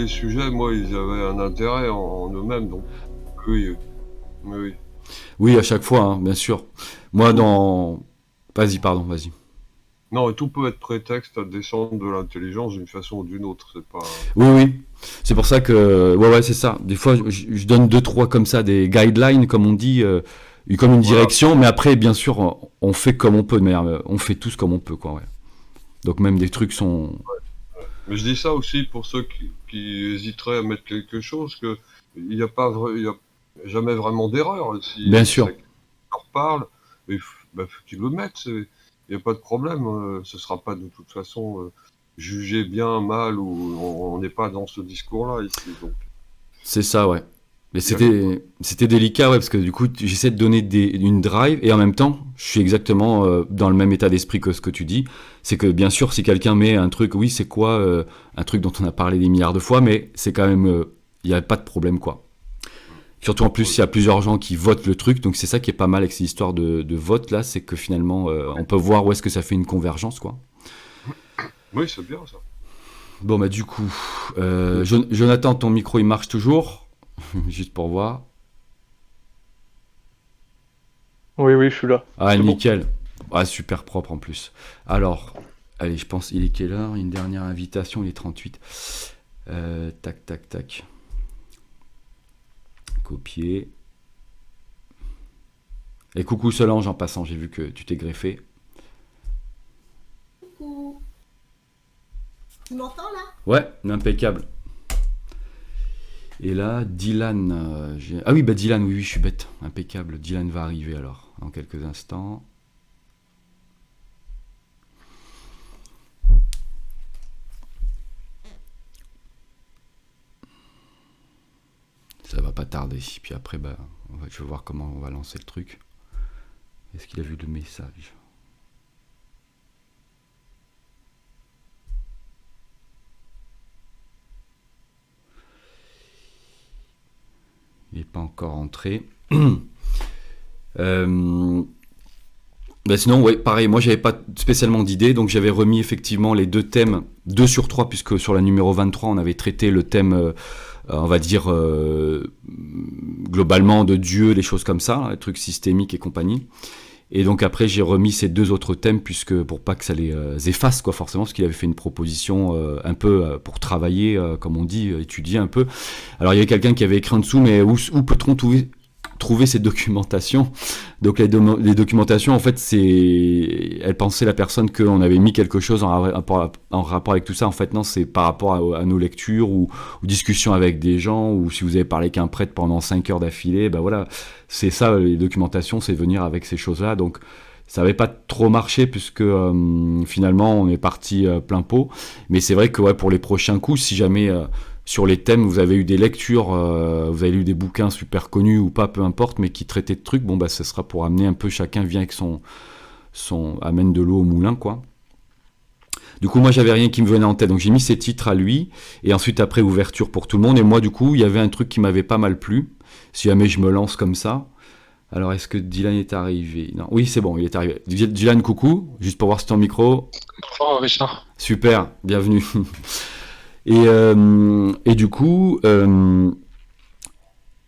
les sujets, moi, ils avaient un intérêt en, eux-mêmes, donc oui, oui. Oui, à chaque fois, hein, bien sûr. Moi, dans... Vas-y, pardon, vas-y. Non, tout peut être prétexte à descendre de l'intelligence d'une façon ou d'une autre. C'est pas. Oui, oui. C'est pour ça que. Ouais, ouais, c'est ça. Des fois, je, donne deux, trois comme ça, des guidelines, comme on dit, euh, comme une direction, mais après, bien sûr, on fait comme on peut, mais euh, on fait tous comme on peut, quoi, ouais. Donc, même des trucs sont. Mais je dis ça aussi pour ceux qui, hésiteraient à mettre quelque chose, que il n'y a pas il y a jamais vraiment d'erreur. Si bien sûr. leur parle, il faut, bah, qu'ils le mettent il n'y a pas de problème. Euh, ce ne sera pas de toute façon euh, jugé bien, mal, ou on n'est pas dans ce discours-là ici. C'est ça, ouais. Mais c'était, c'était délicat, ouais, parce que du coup, j'essaie de donner des, une drive, et en même temps, je suis exactement euh, dans le même état d'esprit que ce que tu dis. C'est que, bien sûr, si quelqu'un met un truc, oui, c'est quoi, un truc dont on a parlé des milliards de fois, mais c'est quand même, il n'y a pas de problème, quoi. Surtout en plus, il y a plusieurs gens qui votent le truc, donc c'est ça qui est pas mal avec ces histoires de, vote là, c'est que finalement, euh, on peut voir où est-ce que ça fait une convergence, quoi. Oui, c'est bien ça. Bon, bah du coup, euh, Jonathan, ton micro il marche toujours? Juste pour voir. Oui, oui, je suis là. Ah, nickel. Ah, super propre en plus. Alors, allez, je pense, il est quelle heure? Une dernière invitation, il est 38. Euh, tac, tac, tac copier. Et coucou Solange en passant, j'ai vu que tu t'es greffé. Coucou. Tu m'entends là? Ouais, impeccable. Et là, Dylan. Euh, ah oui, bah Dylan, oui, oui, je suis bête. Impeccable. Dylan va arriver alors, en quelques instants. ça va pas tarder. Puis après, bah, je vais voir comment on va lancer le truc. Est-ce qu'il a vu le message? Il n'est pas encore entré. euh, bah, sinon, ouais, pareil, moi j'avais pas spécialement d'idée, donc j'avais remis effectivement les deux thèmes, deux sur trois, puisque sur la numéro 23, on avait traité le thème euh, on va dire, euh, globalement de Dieu, les choses comme ça, les trucs systémiques et compagnie. Et donc après, j'ai remis ces deux autres thèmes, puisque pour pas que ça les euh, efface, quoi, forcément, parce qu'il avait fait une proposition un peu pour travailler, comme on dit, étudier un peu. Alors il y avait quelqu'un qui avait écrit en dessous, mais où, où peut-on trouver, trouver ces documentations. Donc les, documentations, en fait, c'est, elle pensait la personne qu'on avait mis quelque chose en rapport, en rapport avec tout ça. En fait, non, c'est par rapport à, nos lectures ou, discussions avec des gens ou si vous avez parlé qu'un prêtre pendant 5 heures d'affilée, ben voilà, c'est ça les documentations, c'est venir avec ces choses-là. Donc ça n'avait pas trop marché puisque euh, finalement on est parti euh, plein pot. Mais c'est vrai que ouais, pour les prochains coups, si jamais euh, sur les thèmes, vous avez eu des lectures, euh, vous avez lu des bouquins super connus ou pas, peu importe, mais qui traitaient de trucs, bon bah ce sera pour amener un peu, chacun vient avec son, son amène de l'eau au moulin, quoi. Du coup, moi, j'avais rien qui me venait en tête, donc j'ai mis ces titres à lui, et ensuite après ouverture pour tout le monde. Et moi, du coup, il y avait un truc qui m'avait pas mal plu. Si jamais je me lance comme ça. Alors, est-ce que Dylan est arrivé? Non, oui, c'est bon, il est arrivé. Dylan, coucou, juste pour voir si ton micro. Bonjour, Richard. Super, bienvenue. Et, euh, et du coup, euh,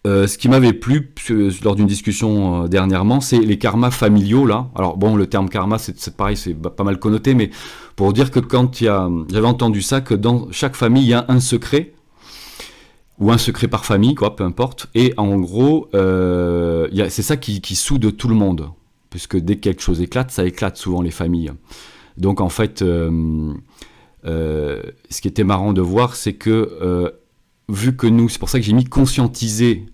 euh, ce qui m'avait plu lors d'une discussion dernièrement, c'est les karmas familiaux là. Alors bon, le terme karma, c'est pareil, c'est pas mal connoté, mais pour dire que quand il y a, j'avais entendu ça, que dans chaque famille il y a un secret ou un secret par famille, quoi, peu importe. Et en gros, c'est ça qui, qui, soude tout le monde, puisque dès que quelque chose éclate, ça éclate souvent les familles. Donc en fait, ce qui était marrant de voir, c'est que euh, vu que nous, c'est pour ça que j'ai mis conscientiser,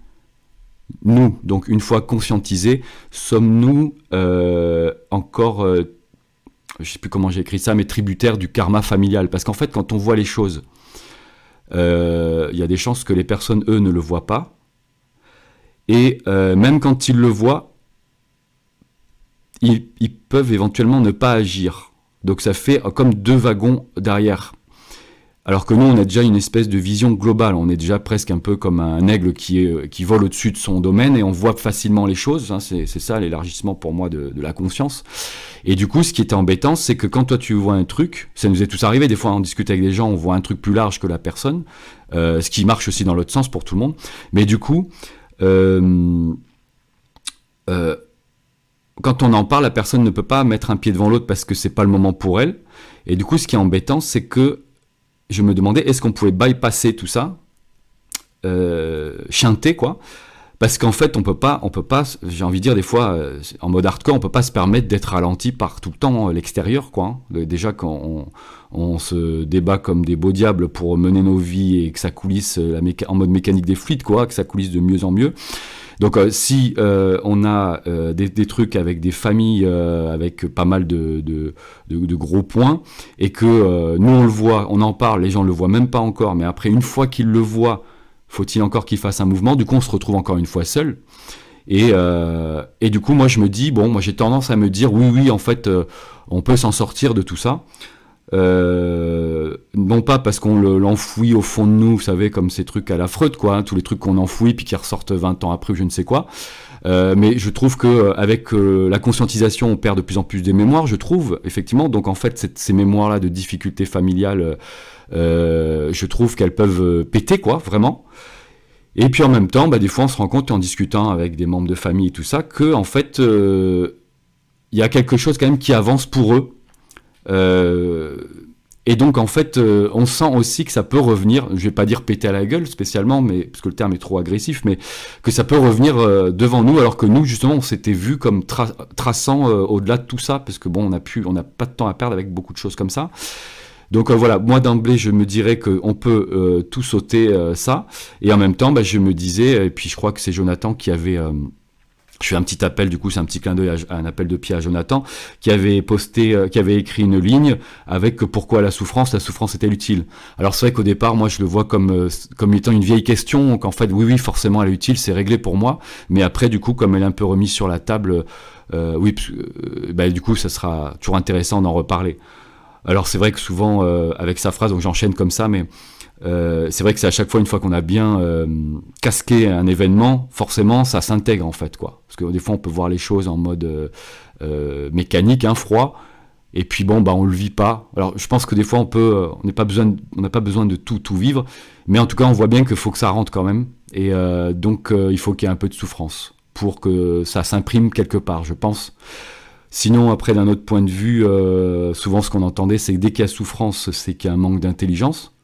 nous, donc une fois conscientisés, sommes-nous euh, encore, je ne sais plus comment j'ai écrit ça, mais tributaires du karma familial? Parce qu'en fait, quand on voit les choses, il y a des chances que les personnes, eux, ne le voient pas. Et même quand ils le voient, ils peuvent éventuellement ne pas agir. Donc ça fait comme deux wagons derrière. Alors que nous, on a déjà une espèce de vision globale. On est déjà presque un peu comme un aigle qui, est, qui vole au-dessus de son domaine et on voit facilement les choses. Hein. C'est ça l'élargissement pour moi de, la conscience. Et du coup, ce qui était embêtant, c'est que quand toi tu vois un truc, ça nous est tous arrivé, des fois on discute avec des gens, on voit un truc plus large que la personne, euh, ce qui marche aussi dans l'autre sens pour tout le monde. Mais du coup, euh, euh, quand on en parle, la personne ne peut pas mettre un pied devant l'autre parce que c'est pas le moment pour elle. Et du coup, ce qui est embêtant, c'est que je me demandais est-ce qu'on pouvait bypasser tout ça, euh, chanter quoi, parce qu'en fait, on peut pas, on peut pas, j'ai envie de dire des fois, euh, en mode hardcore, on peut pas se permettre d'être ralenti par tout le temps euh, l'extérieur, quoi. hein. Déjà quand on, se débat comme des beaux diables pour mener nos vies et que ça coulisse euh, en mode mécanique des fluides, quoi, que ça coulisse de mieux en mieux. Donc euh, si euh, on a euh, des, trucs avec des familles avec pas mal de, gros points et que nous on le voit, on en parle, les gens le voient même pas encore, mais après une fois qu'ils le voient, faut-il encore qu'ils fassent un mouvement? Du coup on se retrouve encore une fois seul. Et, et du coup moi je me dis, bon moi j'ai tendance à me dire oui oui en fait on peut s'en sortir de tout ça. Euh, non pas parce qu'on le- l'enfouit au fond de nous, vous savez, comme ces trucs à la Freud, quoi, hein, tous les trucs qu'on enfouit puis qui ressortent 20 ans après ou je ne sais quoi. Euh, mais je trouve que euh, avec euh, la conscientisation, on perd de plus en plus des mémoires, je trouve, effectivement. Donc en fait, ces mémoires-là de difficultés familiales, euh, je trouve qu'elles peuvent péter, quoi, vraiment. Et puis en même temps, bah, des fois, on se rend compte en discutant avec des membres de famille et tout ça, que en fait, il y a quelque chose quand même qui avance pour eux. Euh, et donc en fait, euh, on sent aussi que ça peut revenir, je vais pas dire péter à la gueule spécialement, mais parce que le terme est trop agressif, mais que ça peut revenir euh, devant nous, alors que nous justement on s'était vu comme tra- traçant au-delà de tout ça, parce que bon, on n'a pas de temps à perdre avec beaucoup de choses comme ça. Donc voilà, moi d'emblée je me dirais qu'on peut tout sauter ça, et en même temps bah, je me disais, et puis je crois que c'est Jonathan qui avait je fais un petit appel, du coup, c'est un petit clin d'œil, à- un appel de pied à Jonathan, qui avait posté, euh, qui avait écrit une ligne avec pourquoi la souffrance, la souffrance est-elle utile? Alors c'est vrai qu'au départ, moi, je le vois comme euh, comme étant une vieille question, qu'en fait, oui, oui, forcément, elle est utile, c'est réglé pour moi. Mais après, du coup, comme elle est un peu remise sur la table, euh, oui, euh, bah, du coup, ça sera toujours intéressant d'en reparler. Alors c'est vrai que souvent, avec sa phrase, donc j'enchaîne comme ça, mais euh, c'est vrai que c'est à chaque fois une fois qu'on a bien euh, casqué un événement, forcément ça s'intègre en fait quoi. Parce que des fois on peut voir les choses en mode euh, mécanique, hein, froid, et puis bon bah on le vit pas. Alors je pense que des fois on peut, on n'a pas besoin, de- on n'a pas besoin de tout tout vivre, mais en tout cas on voit bien qu'il faut que ça rentre quand même, et donc il faut qu'il y ait un peu de souffrance pour que ça s'imprime quelque part, je pense. Sinon, après, d'un autre point de vue, souvent ce qu'on entendait, c'est que dès qu'il y a souffrance, c'est qu'il y a un manque d'intelligence.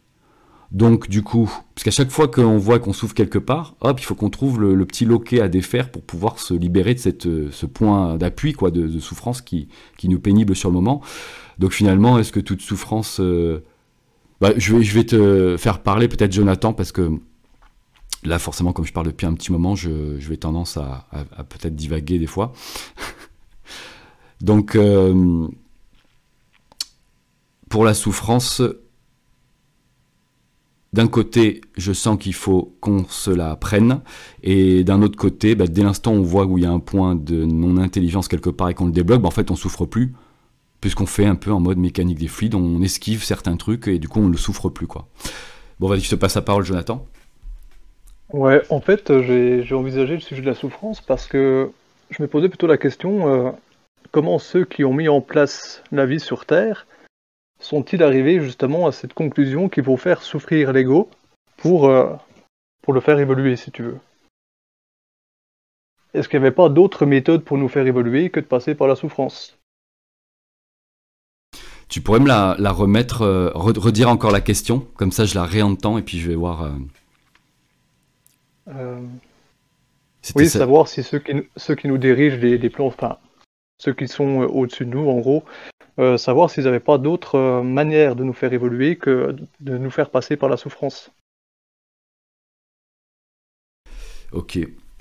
Donc, du coup, parce qu'à chaque fois qu'on voit qu'on souffre quelque part, hop, il faut qu'on trouve le, petit loquet à défaire pour pouvoir se libérer de cette, euh, ce point d'appui, quoi, de, souffrance qui, qui nous pénible sur le moment. Donc, finalement, est-ce que toute souffrance. euh, bah, je, vais, je vais te faire parler, peut-être, Jonathan, parce que là, forcément, comme je parle depuis un petit moment, je, je vais tendance à, à- à peut-être divaguer des fois. Donc, euh, pour la souffrance, d'un côté, je sens qu'il faut qu'on se la prenne, et d'un autre côté, bah, dès l'instant où on voit où il y a un point de non-intelligence quelque part et qu'on le débloque, bah, en fait, on souffre plus, puisqu'on fait un peu en mode mécanique des fluides, on esquive certains trucs, et du coup, on ne souffre plus, quoi. Bon, vas-y, je te passe la parole, Jonathan. Ouais, en fait, j'ai j'ai envisagé le sujet de la souffrance parce que je me posais plutôt la question euh, comment ceux qui ont mis en place la vie sur Terre sont-ils arrivés justement à cette conclusion qu'il faut faire souffrir l'ego pour, euh, pour le faire évoluer, si tu veux? Est-ce qu'il n'y avait pas d'autres méthodes pour nous faire évoluer que de passer par la souffrance? Tu pourrais me la, la remettre, euh, re- redire encore la question, comme ça je la réentends, et puis je vais voir... euh, Oui, ça- savoir si ceux qui, nous- ceux qui nous dirigent les, les plans, enfin, ceux qui sont au-dessus de nous, en gros, euh, savoir s'ils n'avaient pas d'autres euh, manières de nous faire évoluer que de nous faire passer par la souffrance. Ok,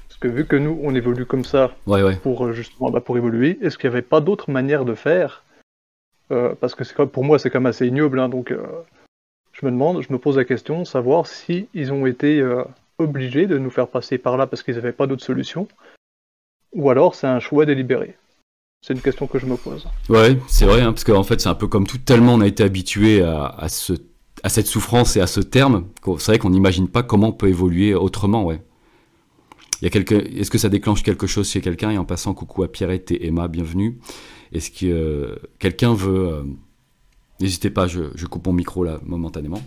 Parce que vu que nous, on évolue comme ça ouais, ouais. pour euh, justement bah, pour évoluer, est-ce qu'il n'y avait pas d'autres manières de faire? Euh, Parce que quand- pour moi, c'est quand même assez ignoble, hein, donc je me demande, je me pose la question, savoir si ils ont été obligés de nous faire passer par là parce qu'ils n'avaient pas d'autre solution, ou alors c'est un choix délibéré. C'est une question que je me pose. Ouais, c'est vrai, hein, parce qu'en fait, c'est un peu comme tout, tellement on a été habitué à, à, ce, à cette souffrance et à ce terme, c'est vrai qu'on n'imagine pas comment on peut évoluer autrement, ouais. Il y a quelque... Est-ce que ça déclenche quelque chose chez quelqu'un? Et en passant, coucou à Pierrette et Emma, bienvenue. Est-ce que quelqu'un veut... N'hésitez pas, je, coupe mon micro là momentanément.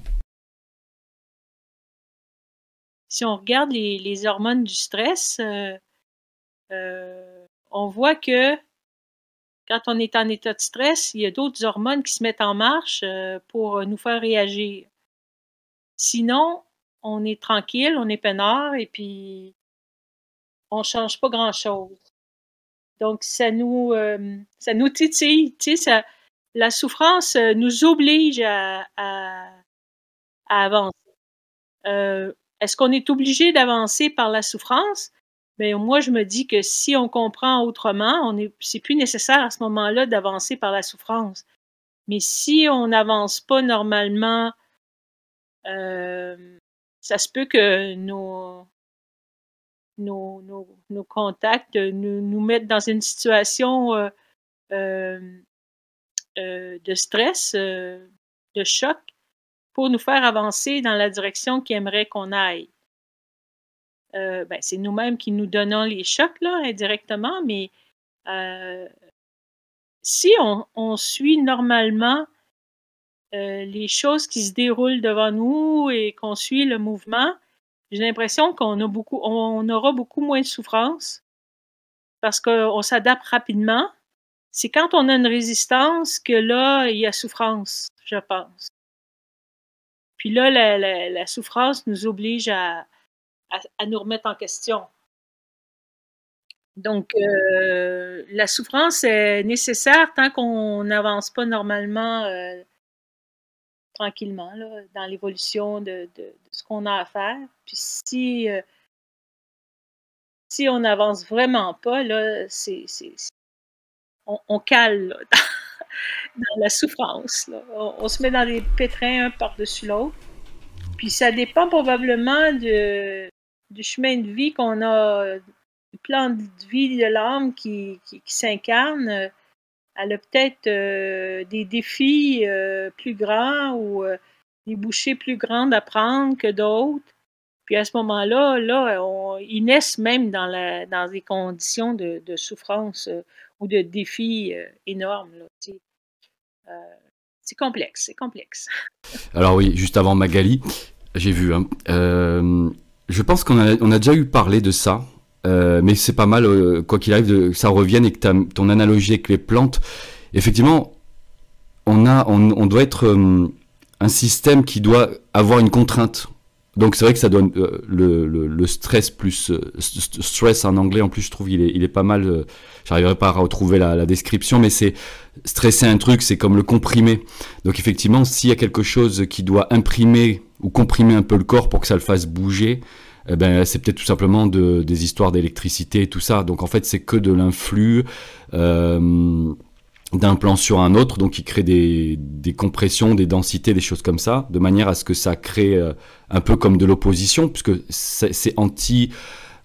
Si on regarde les, hormones du stress, on voit que quand on est en état de stress, il y a d'autres hormones qui se mettent en marche pour nous faire réagir. Sinon, on est tranquille, on est peinard et puis on change pas grand-chose. Donc, ça nous, euh, ça nous titille. Tu sais, la souffrance euh, nous oblige à, avancer. Euh, est-ce qu'on est obligé d'avancer par la souffrance? Mais moi, je me dis que si on comprend autrement, on est, c'est plus nécessaire à ce moment-là d'avancer par la souffrance. Mais si on n'avance pas normalement, ça se peut que nos, nos, nos, contacts nous, nous, mettent dans une situation euh, euh, euh, de stress, de choc, pour nous faire avancer dans la direction qu'ils aimeraient qu'on aille. Ben, c'est nous-mêmes qui nous donnons les chocs, là, indirectement, mais si on, suit normalement les choses qui se déroulent devant nous et qu'on suit le mouvement, j'ai l'impression qu'on a beaucoup, on aura beaucoup moins de souffrance parce qu'on s'adapte rapidement. C'est quand on a une résistance que là, il y a souffrance, je pense. Puis là, la, souffrance nous oblige à, à, nous remettre en question. Donc, euh, la souffrance est nécessaire tant qu'on n'avance pas normalement euh, tranquillement là, dans l'évolution de, ce qu'on a à faire. Puis si, euh, si on n'avance vraiment pas, là, c'est, on, cale dans, la souffrance. On, se met dans des pétrins un par-dessus l'autre. Puis ça dépend probablement de, du chemin de vie qu'on a, du plan de vie de l'âme qui, qui, s'incarne elle a peut-être euh, des défis euh, plus grands ou euh, des bouchées plus grandes à prendre que d'autres. Puis à ce moment-là, là, ils naissent même dans, la, dans des conditions de, souffrance ou de défis énormes. c'est complexe, c'est complexe. Alors oui, juste avant Magali, j'ai vu. Hein, je pense qu'on a, on a déjà eu parlé de ça euh, mais c'est pas mal, euh, quoi qu'il arrive, de, ça revienne et que ton analogie avec les plantes, effectivement, on, a, on, doit être euh, un système qui doit avoir une contrainte. Donc c'est vrai que ça donne le, le, stress plus stress en anglais en plus je trouve il est, il est pas mal. J'arriverai pas à retrouver la, description, mais c'est stresser un truc, c'est comme le comprimer. Donc effectivement, s'il y a quelque chose qui doit imprimer ou comprimer un peu le corps pour que ça le fasse bouger, eh ben, c'est peut-être tout simplement de, des histoires d'électricité et tout ça. Donc en fait, c'est que de l'influx euh, d'un plan sur un autre, donc il crée des, des, compressions, des densités, des choses comme ça, de manière à ce que ça crée euh, un peu comme de l'opposition, puisque c'est anti,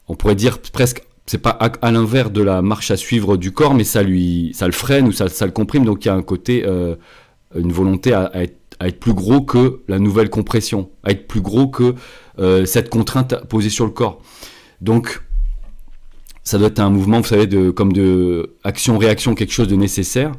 on pourrait dire presque c'est pas à, l'inverse de la marche à suivre du corps, mais ça lui, ça le freine ou ça, ça le comprime. Donc il y a un côté, euh, une volonté à, être, plus gros que la nouvelle compression, à être plus gros que euh, cette contrainte posée sur le corps. Donc, ça doit être un mouvement, vous savez, de, comme de action-réaction, quelque chose de nécessaire.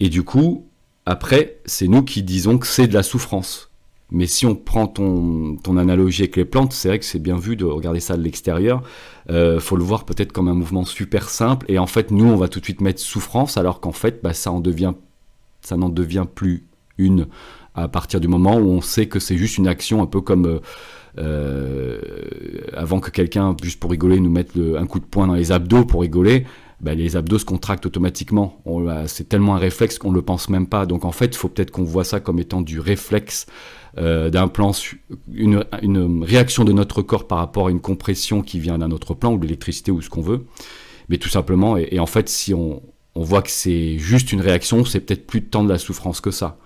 Et du coup, après, c'est nous qui disons que c'est de la souffrance. Mais si on prend ton, ton analogie avec les plantes, c'est vrai que c'est bien vu de regarder ça de l'extérieur. Euh, faut le voir peut-être comme un mouvement super simple. Et en fait, nous, on va tout de suite mettre souffrance, alors qu'en fait, bah, ça n'en devient plus une à partir du moment où on sait que c'est juste une action un peu comme euh, avant que quelqu'un, juste pour rigoler, nous mette un coup de poing dans les abdos pour rigoler, ben, les abdos se contractent automatiquement. C'est tellement un réflexe qu'on ne le pense même pas. Donc en fait, il faut peut-être qu'on voit ça comme étant du réflexe euh, d'un plan, une, réaction de notre corps par rapport à une compression qui vient d'un autre plan, ou de l'électricité, ou ce qu'on veut. Mais tout simplement, et, et en fait, si on, on voit que c'est juste une réaction, c'est peut-être plus de temps de la souffrance que ça.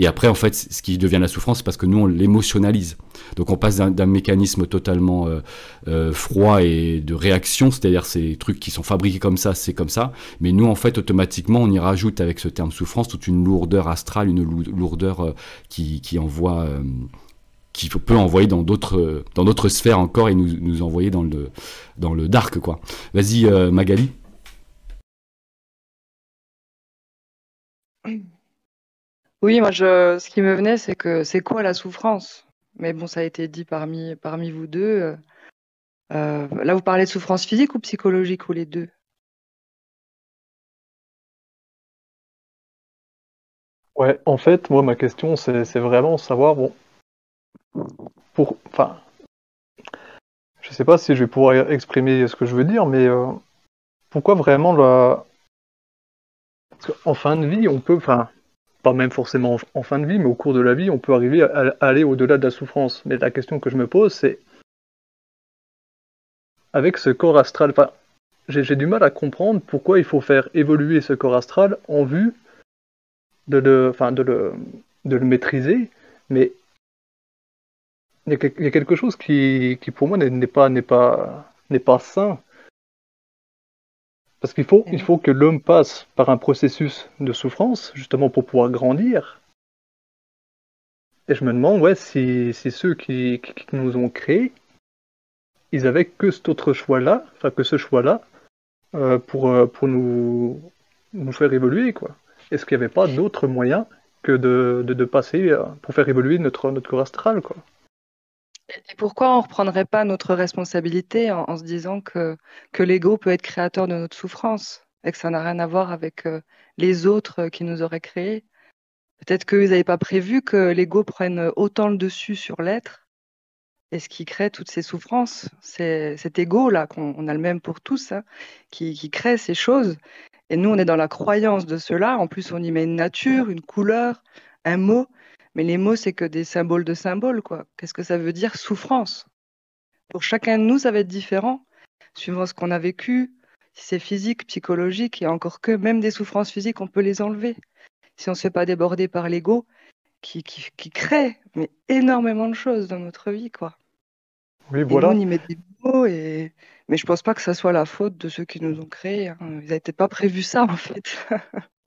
Et après, en fait, ce qui devient la souffrance, c'est parce que nous, on l'émotionnalise. Donc on passe d'un mécanisme totalement euh, euh, froid et de réaction, c'est-à-dire ces trucs qui sont fabriqués comme ça, c'est comme ça. Mais nous, en fait, automatiquement, on y rajoute avec ce terme souffrance toute une lourdeur astrale, une lourdeur euh, qui, qui, envoie... qui peut envoyer dans d'autres dans d'autres sphères encore et nous, nous envoyer dans le dans le dark quoi. Vas-y Magali. Oui, moi, ce qui me venait, c'est que c'est quoi la souffrance? Mais bon, ça a été dit parmi, vous deux. Euh, là, vous parlez de souffrance physique ou psychologique ou les deux? Ouais, en fait, moi, ma question, c'est c'est vraiment savoir, bon, pour, enfin, je sais pas si je vais pouvoir exprimer ce que je veux dire, mais euh, pourquoi vraiment la... Parce qu'en fin de vie, on peut, enfin, pas même forcément en, fin de vie, mais au cours de la vie, on peut arriver à, aller au-delà de la souffrance. Mais la question que je me pose, c'est avec ce corps astral, enfin, j'ai du mal à comprendre pourquoi il faut faire évoluer ce corps astral en vue de le, enfin, de le, maîtriser, mais il y, a, quelque chose qui, pour moi n'est pas, n'est pas, n'est pas sain. Parce qu'il faut, il faut que l'homme passe par un processus de souffrance, justement pour pouvoir grandir. Et je me demande, ouais, si, si ceux qui, nous ont créés, ils avaient que cet autre choix-là, enfin que ce choix-là, euh, pour, euh, pour nous, nous faire évoluer, quoi. Est-ce qu'il n'y avait pas d'autres moyens que de, de, de passer euh, pour faire évoluer notre, notre corps astral, quoi? Et pourquoi on ne reprendrait pas notre responsabilité en, se disant que, que l'ego peut être créateur de notre souffrance et que ça n'a rien à voir avec euh, les autres qui nous auraient créés? Peut-être qu'ils n'avaient pas prévu que l'ego prenne autant le dessus sur l'être et ce qui crée toutes ces souffrances. C'est cet ego-là, qu'on on a le même pour tous, hein, qui, qui crée ces choses. Et nous, on est dans la croyance de cela. En plus, on y met une nature, une couleur, un mot. Mais les mots, c'est que des symboles de symboles, quoi. Qu'est-ce que ça veut dire souffrance? Pour chacun de nous, ça va être différent, suivant ce qu'on a vécu, si c'est physique, psychologique, et encore que même des souffrances physiques, on peut les enlever. Si on ne se fait pas déborder par l'ego, qui, qui, qui crée mais énormément de choses dans notre vie, quoi. Oui, Et voilà. nous, on y met des mots, et... mais je pense pas que ça soit la faute de ceux qui nous ont créés. hein. Ils n'avaient peut-être pas prévu ça, en fait.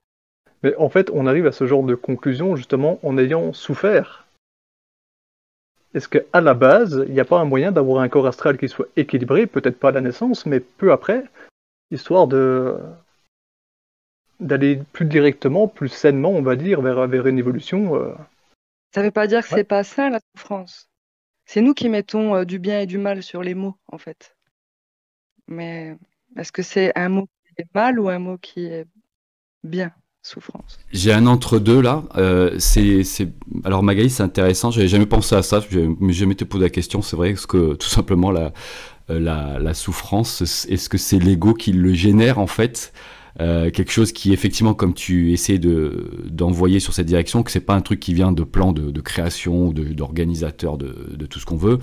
Mais en fait, on arrive à ce genre de conclusion justement en ayant souffert. Est-ce qu'à la base, il n'y a pas un moyen d'avoir un corps astral qui soit équilibré, peut-être pas à la naissance, mais peu après, histoire de d'aller plus directement, plus sainement, on va dire, vers, vers une évolution. euh. Ça veut pas dire que Ouais. c'est pas ça, la souffrance. C'est nous qui mettons euh, du bien et du mal sur les mots, en fait. Mais est-ce que c'est un mot qui est mal ou un mot qui est bien, souffrance? J'ai un entre-deux là. Euh, c'est. Alors Magali, c'est intéressant. J'avais jamais pensé à ça. Je me jamais été posé la question. C'est vrai parce que tout simplement la, euh, la, la souffrance, est-ce que c'est l'ego qui le génère en fait? Euh, quelque chose qui effectivement, comme tu essaies de d'envoyer sur cette direction, que c'est pas un truc qui vient de plan de, de création ou de, d'organisateur de, de tout ce qu'on veut,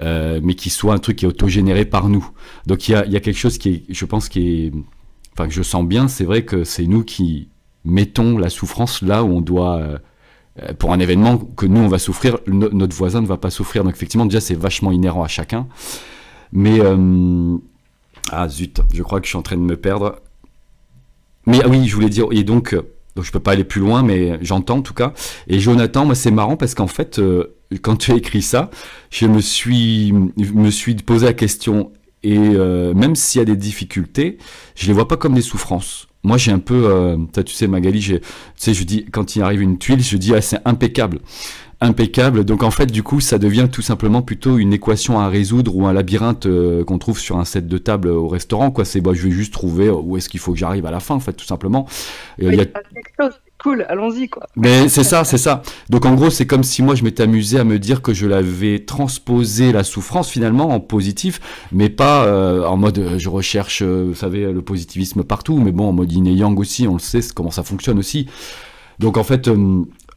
euh, mais qui soit un truc qui est autogénéré par nous. Donc il y a, y a quelque chose qui est, je pense, qui est, enfin que je sens bien. C'est vrai que c'est nous qui mettons la souffrance là où on doit. euh, euh, pour un événement que nous on va souffrir, no- notre voisin ne va pas souffrir. Donc effectivement déjà c'est vachement inhérent à chacun. Mais euh, ah zut, je crois que je suis en train de me perdre. Mais ah oui, je voulais dire et donc donc je peux pas aller plus loin, mais j'entends en tout cas. Et Jonathan, moi c'est marrant parce qu'en fait quand tu as écrit ça, je me suis me suis posé la question et même s'il y a des difficultés, je les vois pas comme des souffrances. Moi, j'ai un peu, euh, tu sais, Magali, tu sais, je dis quand il arrive une tuile, je dis ah c'est impeccable, impeccable. Donc en fait, du coup, ça devient tout simplement plutôt une équation à résoudre ou un labyrinthe euh, qu'on trouve sur un set de table au restaurant. Quoi, c'est bah, je vais juste trouver où est-ce qu'il faut que j'arrive à la fin, en fait, tout simplement. C'est cool, allons-y, quoi. mais c'est ça, c'est ça. Donc en gros, c'est comme si moi je m'étais amusé à me dire que je l'avais transposé la souffrance finalement en positif, mais pas euh, en mode euh, je recherche, euh, vous savez, le positivisme partout, mais bon, en mode yin et yang aussi, on le sait, comment ça fonctionne aussi. Donc en fait,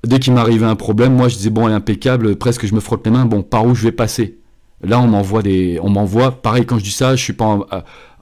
dès qu'il m'arrivait un problème, moi je disais bon, elle est impeccable, presque je me frotte les mains, bon, par où je vais passer? Là, on m'envoie des, on m'envoie, pareil quand je dis ça, je suis pas en,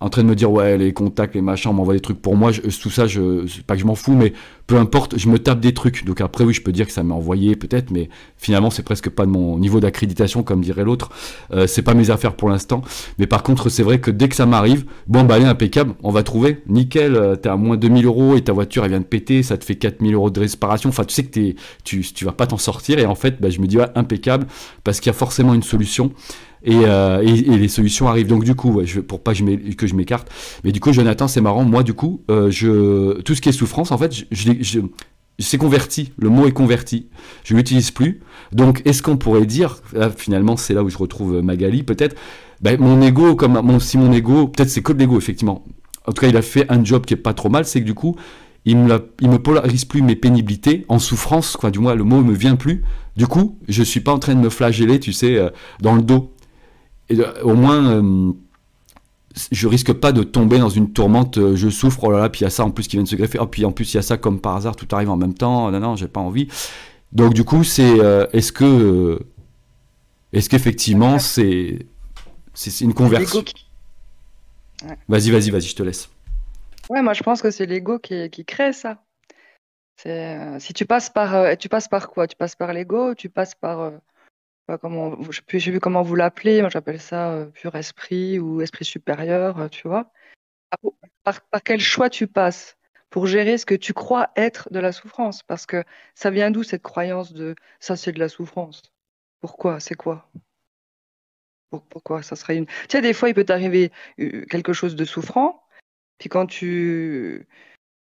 en train de me dire ouais les contacts, les machins, on m'envoie des trucs pour moi, je- tout ça, je, pas que je m'en fous, mais peu importe, je me tape des trucs. Donc après oui, je peux dire que ça m'est envoyé peut-être, mais finalement c'est presque pas de mon niveau d'accréditation comme dirait l'autre. Euh, c'est pas mes affaires pour l'instant. Mais par contre c'est vrai que dès que ça m'arrive, bon bah allez impeccable, on va trouver, nickel, euh, t'es à moins 2000 euros et ta voiture elle vient de péter, ça te fait 4000 euros de réparation. Enfin tu sais que tu vas pas t'en sortir et en fait bah, je me dis ouais impeccable parce qu'il y a forcément une solution. Et, euh, et, les solutions arrivent. Donc du coup, pour pas que je m'écarte, mais du coup, Jonathan, c'est marrant. Moi, du coup, euh, tout ce qui est souffrance, en fait, je, je, c'est converti. Le mot est converti. Je l'utilise plus. Donc, est-ce qu'on pourrait dire, là, finalement, c'est là où je retrouve Magali, peut-être, ben, mon ego, comme si mon ego, peut-être c'est que l'ego, effectivement. En tout cas, il a fait un job qui est pas trop mal, c'est que du coup, il me, il me polarise plus mes pénibilités en souffrance. Du moins, le mot me vient plus. Du coup, je suis pas en train de me flageller, tu sais, euh, dans le dos. Et au moins, euh, je risque pas de tomber dans une tourmente. euh, je souffre, oh là là, puis il y a ça en plus qui vient de se greffer. Oh, puis en plus, il y a ça comme par hasard, tout arrive en même temps. Non, non, j'ai pas envie. Donc, du coup, c'est. euh, est-ce que. euh, est-ce qu'effectivement, c'est. C'est c'est une L'ego conversion. qui- Vas-y, vas-y, vas-y, je te laisse. Ouais, moi je pense que c'est l'ego qui, qui crée ça. Euh, si tu passes par euh, tu passes par quoi? Tu passes par l'ego, tu passes par euh, pas comment sais plus, comment vous l'appelez, moi j'appelle ça euh, pur esprit ou esprit supérieur, euh, tu vois. Par, par- par quel choix tu passes pour gérer ce que tu crois être de la souffrance? Parce que ça vient d'où cette croyance de ça c'est de la souffrance? Pourquoi? C'est quoi? Pour- pourquoi ça serait une. Tu sais, des fois il peut t'arriver euh, quelque chose de souffrant. Puis quand tu...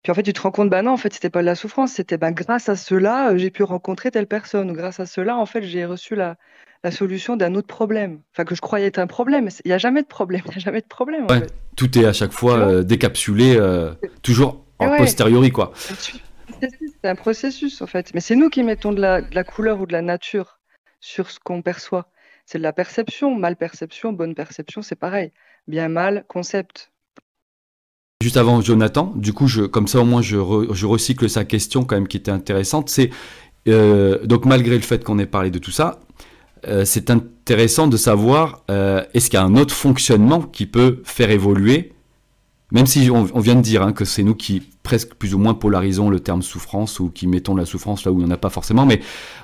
Puis en fait, tu te rends compte, bah non, en fait, c'était pas de la souffrance, c'était bah, grâce à cela, euh, j'ai pu rencontrer telle personne. Ou grâce à cela, en fait, j'ai reçu la, la solution d'un autre problème. Enfin, que je croyais être un problème. Il n'y a jamais de problème, il n'y a jamais de problème, en Ouais. fait. Tout est à chaque fois euh, décapsulé, euh, toujours en Ouais. posteriori, quoi. C'est un processus, en fait. Mais c'est nous qui mettons de la, de la couleur ou de la nature sur ce qu'on perçoit. C'est de la perception, mal perception, bonne perception, c'est pareil. Bien, mal, concept. Juste avant Jonathan, du coup, comme ça au moins je, re- je recycle sa question quand même qui était intéressante. C'est euh, donc malgré le fait qu'on ait parlé de tout ça, euh, c'est intéressant de savoir euh, est-ce qu'il y a un autre fonctionnement qui peut faire évoluer, même si on, on vient de dire hein, que c'est nous qui presque plus ou moins polarisons le terme souffrance ou qui mettons la souffrance là où il n'y en a pas forcément, mais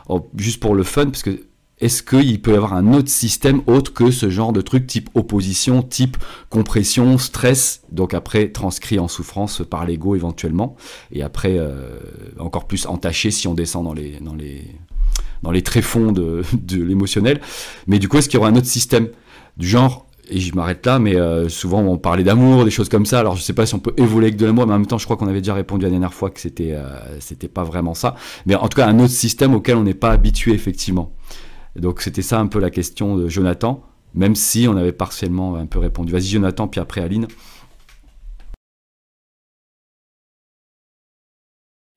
oh, juste pour le fun, parce que est-ce qu'il peut y avoir un autre système autre que ce genre de truc type opposition, type compression, stress, donc après transcrit en souffrance par l'ego éventuellement, et après euh, encore plus entaché si on descend dans les, dans les, dans les tréfonds de, de l'émotionnel. Mais du coup, est-ce qu'il y aura un autre système du genre et je m'arrête là, mais euh, souvent on parlait d'amour, des choses comme ça. Alors je sais pas si on peut évoluer avec de l'amour, mais en même temps, je crois qu'on avait déjà répondu la dernière fois que c'était euh, c'était pas vraiment ça. Mais en tout cas, un autre système auquel on n'est pas habitué effectivement. Donc c'était ça un peu la question de Jonathan, même si on avait partiellement un peu répondu. Vas-y Jonathan, puis après Aline.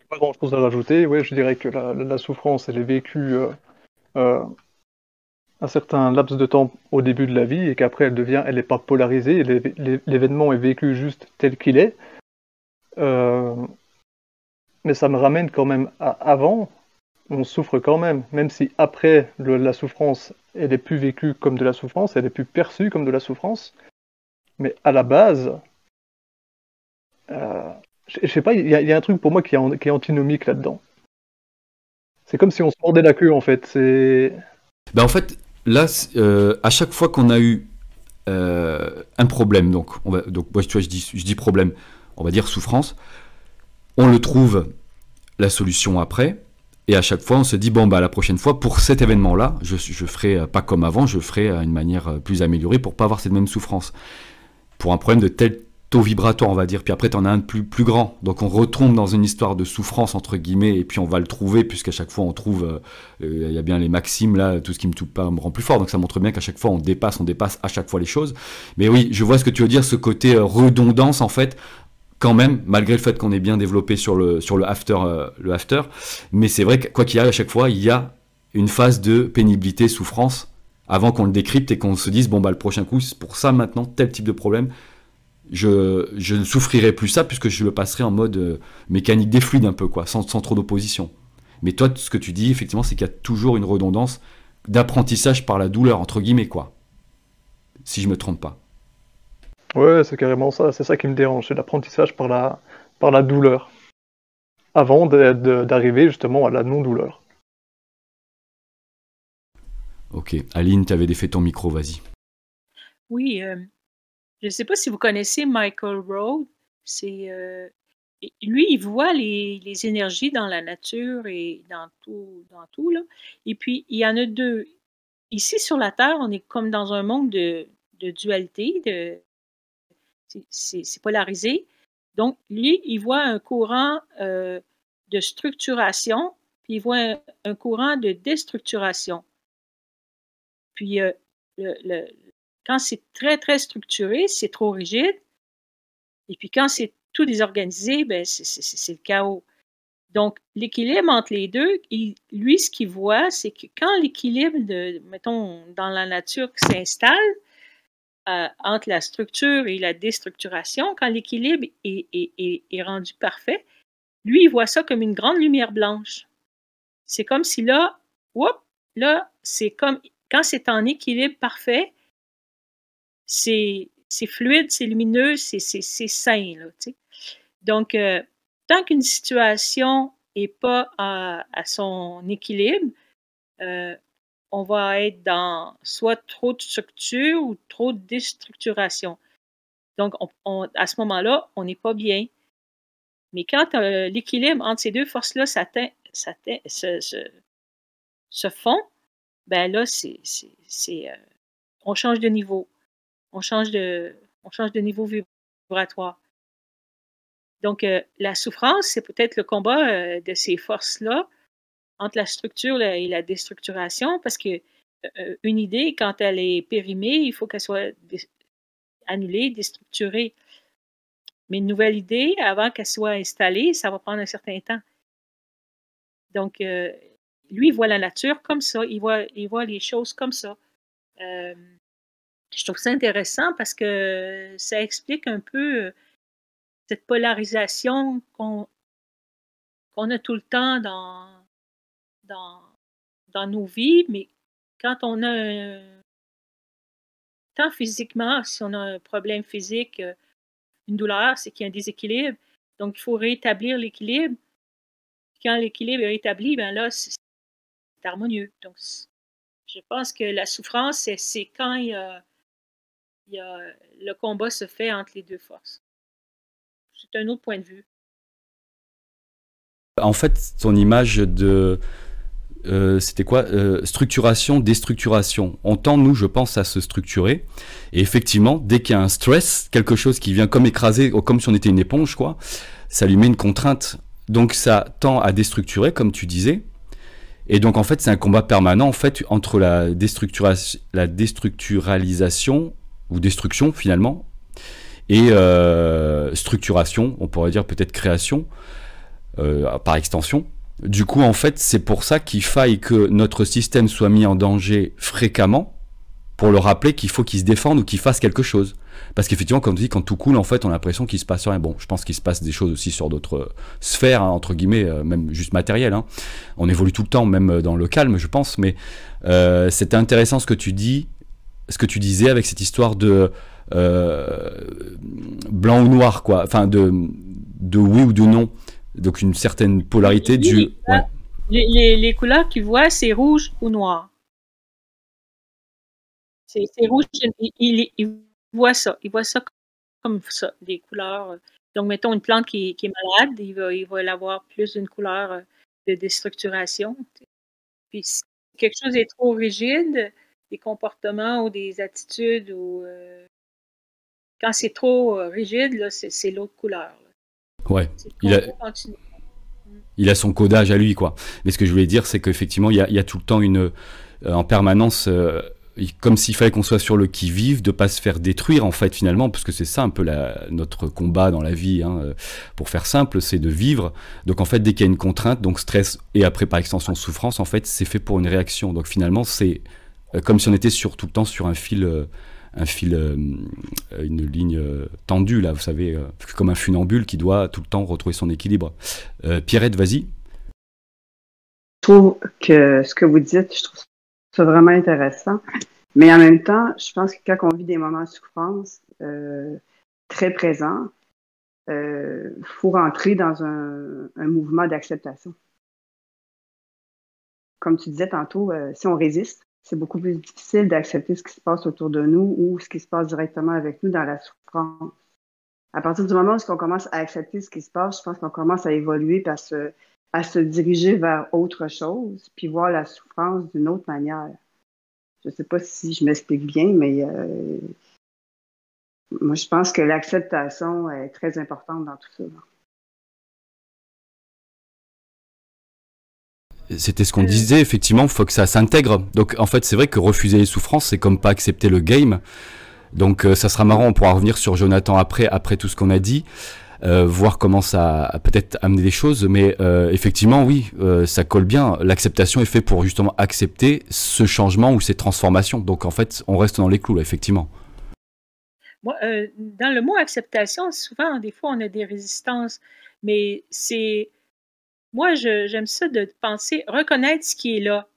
Pas grand chose à rajouter. Ouais, je dirais que la, souffrance, elle est vécue euh, euh, un certain laps de temps au début de la vie et qu'après elle devient, elle n'est pas polarisée. l'é- l'é- L'événement est vécu juste tel qu'il est. Euh, mais ça me ramène quand même à avant. On souffre quand même, même si après la souffrance, elle est plus vécue comme de la souffrance, elle est plus perçue comme de la souffrance. Mais à la base, euh, je sais pas, il y, a un truc pour moi qui est, antinomique là-dedans. C'est comme si on se mordait la queue en fait. C'est Ben en fait, là, euh, à chaque fois qu'on a eu euh, un problème, donc, donc moi, je dis problème, on va dire souffrance, on le trouve la solution après, et à chaque fois, on se dit, bon, bah, la prochaine fois, pour cet événement-là, je, je ferai euh, pas comme avant, je ferai euh, une manière euh, plus améliorée pour pas avoir cette même souffrance. Pour un problème de tel taux vibratoire, on va dire, puis après, tu en as un de plus, plus grand. Donc, on retombe dans une histoire de souffrance, entre guillemets, et puis on va le trouver, puisqu'à chaque fois, on trouve, il y a bien les maximes, là, tout ce qui me touche pas me rend plus fort. Donc, ça montre bien qu'à chaque fois, on dépasse, on dépasse à chaque fois les choses. Mais oui, je vois ce que tu veux dire, ce côté redondance, en fait, quand même, malgré le fait qu'on ait bien développé sur le, sur le after, euh, le after. Mais c'est vrai que quoi qu'il arrive, à chaque fois, il y a une phase de pénibilité, souffrance, avant qu'on le décrypte et qu'on se dise, bon, bah, le prochain coup, c'est pour ça maintenant, tel type de problème, je, je ne souffrirai plus ça puisque je le passerai en mode euh, mécanique des fluides un peu, quoi, sans, sans trop d'opposition. Mais toi, ce que tu dis, effectivement, c'est qu'il y a toujours une redondance d'apprentissage par la douleur, entre guillemets, quoi. Si je me trompe pas. Ouais, c'est carrément ça. C'est ça qui me dérange. C'est l'apprentissage par la par la douleur, avant d'arriver justement à la non-douleur. Ok. Aline, tu avais défait ton micro, vas-y. Oui, euh, je ne sais pas si vous connaissez Michael Rowe. C'est euh, lui, il voit les, les énergies dans la nature et dans tout, dans tout là. Et puis il y en a deux. ici sur la Terre, on est comme dans un monde de, de dualité, de, c'est polarisé. Donc, lui, il voit un courant euh, de structuration, puis il voit un, courant de déstructuration. Puis, euh, quand c'est très, très structuré, c'est trop rigide. Et puis, quand c'est tout désorganisé, ben, c'est le chaos. Donc, l'équilibre entre les deux, lui, ce qu'il voit, c'est que quand l'équilibre, mettons, dans la nature s'installe, euh, entre la structure et la déstructuration, quand l'équilibre est, rendu parfait, lui, il voit ça comme une grande lumière blanche. C'est comme si là, whoop, là, c'est comme quand c'est en équilibre parfait, c'est fluide, c'est lumineux, c'est sain. Là, Donc, euh, tant qu'une situation n'est pas à, son équilibre, euh, on va être dans soit trop de structure ou trop de déstructuration. Donc, à ce moment-là, on n'est pas bien. Mais quand euh, l'équilibre entre ces deux forces-là se, se, fond, ben là, c'est, euh, on change de niveau. On change de, on change de niveau vibratoire. Donc, euh, la souffrance, c'est peut-être le combat de ces forces-là entre la structure et la déstructuration, parce que euh, euh, une idée, quand elle est périmée, il faut qu'elle soit annulée, déstructurée. Mais une nouvelle idée, avant qu'elle soit installée, ça va prendre un certain temps. Donc, euh, lui, il voit la nature comme ça, il voit, il voit les choses comme ça. je trouve ça intéressant parce que ça explique un peu cette polarisation qu'on a tout le temps dans, dans, nos vies, mais quand on a un, tant physiquement, si on a un problème physique, euh, une douleur, c'est qu'il y a un déséquilibre. Donc, il faut rétablir l'équilibre. Quand l'équilibre est rétabli, ben là, c'est harmonieux. Donc, je pense que la souffrance, c'est quand il y, a, il y a, le combat se fait entre les deux forces. C'est un autre point de vue. En fait, ton image de euh, c'était quoi euh, Structuration, déstructuration. On tend, nous, je pense, à se structurer. Et effectivement, dès qu'il y a un stress, quelque chose qui vient comme écraser, comme si on était une éponge, quoi, ça lui met une contrainte. Donc ça tend à déstructurer, comme tu disais. Et donc en fait, c'est un combat permanent en fait entre la, déstructuration, la déstructuralisation ou destruction finalement et euh, structuration, on pourrait dire peut-être création par extension. Du coup, en fait, c'est pour ça qu'il faille que notre système soit mis en danger fréquemment pour le rappeler qu'il faut qu'il se défende ou qu'il fasse quelque chose. Parce qu'effectivement, comme tu dis, quand tout coule, en fait, on a l'impression qu'il se passe rien. Bon, je pense qu'il se passe des choses aussi sur d'autres sphères, hein, entre guillemets, euh, même juste matérielles. Hein. On évolue tout le temps, même dans le calme, je pense. Mais euh, c'était intéressant ce que tu dis, ce que tu disais avec cette histoire de euh, blanc ou noir, quoi. Enfin, de, de oui ou de non. Donc une certaine polarité du. Les, couleurs qu'il voit, c'est rouge ou noir. C'est rouge, il, voit ça. Il voit ça comme ça, des couleurs. Donc, mettons une plante qui, est malade, il va, il va avoir plus d'une couleur de déstructuration. Puis si quelque chose est trop rigide, des comportements ou des attitudes, ou euh, quand c'est trop rigide, c'est l'autre couleur. Ouais. Il a, il a son codage à lui, quoi. Mais ce que je voulais dire, c'est qu'effectivement, il y a, tout le temps une, euh, en permanence, euh, comme s'il fallait qu'on soit sur le qui-vive, de pas se faire détruire, en fait, finalement, parce que c'est ça un peu la, notre combat dans la vie, hein, euh, pour faire simple, c'est de vivre. Donc, en fait, dès qu'il y a une contrainte, donc stress et après, par extension, souffrance, en fait, c'est fait pour une réaction. Donc, finalement, c'est comme si on était sur, tout le temps sur un fil un fil, euh, une ligne euh, tendue, là, vous savez, euh, comme un funambule qui doit tout le temps retrouver son équilibre. Pierrette, vas-y. Je trouve que ce que vous dites, je trouve ça vraiment intéressant. Mais en même temps, je pense que quand on vit des moments de souffrance très présents, il faut rentrer dans un, un mouvement d'acceptation. Comme tu disais tantôt, si on résiste, c'est beaucoup plus difficile d'accepter ce qui se passe autour de nous ou ce qui se passe directement avec nous dans la souffrance. À partir du moment où on commence à accepter ce qui se passe, je pense qu'on commence à évoluer, à se, à se diriger vers autre chose, puis voir la souffrance d'une autre manière. Je sais pas si je m'explique bien, mais euh, moi, je pense que l'acceptation est très importante dans tout ça. C'était ce qu'on disait, effectivement, il faut que ça s'intègre. Donc en fait, c'est vrai que refuser les souffrances, c'est comme pas accepter le game. Donc euh, ça sera marrant, on pourra revenir sur Jonathan après, après tout ce qu'on a dit, euh, voir comment ça a peut-être amené des choses. Mais euh, effectivement, oui, ça colle bien. L'acceptation est faite pour justement accepter ce changement ou ces transformations. Donc en fait, on reste dans les clous, là, effectivement. Moi, dans le mot acceptation, souvent, des fois, on a des résistances, mais c'est moi, j'aime ça de penser, reconnaître ce qui est là.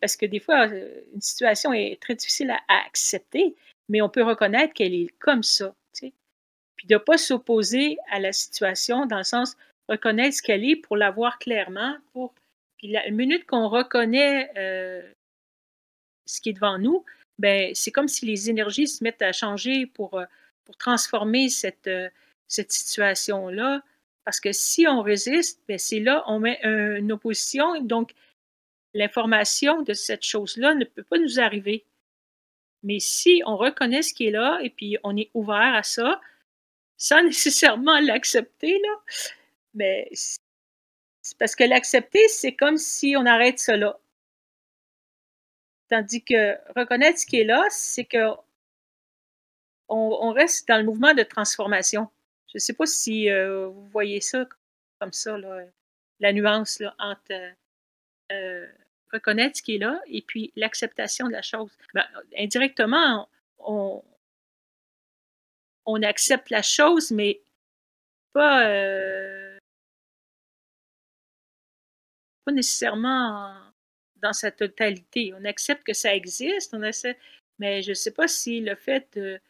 Parce que des fois, euh, une situation est très difficile à, accepter, mais on peut reconnaître qu'elle est comme ça. Puis de ne pas s'opposer à la situation dans le sens reconnaître ce qu'elle est pour la voir clairement. Pour... Puis la minute qu'on reconnaît euh, ce qui est devant nous, ben c'est comme si les énergies se mettent à changer pour, euh, pour transformer cette, cette situation-là parce que si on résiste, ben, c'est là, on met une opposition. Donc, l'information de cette chose-là ne peut pas nous arriver. Mais si on reconnaît ce qui est là et puis on est ouvert à ça, sans nécessairement l'accepter, là, mais c'est parce que l'accepter, c'est comme si on arrête cela. Tandis que reconnaître ce qui est là, c'est que on reste dans le mouvement de transformation. Je ne sais pas si euh, vous voyez ça comme ça, la nuance entre euh, euh, reconnaître ce qui est là et puis l'acceptation de la chose. Ben, indirectement, on, accepte la chose, mais pas, pas nécessairement dans sa totalité. On accepte que ça existe, on mais je ne sais pas si le fait de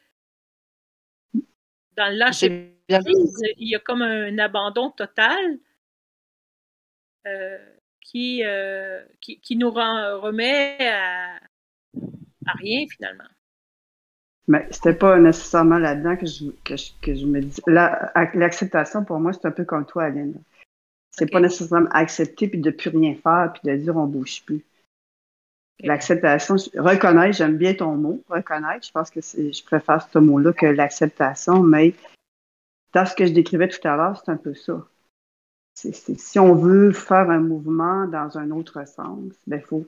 dans le lâcher il y a comme un abandon total euh, qui, euh, qui, qui, nous rend, remet à, à rien finalement. Mais c'était pas nécessairement là-dedans que je, que, je, que je me dis. L'acceptation, pour moi, c'est un peu comme toi, Aline. C'est pas nécessairement accepter puis de plus rien faire puis de dire on bouge plus. L'acceptation, reconnaître, j'aime bien ton mot, reconnaître. Je pense que je préfère ce mot-là que l'acceptation, mais dans ce que je décrivais tout à l'heure, c'est un peu ça. si on veut faire un mouvement dans un autre sens, il ben, faut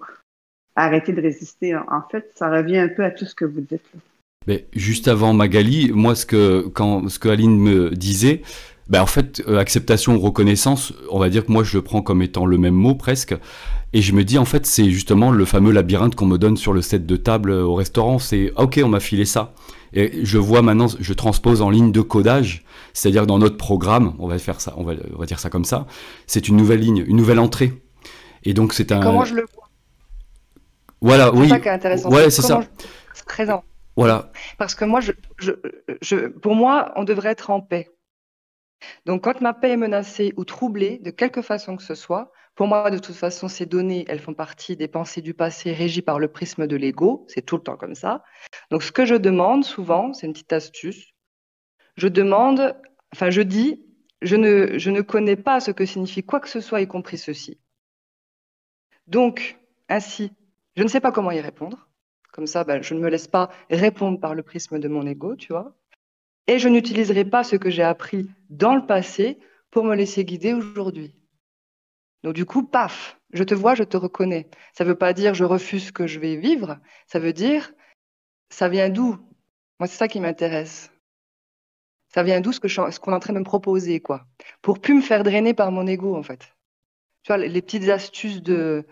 arrêter de résister. En fait, ça revient un peu à tout ce que vous dites. Mais juste avant Magali, moi, ce que, quand, ce que Aline me disait, ben en fait, euh, acceptation ou reconnaissance, on va dire que moi, je le prends comme étant le même mot presque. Et je me dis, en fait, c'est justement le fameux labyrinthe qu'on me donne sur le set de table au restaurant. C'est, ok, on m'a filé ça. Et je vois maintenant, je transpose en ligne de codage, c'est-à-dire dans notre programme, on va faire ça, on va, on va dire ça comme ça, c'est une nouvelle ligne, une nouvelle entrée. Et donc c'est un. Comment je le vois? Voilà, oui. C'est ça qui est intéressant. Ouais, c'est ça. Présent. Voilà. Parce que moi, je, je, je, pour moi, on devrait être en paix. Donc, quand ma paix est menacée ou troublée, de quelque façon que ce soit, pour moi, de toute façon, ces données, elles font partie des pensées du passé régies par le prisme de l'ego. C'est tout le temps comme ça. Donc, ce que je demande souvent, c'est une petite astuce. Je demande, enfin, je dis, je ne, je ne connais pas ce que signifie quoi que ce soit, y compris ceci. Donc, ainsi, je ne sais pas comment y répondre. Comme ça, ben, je ne me laisse pas répondre par le prisme de mon ego, tu vois. Et je n'utiliserai pas ce que j'ai appris dans le passé pour me laisser guider aujourd'hui. Donc du coup, paf, je te vois, je te reconnais. Ça ne veut pas dire je refuse ce que je vais vivre, ça veut dire ça vient d'où? Moi, c'est ça qui m'intéresse. Ça vient d'où ce qu'on est en train de me proposer, quoi? Pour plus me faire drainer par mon ego, en fait. Tu vois, les petites astuces de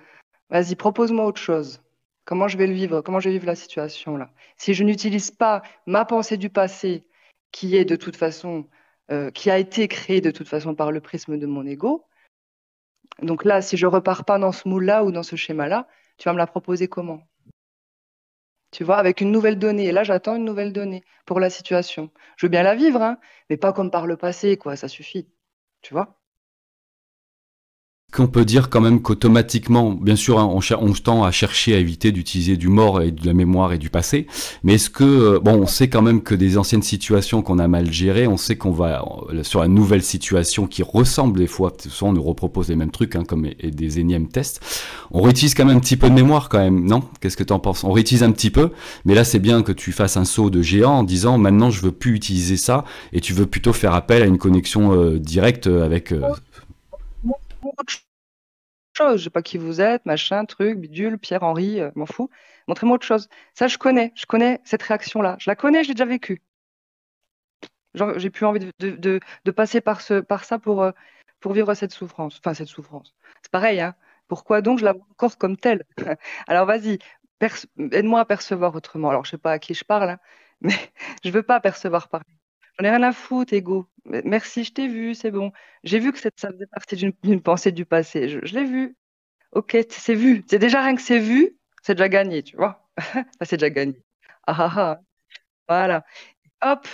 vas-y, propose-moi autre chose. Comment je vais le vivre? Comment je vais vivre la situation là? Si je n'utilise pas ma pensée du passé, qui est de toute façon, euh, qui a été créée de toute façon par le prisme de mon ego, donc là, si je repars pas dans ce moule-là ou dans ce schéma-là, tu vas me la proposer comment? Tu vois, avec une nouvelle donnée. Et là, j'attends une nouvelle donnée pour la situation. Je veux bien la vivre, hein, mais pas comme par le passé, quoi. Ça suffit. Tu vois? Qu'on peut dire quand même qu'automatiquement, bien sûr, hein, on, tend à chercher à éviter d'utiliser du mort et de la mémoire et du passé, mais est-ce que, euh, bon, on sait quand même que des anciennes situations qu'on a mal gérées, on sait qu'on va euh, sur la nouvelle situation qui ressemble des fois, souvent on nous repropose les mêmes trucs, hein, comme des énièmes tests, on réutilise quand même un petit peu de mémoire quand même, non? Qu'est-ce que tu en penses? On réutilise un petit peu, mais là c'est bien que tu fasses un saut de géant en disant maintenant je veux plus utiliser ça et tu veux plutôt faire appel à une connexion euh, directe avec chose. Je sais pas qui vous êtes, machin, truc, bidule, Pierre-Henri, euh, m'en fous. Montrez-moi autre chose. Ça, je connais. Je connais cette réaction-là. Je la connais, je l'ai déjà vécue. J'ai plus envie de, passer par, par ça pour, euh, pour vivre cette souffrance. Enfin, cette souffrance. C'est pareil, hein. Pourquoi donc je la vois encore comme telle? Alors, vas-y, aide-moi à percevoir autrement. Alors, je sais pas à qui je parle, hein, mais je veux pas percevoir pareil. J'en ai rien à foutre, ego. Merci, je t'ai vu, c'est bon. J'ai vu que ça faisait partie d'une pensée du passé. Je, l'ai vu. Ok, c'est vu. C'est déjà rien que c'est vu, c'est déjà gagné, tu vois. c'est déjà gagné. Ah, ah ah Voilà. Hop,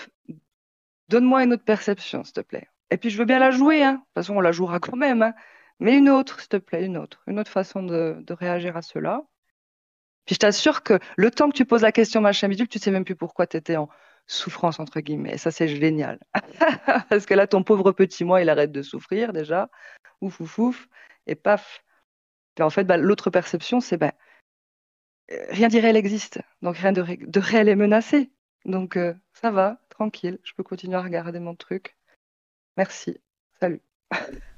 donne-moi une autre perception, s'il te plaît. Et puis je veux bien la jouer, hein. De toute façon, on la jouera quand même, hein. Mais une autre, s'il te plaît, une autre. Une autre façon de, réagir à cela. Puis je t'assure que le temps que tu poses la question, machin bidule, tu sais même plus pourquoi tu étais en, souffrance entre guillemets. ça, c'est génial. Parce que là, ton pauvre petit moi, il arrête de souffrir déjà. Ouf, ouf, ouf. Et paf. en fait, bah, l'autre perception, c'est ben, rien d'irréel existe. Donc rien de, réel est menacé. Donc euh, ça va, tranquille. Je peux continuer à regarder mon truc. Merci. Salut.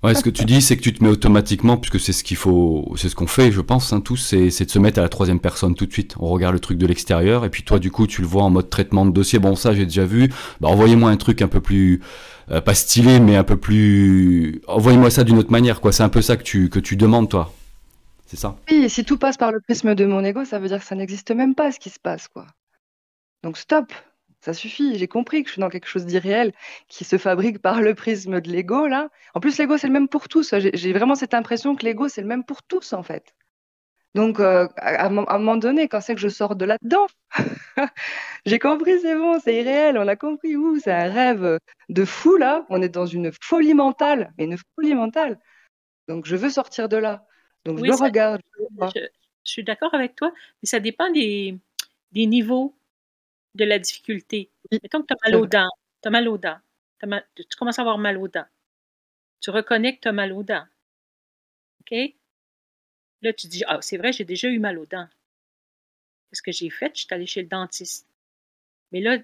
Ouais, ce que tu dis, c'est que tu te mets automatiquement, puisque c'est ce qu'il faut, c'est ce qu'on fait, je pense, hein, tous, c'est, de se mettre à la troisième personne tout de suite. On regarde le truc de l'extérieur, et puis toi, du coup, tu le vois en mode traitement de dossier. Bon, ça, j'ai déjà vu. Bah, envoyez-moi un truc un peu plus, euh, pas stylé, mais un peu plus. Envoyez-moi ça d'une autre manière, quoi. C'est un peu ça que tu, que tu demandes, toi. C'est ça? Oui, si tout passe par le prisme de mon ego, ça veut dire que ça n'existe même pas ce qui se passe, quoi. Donc stop. Ça suffit, j'ai compris que je suis dans quelque chose d'irréel qui se fabrique par le prisme de l'ego, là. En plus, l'ego, c'est le même pour tous. J'ai vraiment cette impression que l'ego, c'est le même pour tous, en fait. Donc, euh, à, un moment donné, quand c'est que je sors de là-dedans, j'ai compris, c'est bon, c'est irréel, on a compris, ouh, c'est un rêve de fou, là. On est dans une folie mentale, mais une folie mentale. Donc, je veux sortir de là. Donc, je le regarde. Je, suis d'accord avec toi, mais ça dépend des, des niveaux de la difficulté. Mettons que tu as mal aux dents. Tu as mal aux dents. tu commences à avoir mal aux dents. Tu reconnais que tu as mal aux dents. OK? Là, tu dis, ah, c'est vrai, j'ai déjà eu mal aux dents. Qu'est-ce que j'ai fait? Je suis allé chez le dentiste. Mais là,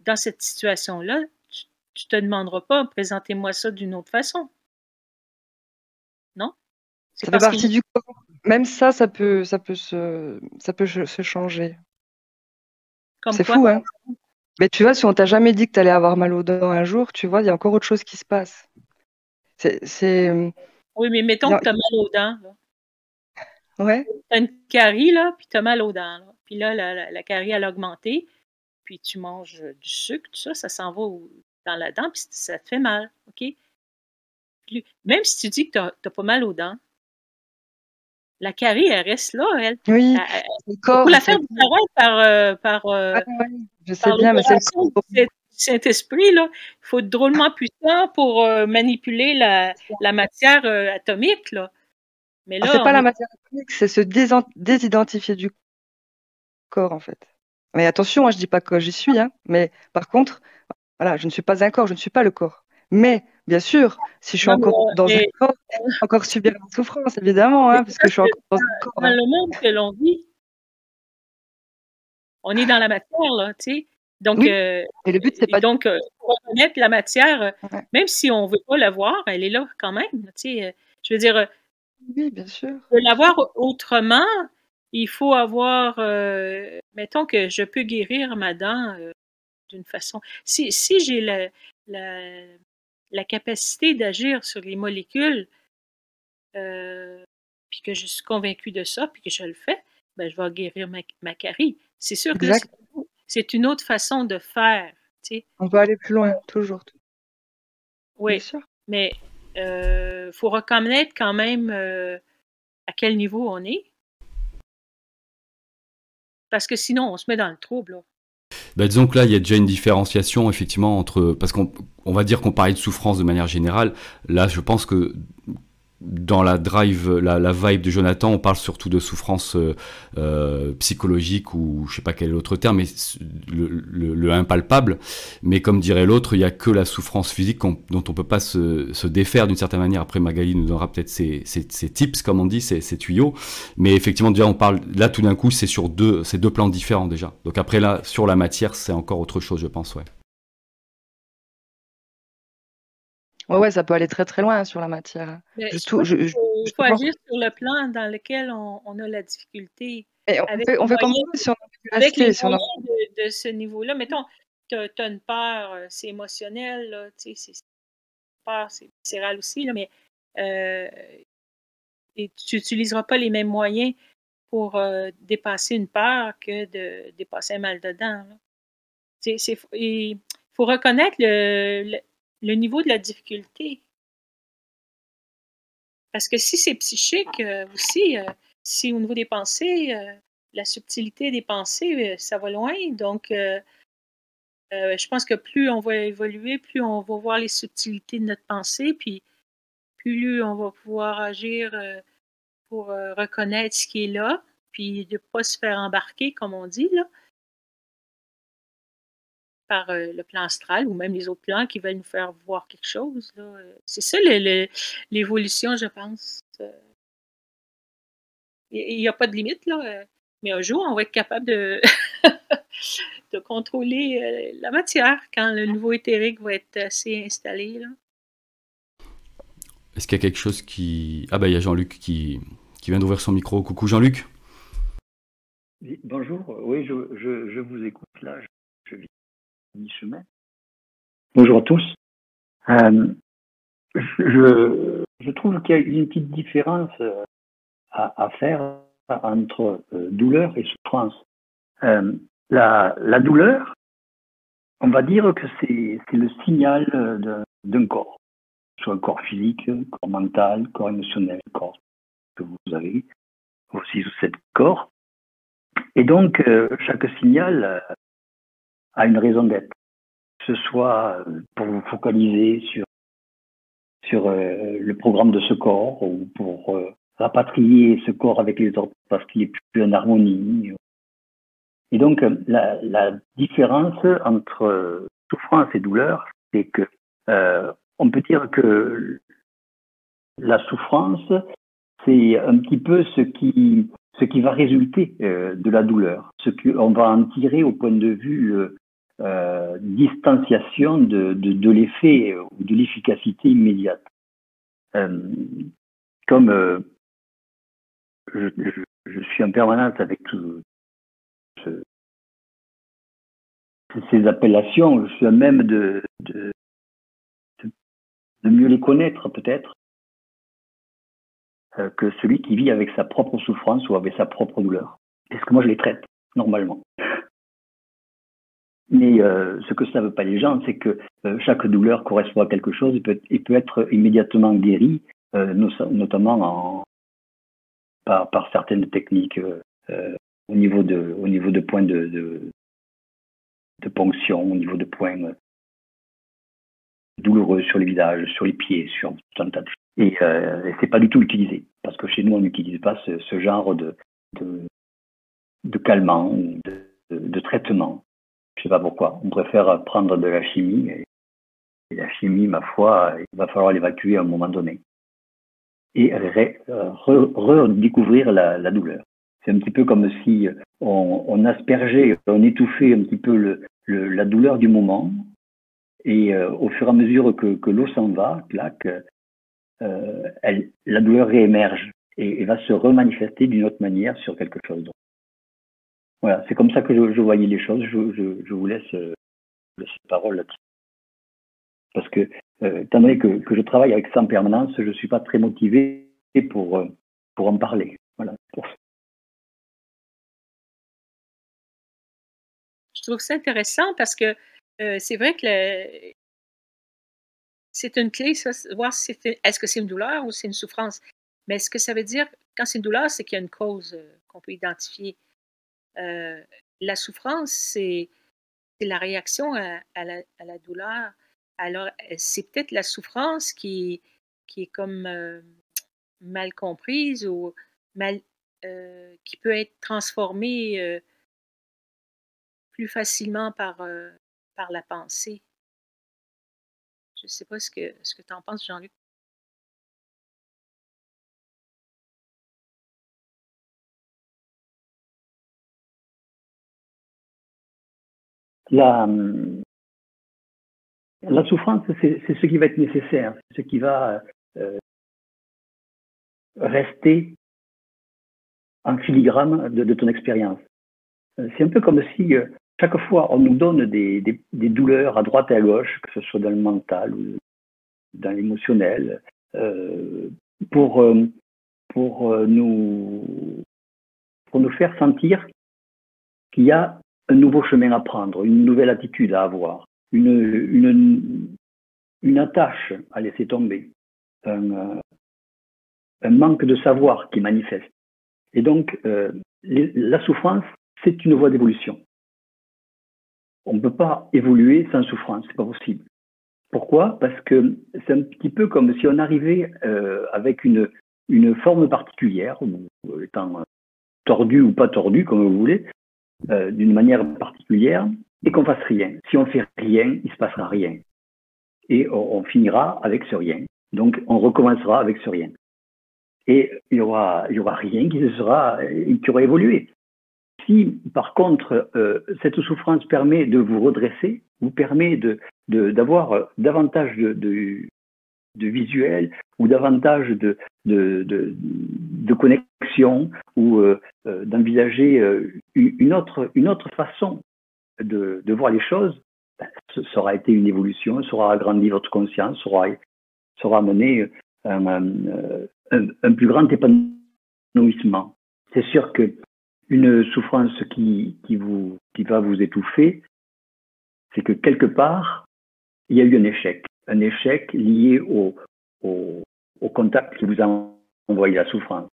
dans cette situation-là, tu ne te demanderas pas, présentez-moi ça d'une autre façon. Non? Ça fait partie du corps. Même ça, ça peut, ça peut, se, ça peut se changer. C'est fou, hein Mais tu vois, si on t'a jamais dit que tu allais avoir mal aux dents un jour, tu vois, il y a encore autre chose qui se passe. C'est. Euh, oui, mais mettons que tu as mal aux dents. Ouais. Tu as une carie, là, puis tu as mal aux dents. Puis là, la, la, carie, elle a augmenté. Puis tu manges du sucre, tout ça, ça s'en va dans la dent, puis ça te fait mal. OK? Même si tu dis que tu n'as pas mal aux dents, la carie, elle reste là, elle. Oui, le corps. Pour la faire disparaître par, euh, par, euh, ah, je sais bien, mais c'est Saint-Esprit, là. Il faut être drôlement puissant pour euh, manipuler la, la matière atomique, là. Mais ah, là. c'est pas la matière atomique, c'est se désidentifier du corps, en fait. Mais attention, hein, je dis pas que j'y suis, hein, mais par contre, voilà, je ne suis pas un corps, je ne suis pas le corps. Mais Bien sûr, si je suis encore dans un corps, encore subir la souffrance, évidemment, hein, parce que je suis encore dans un corps. Dans le monde que l'on vit, on est dans la matière, là, tu sais. Donc, euh, et le but, c'est pas. Donc, euh, reconnaître la matière, euh, même si on ne veut pas la voir, elle est là quand même, tu sais. je veux dire. Oui, bien sûr. Pour la voir autrement, il faut avoir. mettons que je peux guérir ma dent d'une façon. Si, si j'ai la, la la capacité d'agir sur les molécules, euh, puis que je suis convaincue de ça, puis que je le fais, ben, je vais guérir ma, carie. C'est sûr que c'est une autre façon de faire. On peut aller plus loin, toujours. Oui, mais il euh, faut reconnaître quand même euh, à quel niveau on est. Parce que sinon, on se met dans le trouble. Là. Bah, disons que là, il y a déjà une différenciation, effectivement, entre. Parce qu'on va dire qu'on parlait de souffrance de manière générale. Là, je pense que dans la drive, la, vibe de Jonathan, on parle surtout de souffrance euh, euh psychologique ou je sais pas quel autre terme, mais le, le, le impalpable. Mais comme dirait l'autre, il y a que la souffrance physique dont on peut pas se, défaire d'une certaine manière. Après, Magali nous donnera peut-être ses, tips, comme on dit, ses, ses, tuyaux. Mais effectivement, déjà, on parle là tout d'un coup, c'est sur deux, c'est deux plans différents déjà. Donc après là, sur la matière, c'est encore autre chose, je pense, ouais. Ouais, ouais, ça peut aller très très loin sur la matière. il faut, je, je, faut, faut agir sur le plan dans lequel on, on a la difficulté. Et on avec fait, on on avec les de, de ce niveau-là. Mettons, tu as, une peur, euh, c'est émotionnel, tu sais, c'est peur, c'est viscéral aussi, là, mais euh, et tu n'utiliseras pas les mêmes moyens pour euh, dépasser une peur que de dépasser un mal dedans. Il faut reconnaître le, le, le niveau de la difficulté. Parce que si c'est psychique euh, aussi, euh, si au niveau des pensées, euh, la subtilité des pensées, ça va loin. Donc, je pense que plus on va évoluer, plus on va voir les subtilités de notre pensée, puis plus on va pouvoir agir pour reconnaître ce qui est là, puis de ne pas se faire embarquer, comme on dit, là, par euh, le plan astral ou même les autres plans qui veulent nous faire voir quelque chose. là. C'est ça le- le- l'évolution, je pense. Euh, Il n'y a pas de limite, là. euh, Mais un jour, on va être capable de, de contrôler la matière quand le nouveau éthérique va être assez installé. Là. Est-ce qu'il y a quelque chose qui... Ah bah il y a Jean-Luc qui, qui vient d'ouvrir son micro. Coucou Jean-Luc. Bonjour, oui, je, je, je vous écoute là, je, je vis Bonjour à tous. Euh, je, trouve qu'il y a une petite différence euh, à, faire entre euh, douleur et souffrance. La, douleur, on va dire que c'est le signal d'un- corps, soit un corps physique, corps mental, corps émotionnel, corps que vous avez, aussi sous sept corps. Et donc, chaque signal a une raison d'être. Que ce soit euh, pour vous focaliser sur, sur euh, le programme de ce corps ou pour euh, rapatrier ce corps avec les autres parce qu'il est plus en harmonie. Et donc, la, différence entre souffrance et douleur, c'est que on peut dire que la souffrance, c'est un petit peu ce qui ce qui va résulter de la douleur, ce qu'on va en tirer au point de vue euh, distanciation de, l'effet ou de l'efficacité immédiate. Euh, comme euh, je, suis en permanence avec tout ce- ces appellations, je suis à même de, mieux les connaître peut-être que celui qui vit avec sa propre souffrance ou avec sa propre douleur. Parce que moi, je les traite, normalement? Mais euh, ce que ça veut pas les gens, c'est que euh, chaque douleur correspond à quelque chose et peut, et peut être immédiatement guérie, euh, no- notamment en, par, certaines techniques au niveau de points de, ponction, au niveau de points douloureux sur les visages, sur les pieds, sur tout un tas de choses. Et, et c'est pas du tout utilisé parce que chez nous on n'utilise pas ce, genre de de, calmant, ou de traitement. Je sais pas pourquoi. On préfère prendre de la chimie la chimie, ma foi, il va falloir l'évacuer à un moment donné et redécouvrir la, douleur. C'est un petit peu comme si on, aspergeait, on étouffait un petit peu la douleur du moment, et euh, au fur et à mesure que, l'eau s'en va, clac, euh, la douleur réémerge et, et va se remanifester d'une autre manière sur quelque chose d'autre. Voilà, c'est comme ça que je, voyais les choses. Je, vous laisse, euh, la parole là-dessus. Parce que, euh, étant donné que, je travaille avec ça en permanence, je ne suis pas très motivé pour, euh, pour en parler. Je trouve ça intéressant parce que euh, c'est vrai que c'est une clé, ça, voir si est-ce que c'est une douleur ou c'est une souffrance. Mais ce que ça veut dire, quand c'est une douleur, c'est qu'il y a une cause qu'on peut identifier. Euh, la souffrance, c'est la réaction à, la, douleur. Alors, euh, c'est peut-être la souffrance qui, est comme euh, mal comprise ou qui peut être transformée plus facilement par, la pensée. Je ne sais pas que, ce que tu en penses, Jean-Luc. La, la souffrance, c'est ce qui va être nécessaire, ce qui va euh, rester en filigrane de, ton expérience. Euh, c'est un peu comme si euh, chaque fois on nous donne des, douleurs à droite et à gauche, que ce soit dans le mental ou dans l'émotionnel, euh, pour, pour, nous, pour nous faire sentir qu'il y a un nouveau chemin à prendre, une nouvelle attitude à avoir, une, une, une attache à laisser tomber, un, un manque de savoir qui manifeste. Et donc, euh, la souffrance, c'est une voie d'évolution. On ne peut pas évoluer sans souffrance, c'est pas possible. Pourquoi? Parce que c'est un petit peu comme si on arrivait euh, avec une, une forme particulière, étant tordu ou pas tordu, comme vous voulez, euh, d'une manière particulière, et qu'on fasse rien. Si on fait rien, il se passera rien. Et on, finira avec ce rien. Donc, on recommencera avec ce rien et il n'y aura, il y aura rien qui sera, qui aura évolué. Si, par contre, euh, cette souffrance permet de vous redresser, vous permet de, d'avoir davantage de, de, de, visuel ou davantage de, de, de, connexion ou euh, euh d'envisager euh, une, autre, une autre façon de, de voir les choses, ben, ça été une évolution, ça aura agrandi votre conscience, ça aura, ça aura amené un, un, plus grand épanouissement. C'est sûr que une souffrance qui, qui, vous, qui va vous étouffer, c'est que quelque part, il y a eu un échec. Un échec lié au, contact qui vous a envoyé la souffrance.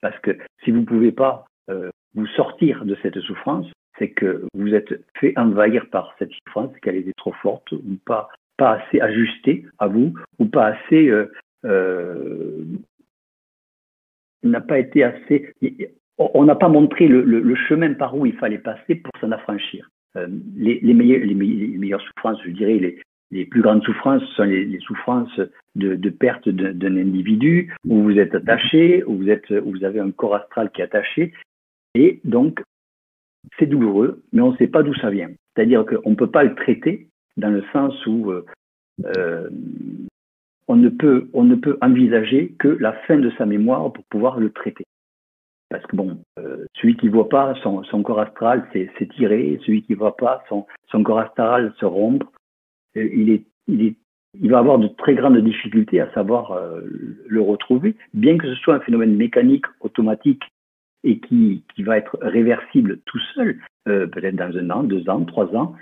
Parce que si vous ne pouvez pas euh, vous sortir de cette souffrance, c'est que vous êtes fait envahir par cette souffrance, qu'elle était trop forte ou pas, pas assez ajustée à vous, ou pas assez euh, euh, n'a pas été assez. On n'a pas montré le, chemin par où il fallait passer pour s'en affranchir. Les, meilleures souffrances, je dirais, les, les plus grandes souffrances sont les, souffrances de, perte d'un individu où vous êtes attaché, où vous, êtes, où vous avez un corps astral qui est attaché. Et donc, c'est douloureux, mais on ne sait pas d'où ça vient. C'est-à-dire qu'on ne peut pas le traiter dans le sens où euh, euh, on ne peut, on ne peut envisager que la fin de sa mémoire pour pouvoir le traiter. Parce que bon, euh, celui qui voit pas son, corps astral s'étirer, celui qui voit pas son, son corps astral se rompre, il, est, il, est, il va avoir de très grandes difficultés à savoir euh, le retrouver, bien que ce soit un phénomène mécanique, automatique, et qui, qui va être réversible tout seul, euh, peut-être dans un an, deux ans, trois ans,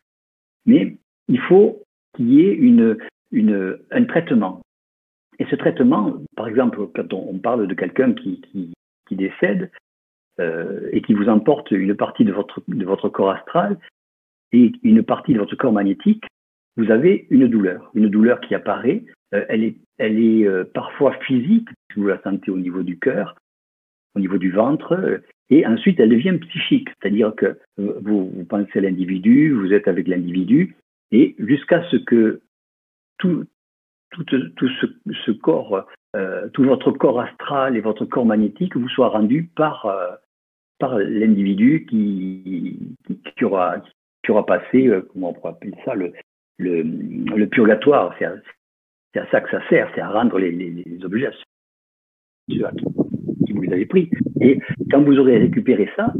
mais il faut qu'il y ait une, une, un traitement. Et ce traitement, par exemple, quand on, parle de quelqu'un qui, qui, qui, décède euh, et qui vous emporte une partie de votre, de votre corps astral et une partie de votre corps magnétique, vous avez une douleur, une douleur qui apparaît. Euh, elle est, elle est euh, parfois physique, si vous la sentez au niveau du cœur, au niveau du ventre, euh, et ensuite elle devient psychique, c'est-à-dire que vous, pensez à l'individu, vous êtes avec l'individu, et jusqu'à ce que tout, tout, tout ce, corps, tout votre corps astral et votre corps magnétique vous soit rendu par, par l'individu qui, qui, aura, qui aura passé, comment on pourrait appeler ça, le, le, purgatoire. C'est à, à, ça que ça sert, c'est à rendre les, objets à ceux qui vous les avez pris. Et quand vous aurez récupéré ça,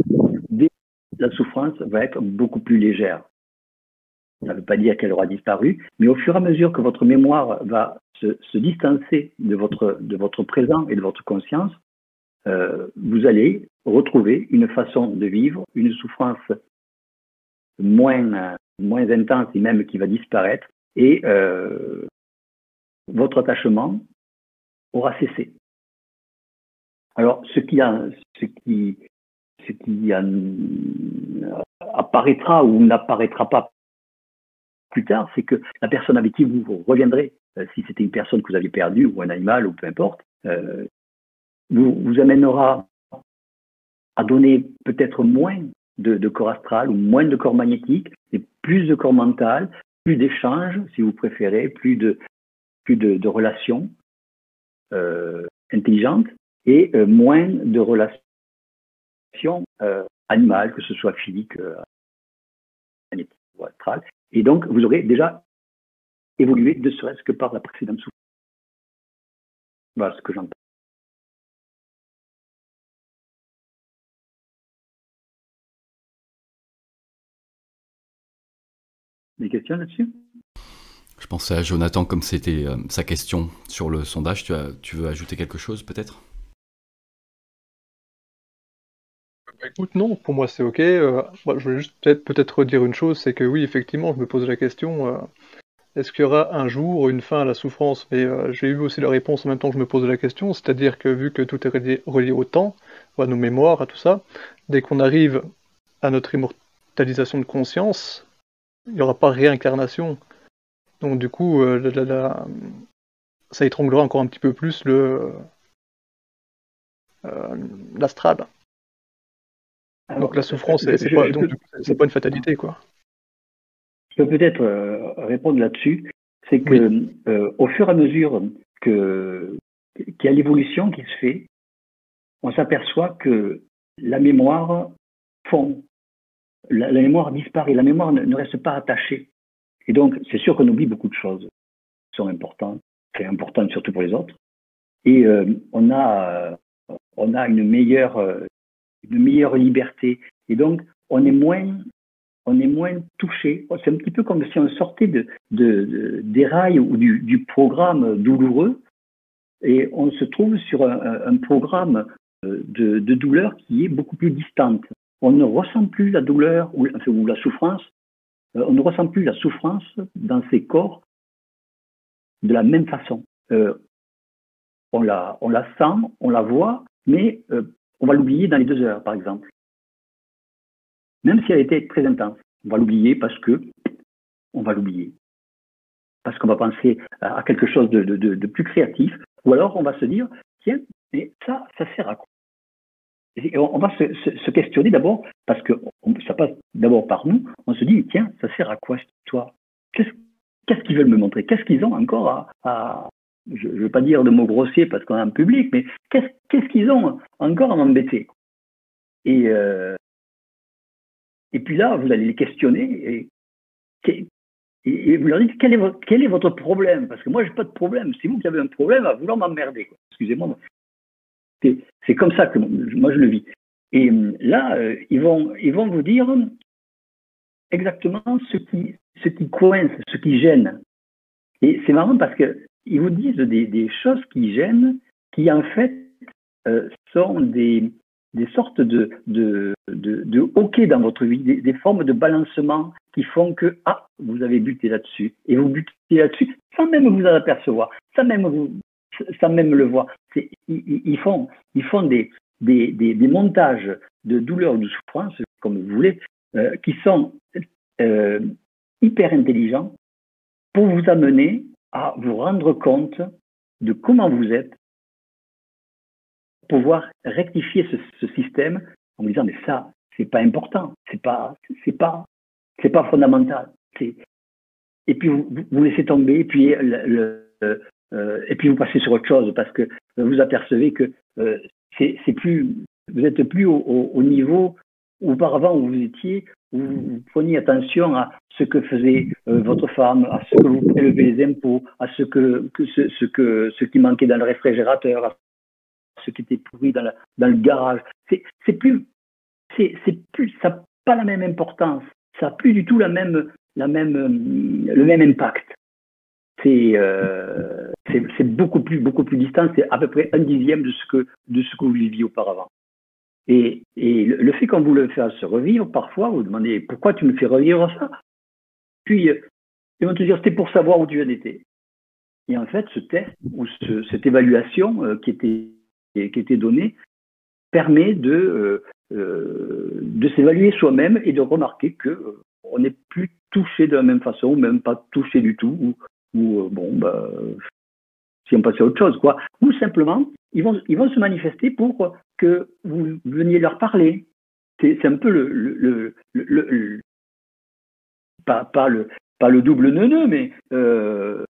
la souffrance va être beaucoup plus légère. Ça ne veut pas dire qu'elle aura disparu, mais au fur et à mesure que votre mémoire va se, se distancer de votre, de votre présent et de votre conscience, euh, vous allez retrouver une façon de vivre, une souffrance moins, moins intense et même qui va disparaître, et euh, votre attachement aura cessé. Alors, ce qui, ce qui, ce qui apparaîtra ou n'apparaîtra pas plus tard, c'est que la personne avec qui vous reviendrez, euh, si c'était une personne que vous aviez perdue ou un animal ou peu importe, euh, vous, amènera à donner peut-être moins de, corps astral ou moins de corps magnétique, et plus de corps mental, plus d'échanges, si vous préférez, plus de, plus de, relations euh, intelligentes et euh, moins de relations euh, animales, que ce soit physique, magnétique ou astral. Et donc, vous aurez déjà évolué, ne serait-ce que par la précédente souffrance. Voilà ce que j'entends. Des questions là-dessus? Je pensais à Jonathan comme c'était euh, sa question sur le sondage. Tu, as, tu veux ajouter quelque chose peut-être? Bah, Écoute, non, pour moi c'est ok. Euh, je voulais juste peut-être peut redire une chose, c'est que oui, effectivement, je me pose la question, euh, est-ce qu'il y aura un jour une fin à la souffrance? Mais j'ai eu aussi la réponse en même temps que je me pose la question, c'est-à-dire que vu que tout est relié, relié au temps, à nos mémoires, à tout ça, dès qu'on arrive à notre immortalisation de conscience, il n'y aura pas réincarnation. Donc du coup, euh, ça étranglera encore un petit peu plus le euh, l'astral. Donc la souffrance, c'est pas, pas, une fatalité, quoi. Je peux peut-être euh, répondre là-dessus. C'est que au fur et à mesure que qu'il y a l'évolution qui se fait, on s'aperçoit que la mémoire fond la, mémoire disparaît, la mémoire ne, reste pas attachée. Et donc, c'est sûr qu'on oublie beaucoup de choses qui sont importantes, très importantes surtout pour les autres. Et euh, on, a, euh, on a une meilleure, euh, une meilleure liberté. Et donc, on est moins, on est moins touché. C'est un petit peu comme si on sortait de, de, des rails ou du, du, programme douloureux et on se trouve sur un, programme de, de douleur qui est beaucoup plus distante on ne ressent plus la douleur ou, la souffrance, euh, on ne ressent plus la souffrance dans ses corps de la même façon. Euh, on, la, on la sent, on la voit, mais euh, on va l'oublier dans les deux heures, par exemple. Même si elle était très intense, on va l'oublier parce que on va l'oublier. Parce qu'on va penser à quelque chose de, de, plus créatif, ou alors on va se dire, tiens, mais ça, ça sert à quoi? On va se, questionner d'abord, parce que ça passe d'abord par nous, on se dit, tiens, ça sert à quoi cette histoire? Qu'est-ce qu'ils veulent me montrer? Qu'est-ce qu'ils ont encore à, je ne veux pas dire de mots grossiers parce qu'on est en public, mais qu'est-ce qu'ils ont encore à m'embêter? Et, euh, et puis là, vous allez les questionner et, vous leur dites quel est, quel est votre problème? Parce que moi, je n'ai pas de problème. C'est vous qui avez un problème à vouloir m'emmerder. Excusez-moi, c'est comme ça que moi je le vis. Et euh, là, euh, ils, vont, ils vont vous dire exactement ce qui, ce qui coince, ce qui gêne. Et c'est marrant parce qu'ils vous disent des, choses qui gênent, qui en fait euh, sont des, des sortes de, de, de, hockey dans votre vie, des, des, formes de balancement qui font que, ah, vous avez buté là-dessus, et vous butez là-dessus sans même vous en apercevoir, sans même vous, sans même le voir. Ils, font, ils font des, des, des, montages de douleur ou de souffrance, comme vous voulez, euh, qui sont euh, hyper intelligents pour vous amener à vous rendre compte de comment vous êtes, pouvoir rectifier ce, système en vous disant mais ça c'est pas important, c'est pas c'est pas c'est pas fondamental. Et puis vous, vous laissez tomber, et puis le, et puis vous passez sur autre chose parce que vous apercevez que euh, c'est plus, vous êtes plus au, au, niveau auparavant où vous étiez, où vous preniez attention à ce que faisait euh, votre femme, à ce que vous prélevez les impôts, à ce que, ce, qui manquait dans le réfrigérateur, à ce qui était pourri dans, le garage. C'est plus, c'est plus, ça n'a pas la même importance, ça n'a plus du tout la même, la même, le même impact. Euh, c'est beaucoup plus beaucoup plus distant, c'est à peu près un dixième de ce que de ce que vous viviez auparavant. Et, le fait qu'on vous le fasse revivre, parfois, vous demandez pourquoi tu me fais revivre ça? Puis ils vont te dire c'était pour savoir où tu en étais. Et en fait, ce test ou ce, cette évaluation euh, qui était qui était donnée permet de euh, euh de s'évaluer soi-même et de remarquer que on n'est plus touché de la même façon, ou même pas touché du tout, ou, ou euh, bon, bah, si on passait à autre chose, quoi. Ou simplement, ils vont, ils vont se manifester pour que vous veniez leur parler. C'est un peu le, le, le, pas, pas, le, pas le double neuneu, mais euh,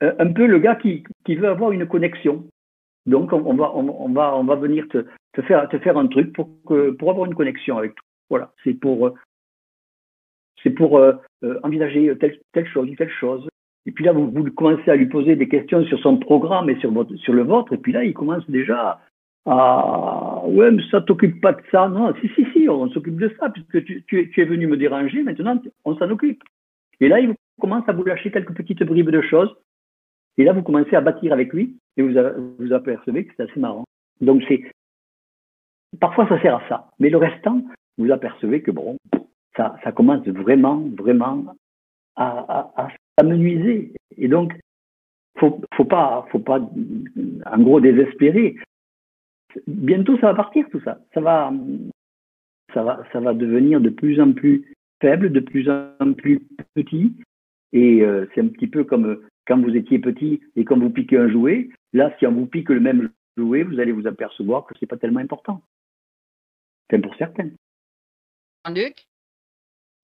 un peu le gars qui, qui veut avoir une connexion. Donc, on, va, on, va, on va venir te, faire, te faire un truc pour, que, pour avoir une connexion avec toi. Voilà, c'est pour, c'est pour euh, euh, envisager telle, telle chose, telle chose. Et puis là, vous, commencez à lui poser des questions sur son programme et sur, votre, sur le vôtre. Et puis là, il commence déjà à ouais, mais ça t'occupe pas de ça. Non, si, si, si, on s'occupe de ça, puisque tu, es venu me déranger. Maintenant, on s'en occupe. Et là, il commence à vous lâcher quelques petites bribes de choses. Et là, vous commencez à bâtir avec lui et vous, vous apercevez que c'est assez marrant. Donc, c'est parfois ça sert à ça. Mais le restant, vous apercevez que bon, ça, commence vraiment, vraiment à, à s'amenuiser. Et donc, faut, faut pas, faut pas, en gros, désespérer. Bientôt, ça va partir tout ça. Ça va, ça va, ça va devenir de plus en plus faible, de plus en plus petit. Et euh, c'est un petit peu comme quand vous étiez petit et quand vous piquez un jouet. Là, si on vous pique le même jouet, vous allez vous apercevoir que c'est pas tellement important. C'est pour certains. Jean-Luc?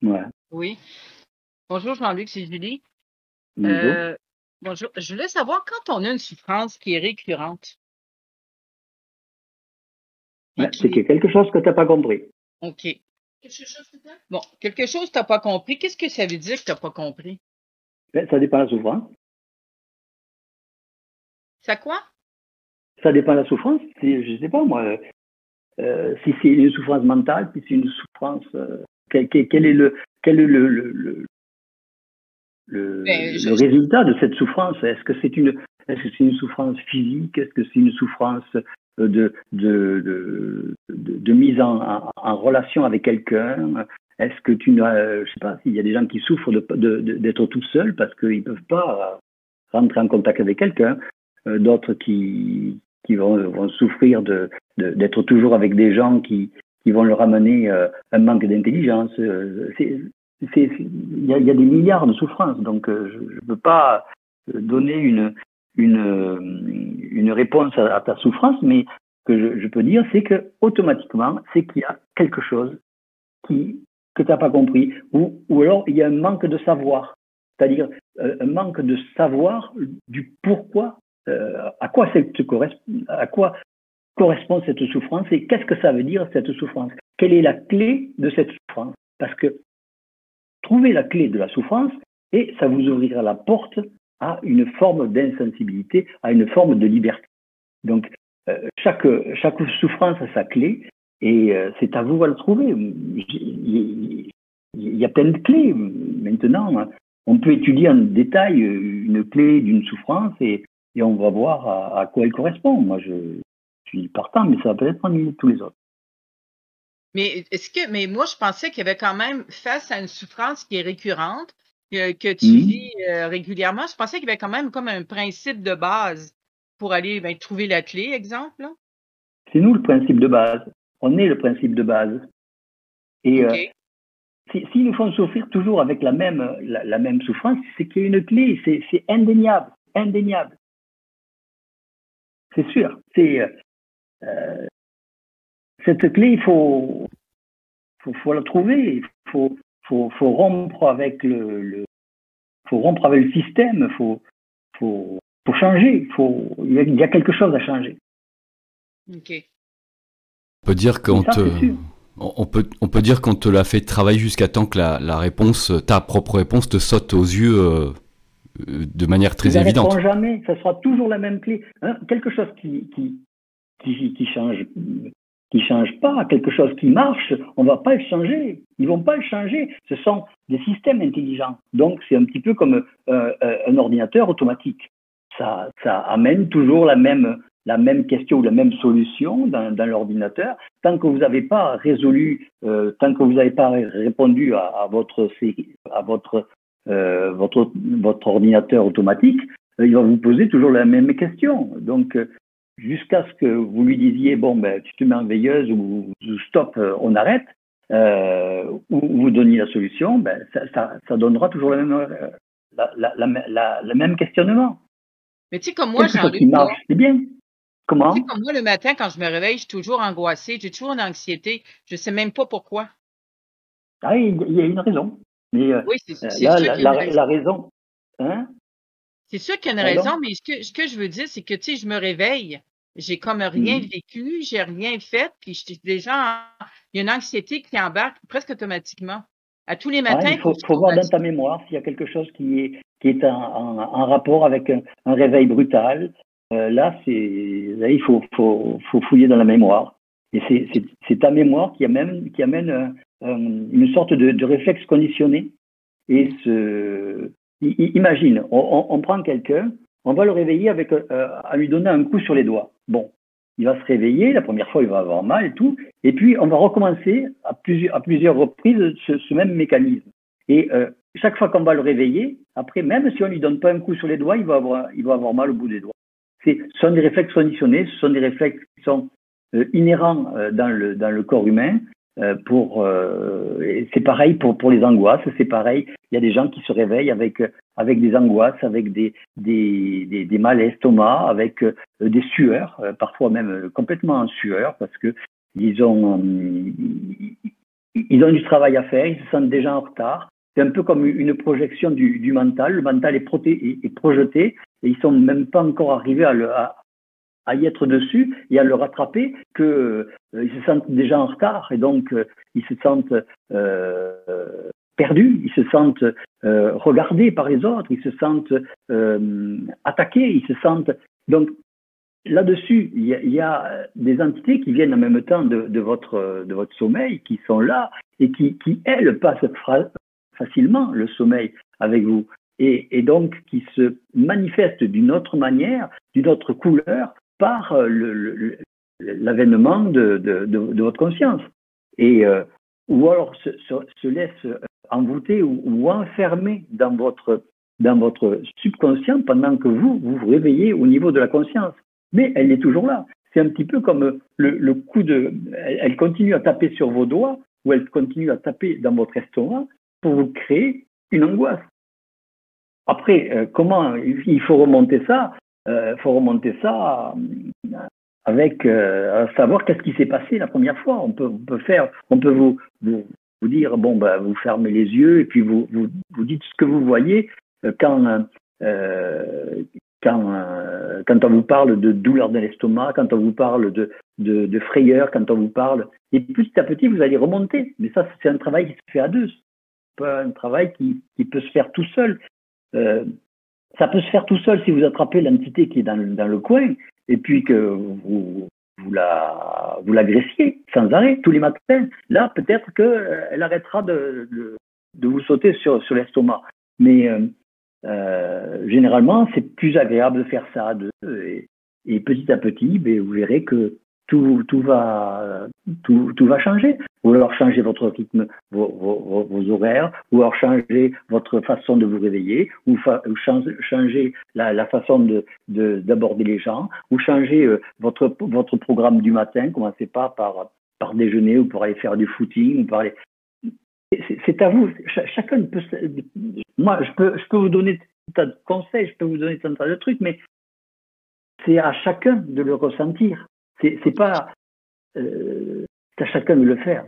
Ouais. Oui. Bonjour Jean-Luc, c'est Julie. Bonjour. Euh, bonjour. Je voulais savoir quand on a une souffrance qui est récurrente? Ouais, qui c'est qu'il y a quelque chose que tu n'as pas compris. OK. Bon, quelque chose que tu n'as pas compris. Qu'est-ce que ça veut dire que tu n'as pas compris? Ben, Ça dépend de la souffrance. Ça quoi? Ça dépend de la souffrance. Je sais pas, moi, euh, si c'est une souffrance mentale, si c'est une souffrance. euh, quel, quel- quel est le, quel est le, le, le, le- Ben, je- le résultat de cette souffrance. Est-ce que c'est une, est-ce que c'est une souffrance physique? Est-ce que c'est une souffrance euh, de, de, de, de, mise en, en, en relation avec quelqu'un? Est-ce que tu n'as, euh, je sais pas, s'il y a des gens qui souffrent de, de, de- d'être tout seuls parce qu'ils peuvent pas rentrer en contact avec quelqu'un, euh, d'autres qui, qui vont, vont souffrir de- d'être toujours avec des gens qui, qui vont leur amener un manque d'intelligence. Il, y a, des milliards de souffrances, donc euh, je ne peux pas euh, donner une, euh, réponse à, ta souffrance, mais ce que je, peux dire, c'est que automatiquement, c'est qu'il y a quelque chose que tu n'as pas compris, ou, alors il y a un manque de savoir, c'est-à-dire un manque de savoir du pourquoi, à quoi cette à quoi correspond cette souffrance et qu'est-ce que ça veut dire cette souffrance? Quelle est la clé de cette souffrance? Parce que trouver la clé de la souffrance et ça vous ouvrira la porte à une forme d'insensibilité, à une forme de liberté. Donc euh, chaque souffrance a sa clé et euh, c'est à vous à le trouver. Il y a plein de clés maintenant. On peut étudier en détail une clé d'une souffrance et, on va voir à, quoi elle correspond. Moi, je, je suis partant, mais ça va peut-être ennuyer tous les autres. Mais est-ce que, mais moi, je pensais qu'il y avait quand même, face à une souffrance qui est récurrente, que, que tu Mhm. vis euh, régulièrement, je pensais qu'il y avait quand même comme un principe de base pour aller ben, trouver la clé, exemple. C'est nous le principe de base. On est le principe de base. Et euh, OK. si- s'ils nous font souffrir toujours avec la même, la, la même souffrance, c'est qu'il y a une clé, c'est c'est indéniable, indéniable. C'est sûr. C'est euh, cette clé, il faut, faut, faut la trouver. Il faut, faut, faut rompre avec le, le faut rompre avec le système. Faut, faut, faut changer. Faut, il y a- il y a quelque chose à changer. OK. On peut dire qu'on te, on peut, on peut dire qu'on te l'a fait travailler jusqu'à temps que la, la réponse, ta propre réponse, te saute aux yeux euh, de manière très Ils évidente. jamais, ça sera toujours la même clé. Hein, quelque chose qui, qui, qui, qui change qui change pas, quelque chose qui marche, on va pas le changer. Ils vont pas le changer. Ce sont des systèmes intelligents. Donc c'est un petit peu comme euh, euh, un ordinateur automatique. Ça, ça amène toujours la même la même question ou la même solution dans, dans l'ordinateur. Tant que vous n'avez pas résolu, euh, tant que vous n'avez pas répondu à, à votre à votre euh, votre, votre ordinateur automatique, euh, il va vous poser toujours la même question. Donc, jusqu'à ce que vous lui disiez, bon, ben, tu te mets en veilleuse ou, ou stop, euh, on arrête, euh, ou vous donniez la solution, ben, ça, ça, ça donnera toujours le même, euh, la, la, la, la- le même questionnement. Mais tu sais, comme moi, Jean-Luc, c'est bien. Comment? Tu sais, comme moi, le matin, quand je me réveille, je suis toujours angoissée, j'ai toujours une anxiété. Je sais même pas pourquoi. Ah, il y a une raison. Mais euh, oui, c'est euh, la, la, raison. la, raison. Hein? C'est sûr qu'il y a une raison, mais ce que, ce que je veux dire, c'est que, tu sais, je me réveille, j'ai comme rien mmh. vécu, j'ai rien fait, puis je déjà, il y a une anxiété qui embarque presque automatiquement. À tous les matins. il faut, faut voir dans ta mémoire s'il y a quelque chose qui est, qui est en, en, en rapport avec un, un réveil brutal. Euh, là, c'est, là, il faut, faut, faut fouiller dans la mémoire. Et c'est ta mémoire qui amène, qui amène euh, une sorte de, de, réflexe conditionné. Et ce, imagine, on, prend quelqu'un, on va le réveiller avec, euh, à lui donner un coup sur les doigts. Bon, il va se réveiller, la première fois il va avoir mal et tout, et puis on va recommencer à plusieurs, reprises ce, même mécanisme. Et euh, chaque fois qu'on va le réveiller, après, même si on lui donne pas un coup sur les doigts, il va avoir, mal au bout des doigts. Ce sont des réflexes conditionnés, ce sont des réflexes qui sont euh, inhérents euh, dans le corps humain. Euh, pour, euh, c'est pareil pour, pour les angoisses, c'est pareil. Il y a des gens qui se réveillent avec, avec des angoisses, avec des, des, des, des mal avec euh, des sueurs, parfois même complètement en sueur, parce que ils ont, ils ont du travail à faire, ils se sentent déjà en retard. C'est un peu comme une projection du, du mental. Le mental est, proté, est, projeté et ils sont même pas encore arrivés à, le, à, à y être dessus et à le rattraper que euh, se sentent déjà en retard et donc euh, ils se sentent euh, perdus, ils se sentent regardés par les autres, ils se sentent attaqués, ils se sentent donc là-dessus il y, a des entités qui viennent en même temps de, votre de votre sommeil qui sont là et qui qui elles passent facilement le sommeil avec vous et, et, donc qui se manifestent d'une autre manière, d'une autre couleur, par euh, l'avènement de, votre conscience. Et, euh, ou alors se, se, se, laisse envoûter ou, enfermer dans votre, dans votre subconscient pendant que vous, vous réveillez au niveau de la conscience. Mais elle est toujours là. C'est un petit peu comme le, coup de... Elle, continue à taper sur vos doigts ou elle continue à taper dans votre estomac pour vous créer une angoisse. Après, euh, comment il faut remonter ça? Euh, faut remonter ça euh, avec euh, savoir qu'est-ce qui s'est passé la première fois. On peut, on peut faire, on peut vous, vous, vous dire bon bah vous fermez les yeux et puis vous, vous, vous dites ce que vous voyez quand euh, quand, euh, quand on vous parle de douleur de l'estomac, quand on vous parle de, de, frayeur, quand on vous parle. Et petit à petit, vous allez remonter. Mais ça, c'est un travail qui se fait à deux. Pas un travail qui, qui peut se faire tout seul. Ça peut se faire tout seul si vous attrapez l'entité qui est dans, le coin et puis que vous, la vous l'agressiez sans arrêt tous les matins. Là, peut-être qu'elle arrêtera de, de, vous sauter sur, sur l'estomac. Mais euh, euh, généralement, c'est plus agréable de faire ça à deux. Et, et petit à petit, ben, vous verrez que tout, tout, va, tout, tout va changer. Ou alors changer votre rythme, vos, vos, horaires, ou alors changer votre façon de vous réveiller, ou, fa, changer la, la façon de, d'aborder les gens, ou changer euh, votre, votre programme du matin. Commencez pas par, par déjeuner ou pour aller faire du footing, ou aller... C'est à vous. Chacun peut. Moi, je peux, je peux vous donner tas de conseils, je peux vous donner tant de trucs, mais c'est à chacun de le ressentir. C'est pas. Euh, à chacun de le faire.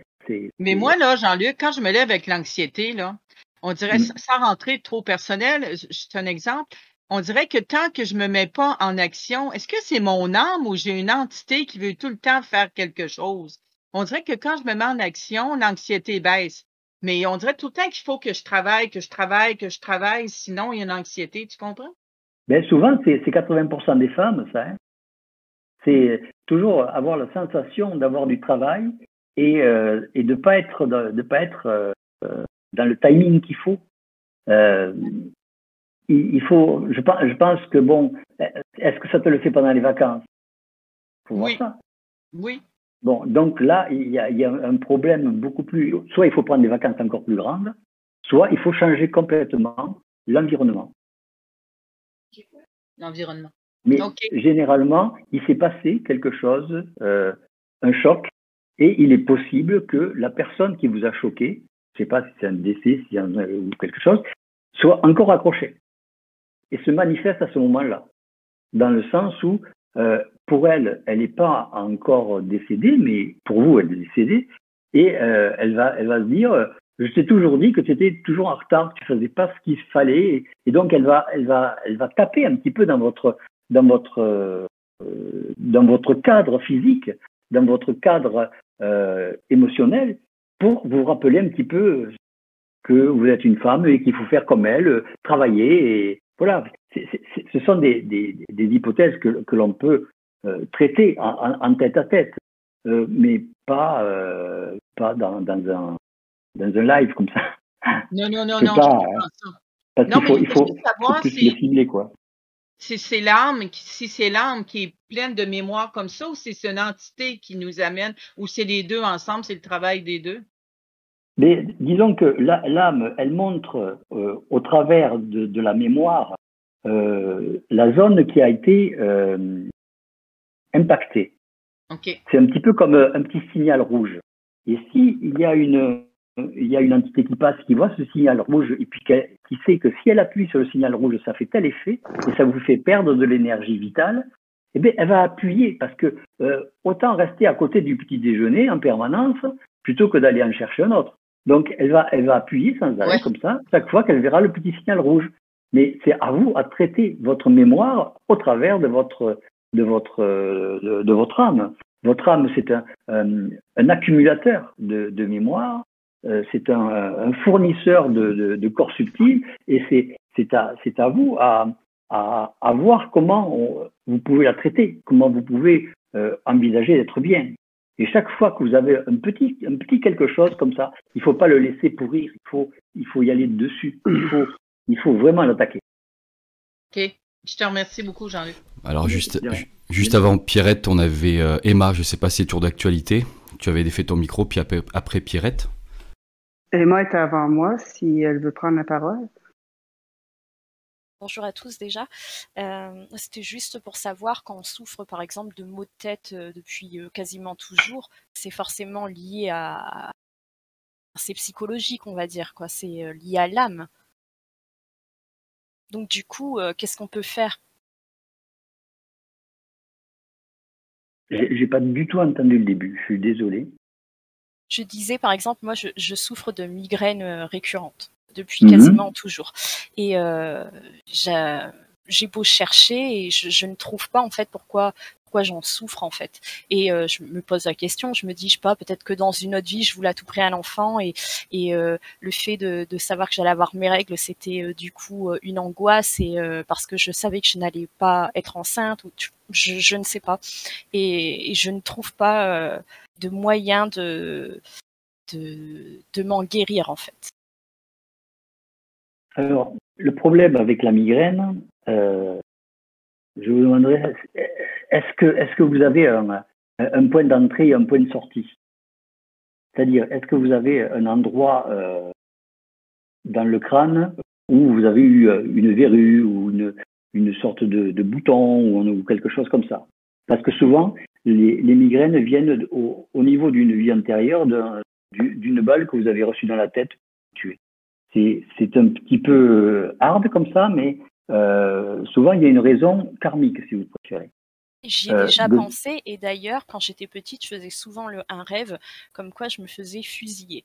Mais moi, là, Jean-Luc, quand je me lève avec l'anxiété, là, on dirait, mmh. sans rentrer trop personnel, c'est un exemple, on dirait que tant que je me mets pas en action, est-ce que c'est mon âme ou j'ai une entité qui veut tout le temps faire quelque chose? On dirait que quand je me mets en action, l'anxiété baisse. Mais on dirait tout le temps qu'il faut que je travaille, que je travaille, que je travaille, sinon il y a une anxiété, tu comprends? Bien, souvent, c'est 80% des femmes, ça. Hein? C'est toujours avoir la sensation d'avoir du travail et, euh, et de pas être de pas être euh, dans le timing qu'il faut. Euh, il, il, faut, je pense, je pense que bon, est-ce que ça te le fait pendant les vacances? Faut Oui. Voir ça. Oui. Bon, donc là, il y, a, il y a un problème beaucoup plus. Soit il faut prendre des vacances encore plus grandes, soit il faut changer complètement l'environnement. L'environnement. Mais okay. généralement, il s'est passé quelque chose, euh, un choc, et il est possible que la personne qui vous a choqué, je ne sais pas si c'est un décès si un, ou quelque chose, soit encore accrochée et se manifeste à ce moment-là. Dans le sens où euh, pour elle, elle n'est pas encore décédée, mais pour vous, elle est décédée, et euh, elle, va, elle va se dire, euh, je t'ai toujours dit que tu étais toujours en retard, que tu faisais pas ce qu'il fallait, et, donc elle va, elle va, elle va taper un petit peu dans votre, dans votre, euh, dans votre cadre physique, dans votre cadre euh, émotionnel, pour vous rappeler un petit peu que vous êtes une femme et qu'il faut faire comme elle, travailler. Et voilà, ce sont des, des, des hypothèses que, que l'on peut euh, traiter en, en- tête à tête, euh, mais pas, euh, pas dans, dans, un, dans un live comme ça. Non, non, non, non, pas. Parce qu'il faut, il faut, savoir faut plus le cibler, quoi. Si c'est l'âme, qui- si c'est l'âme qui est pleine de mémoire comme ça, ou si c'est une entité qui nous amène, ou c'est les deux ensemble, c'est le travail des deux? Mais disons que l'âme, elle montre euh, au travers de, de la mémoire euh, la zone qui a été euh, impactée. OK. C'est un petit peu comme un petit signal rouge. Et si il y a une il y a une entité qui passe, qui voit ce signal rouge et puis qu'elle- qui sait que si elle appuie sur le signal rouge, ça fait tel effet et ça vous fait perdre de l'énergie vitale, eh bien, elle va appuyer parce que euh, autant rester à côté du petit déjeuner en permanence plutôt que d'aller en chercher un autre. Donc, elle va, elle va appuyer sans arrêt Ouais. comme ça chaque fois qu'elle verra le petit signal rouge. Mais c'est à vous à traiter votre mémoire au travers de votre de votre euh, de, de votre âme. Votre âme, c'est un, un, un accumulateur de, de mémoire, euh, c'est un, un fournisseur de, de, de corps subtils, et c'est c'est à c'est à vous à, à, à voir comment on- vous pouvez la traiter, comment vous pouvez euh, envisager d'être bien. Et chaque fois que vous avez un petit un petit quelque chose comme ça, il faut pas le laisser pourrir, il faut il faut y aller dessus, il faut il faut vraiment l'attaquer. OK. Je te remercie beaucoup, Jean-Luc. Alors juste, juste avant Pierrette, on avait euh, Emma, je sais pas si c'est tour d'actualité. Tu avais fait ton micro, puis après, après Pierrette. Emma est avant moi, si elle veut prendre la parole. Bonjour à tous déjà. Euh, C'était juste pour savoir quand on souffre par exemple de maux de tête euh, depuis euh, quasiment toujours, c'est forcément lié à... C'est psychologique on va dire, quoi. c'est lié à l'âme. Donc du coup, euh, qu'est-ce qu'on peut faire? J'ai j'ai pas du tout entendu le début, je suis désolé. Je disais par exemple, moi je, je souffre de migraines euh, récurrentes depuis Mhm. quasiment toujours. Et euh, j'ai j'ai beau chercher et je, je ne trouve pas en fait pourquoi pourquoi j'en souffre en fait. Et euh, je me pose la question, je me dis je sais pas peut-être que dans une autre vie je voulais à tout prix un enfant et euh, le fait de, savoir que j'allais avoir mes règles c'était euh, du coup une angoisse et parce que je savais que je n'allais pas être enceinte je, ne sais pas et, je ne trouve pas de moyen de de, de m'en guérir en fait. Alors, le problème avec la migraine, je vous demanderais, est-ce que, est-ce que vous avez un, point d'entrée et un point de sortie? C'est-à-dire, est-ce que vous avez un endroit euh, dans le crâne où vous avez eu euh, une verrue ou une, une sorte de, bouton ou, quelque chose comme ça? Parce que souvent, les, les migraines viennent au, au niveau d'une vie antérieure d'un- du- d'une balle que vous avez reçue dans la tête, tuée c'est c'est un petit peu euh, hard comme ça, mais euh, souvent il y a une raison karmique, si vous préférez. J'y ai Euh, déjà de- pensé et d'ailleurs quand j'étais petite je faisais souvent le, un rêve comme quoi je me faisais fusiller.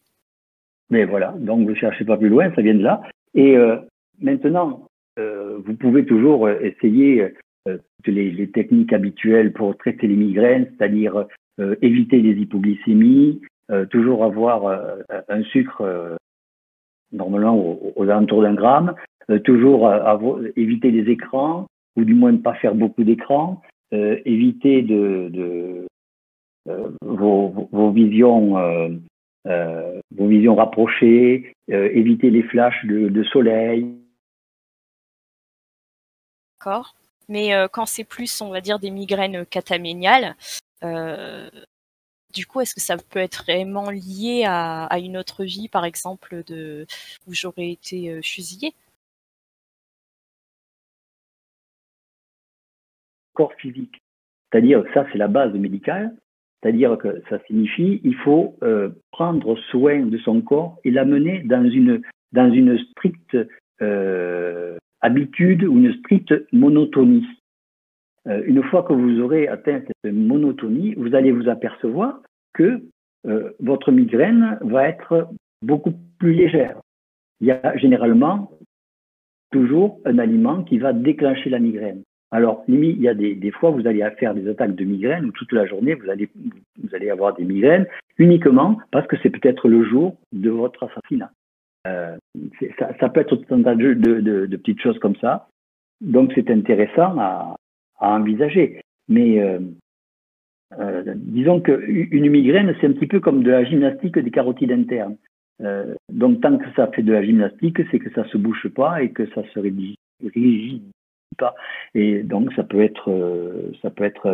Mais voilà, donc vous cherchez pas plus loin, ça vient de là. Et euh, maintenant, euh, vous pouvez toujours essayer toutes les, les techniques habituelles pour traiter les migraines, c'est-à-dire éviter les hypoglycémies, toujours avoir un sucre normalement aux, aux alentours d'un gramme, toujours éviter les écrans, ou du moins ne pas faire beaucoup d'écrans, euh, éviter de, de euh, vos, vos- visions euh, vos visions rapprochées, éviter les flashs de, soleil. D'accord Mais quand c'est plus, on va dire, des migraines cataméniales, du coup, est-ce que ça peut être réellement lié à, à une autre vie, par exemple, de où j'aurais été fusillée? Corps physique. C'est-à-dire, ça c'est la base médicale, c'est-à-dire que ça signifie il faut euh, prendre soin de son corps et l'amener dans une, dans une stricte euh, habitude ou une stricte monotonie. euh, une fois que vous aurez atteint cette monotonie, vous allez vous apercevoir que votre migraine va être beaucoup plus légère. Il y a généralement toujours un aliment qui va déclencher la migraine. Alors, il y a des, fois, vous allez faire des attaques de migraine où toute la journée, vous allez, avoir des migraines uniquement parce que c'est peut-être le jour de votre assassinat. Euh, ça, peut être un tas de, petites choses comme ça. Donc, c'est intéressant à, envisager. Mais euh, euh, disons qu'une migraine, c'est un petit peu comme de la gymnastique des carotides internes. Donc, tant que ça fait de la gymnastique, c'est que ça se bouche pas et que ça se rigide pas. Et donc, ça peut être, euh, ça peut être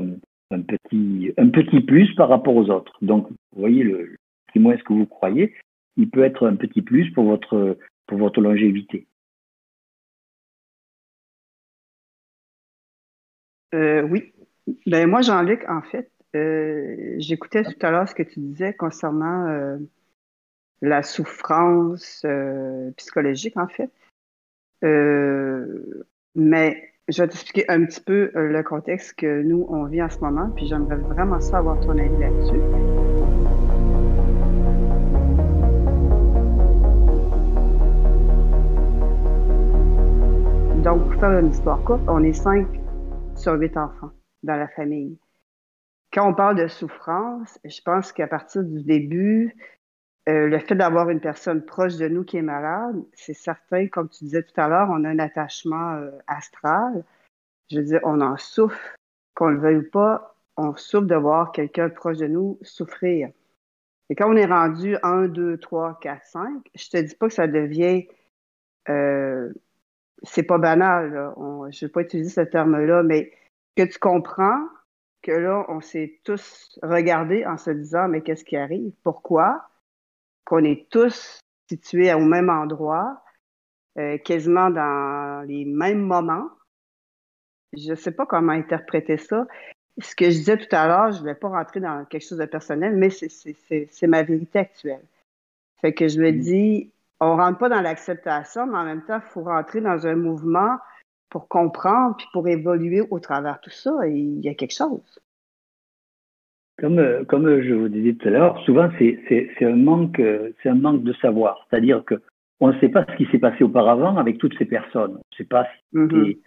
un, petit, un petit plus par rapport aux autres. Donc, vous voyez, le, moins ce que vous croyez, il peut être un petit plus pour votre, pour votre longévité. Euh, oui. Ben, moi, Jean-Luc, en fait, euh, j'écoutais tout à l'heure ce que tu disais concernant euh, la souffrance psychologique, en fait. Mais je vais t'expliquer un petit peu le contexte que nous, on vit en ce moment, puis j'aimerais vraiment savoir ton avis là-dessus. Donc, pour faire une histoire courte, on est cinq sur huit enfants dans la famille. Quand on parle de souffrance, je pense qu'à partir du début, euh, le fait d'avoir une personne proche de nous qui est malade, c'est certain, comme tu disais tout à l'heure, on a un attachement euh, astral. Je veux dire, on en souffre, qu'on le veuille ou pas, on souffre de voir quelqu'un proche de nous souffrir. Et quand on est rendu 1, 2, 3, 4, 5, je te dis pas que ça devient euh, c'est pas banal, je ne vais pas utiliser ce terme-là, mais que tu comprends que là, on s'est tous regardés en se disant, mais qu'est-ce qui arrive? Pourquoi? Qu'on est tous situés au même endroit, euh, quasiment dans les mêmes moments. Je ne sais pas comment interpréter ça. Ce que je disais tout à l'heure, je ne vais pas rentrer dans quelque chose de personnel, mais c'est ma vérité actuelle. Fait que je me mm. dis, on rentre pas dans l'acceptation, mais en même temps, il faut rentrer dans un mouvement pour comprendre, puis pour évoluer au travers tout ça, et il y a quelque chose. Comme, euh, comme je vous disais tout à l'heure, souvent c'est un manque, c'est un manque de savoir. C'est-à-dire que on ne sait pas ce qui s'est passé auparavant avec toutes ces personnes. On ne sait pas si, mm-hmm.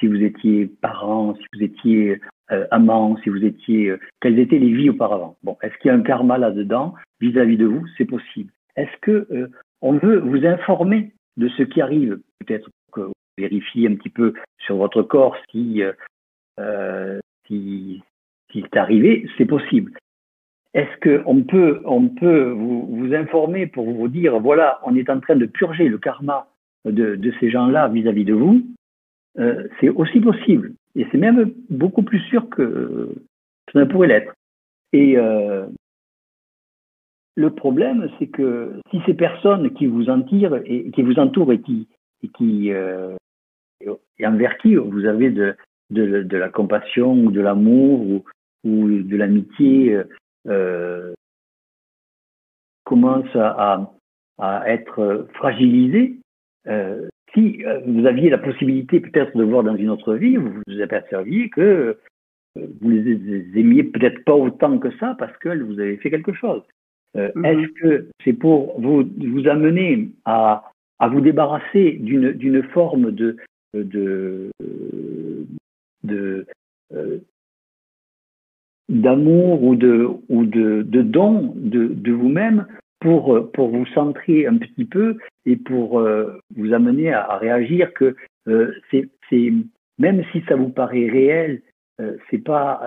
si, vous étiez parents, si vous étiez euh, amants, si vous étiez, euh, quelles étaient les vies auparavant. Bon, est-ce qu'il y a un karma là-dedans? Vis-à-vis de vous C'est possible. Est-ce que on veut vous informer de ce qui arrive, peut-être que vous vérifiez un petit peu sur votre corps si, euh, si, c'est arrivé, c'est possible. Est-ce qu'on peut, on peut vous, informer pour vous dire, voilà, on est en train de purger le karma de, ces gens-là vis-à-vis de vous euh, C'est aussi possible. Et c'est même beaucoup plus sûr que ça ne pourrait l'être. Et euh, le problème, c'est que si ces personnes qui vous entourent et qui vous entourent et qui, et qui euh, envers qui vous avez de, de, de la compassion ou de l'amour ou, ou, de l'amitié euh, commencent à, à, être fragilisés, euh, si euh, vous aviez la possibilité peut-être de voir dans une autre vie, vous vous aperceviez que euh, vous les aimiez peut-être pas autant que ça parce que vous avez fait quelque chose. Euh, mhm. Est-ce que c'est pour vous, vous amener à, à vous débarrasser d'une forme de, de, de euh, d'amour ou de ou de, de don de, de vous-même pour pour vous centrer un petit peu et pour euh, vous amener à, à réagir que euh, c'est même si ça vous paraît réel euh, c'est pas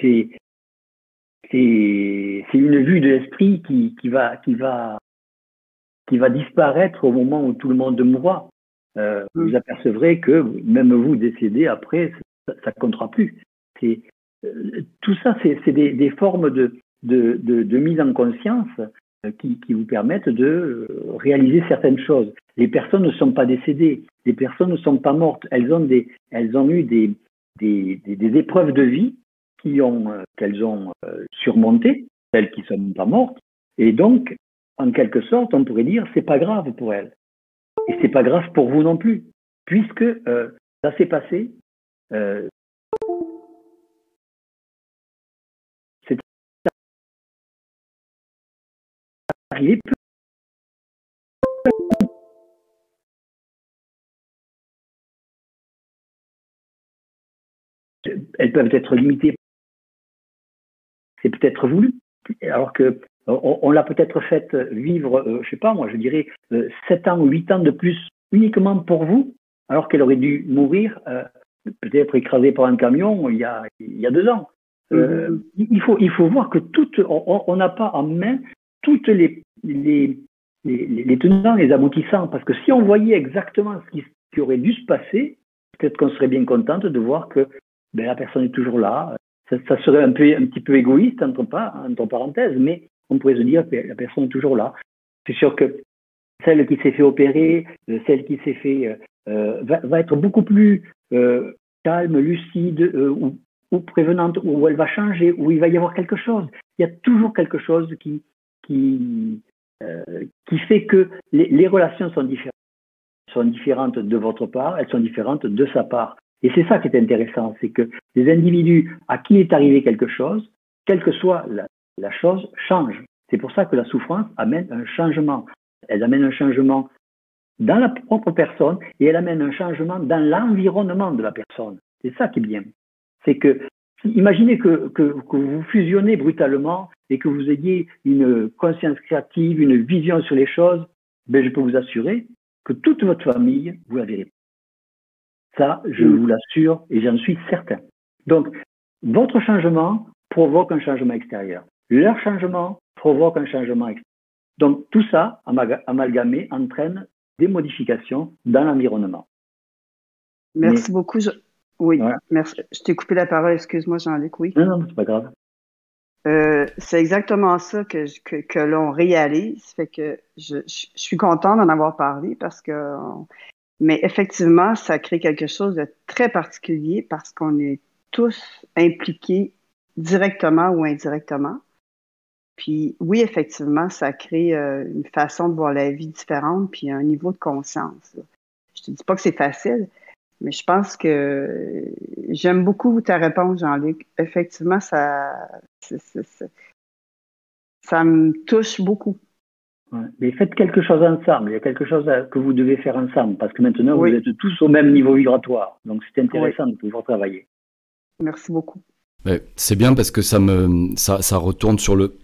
c'est c'est une vue de l'esprit qui, qui, va, qui, va, qui va disparaître au moment où tout le monde mourra. Euh, mm. Vous apercevrez que même vous décédez après, ça ne comptera plus. Euh, tout ça, c'est des, formes de, mise en conscience euh, qui, vous permettent de euh, réaliser certaines choses. Les personnes ne sont pas décédées, les personnes ne sont pas mortes, elles ont, eu des, épreuves de vie qu'elles ont euh, surmonté, celles qui ne sont pas mortes. Et donc, en quelque sorte, on pourrait dire, c'est pas grave pour elles. Et c'est pas grave pour vous non plus, puisque ça s'est passé, elles peuvent être limitées. C'est peut-être voulu, alors que on, l'a peut-être fait vivre, euh, je sais pas moi, je dirais euh, 7 ans ou 8 ans de plus uniquement pour vous, alors qu'elle aurait dû mourir, euh, peut-être écrasée par un camion il y a, il y a deux ans. Euh, mm-hmm. il, faut, il faut voir que tout, on n'a pas en main toutes les, les, les, les, tenants, les aboutissants, parce que si on voyait exactement ce qui, aurait dû se passer, peut-être qu'on serait bien contente de voir que ben, la personne est toujours là. Ça, serait un, peu, un petit peu égoïste, entre, entre parenthèses, mais on pourrait se dire que la personne est toujours là. C'est sûr que celle qui s'est fait opérer, euh, celle qui s'est fait, euh, euh, va, être beaucoup plus calme, lucide ou, ou, prévenante, où elle va changer, où il va y avoir quelque chose. Il y a toujours quelque chose qui, qui, qui fait que les, les relations sont différentes sont différentes de votre part, elles sont différentes de sa part. Et c'est ça qui est intéressant, c'est que les individus à qui est arrivé quelque chose, quelle que soit la, la chose, changent. C'est pour ça que la souffrance amène un changement. Elle amène un changement dans la propre personne et elle amène un changement dans l'environnement de la personne. C'est ça qui est bien. C'est que, imaginez que, que, que, vous fusionnez brutalement et que vous ayez une conscience créative, une vision sur les choses, ben je peux vous assurer que toute votre famille, vous la verrez. Ça, je vous l'assure et j'en suis certain. Donc, votre changement provoque un changement extérieur. Leur changement provoque un changement extérieur. Donc, tout ça, amalgamé, entraîne des modifications dans l'environnement. Merci Mais... beaucoup. Je... Oui, merci. Je t'ai coupé la parole, excuse-moi, Jean-Luc, oui. Non, non, c'est pas grave. Euh, c'est exactement ça que, que, que l'on réalise. Fait que je, je, je suis contente d'en avoir parlé parce que mais effectivement, ça crée quelque chose de très particulier parce qu'on est tous impliqués directement ou indirectement. Puis oui, effectivement, ça crée euh, une façon de voir la vie différente, puis un niveau de conscience. Je te dis pas que c'est facile, mais je pense que j'aime beaucoup ta réponse, Jean-Luc. Effectivement, ça, ça, me touche beaucoup. Ouais. Mais faites quelque chose ensemble. Il y a quelque chose que vous devez faire ensemble parce que maintenant oui. vous êtes tous au même niveau vibratoire. Donc c'est intéressant oui. de pouvoir travailler. Merci beaucoup. C'est bien parce que ça me ça, ça retourne sur le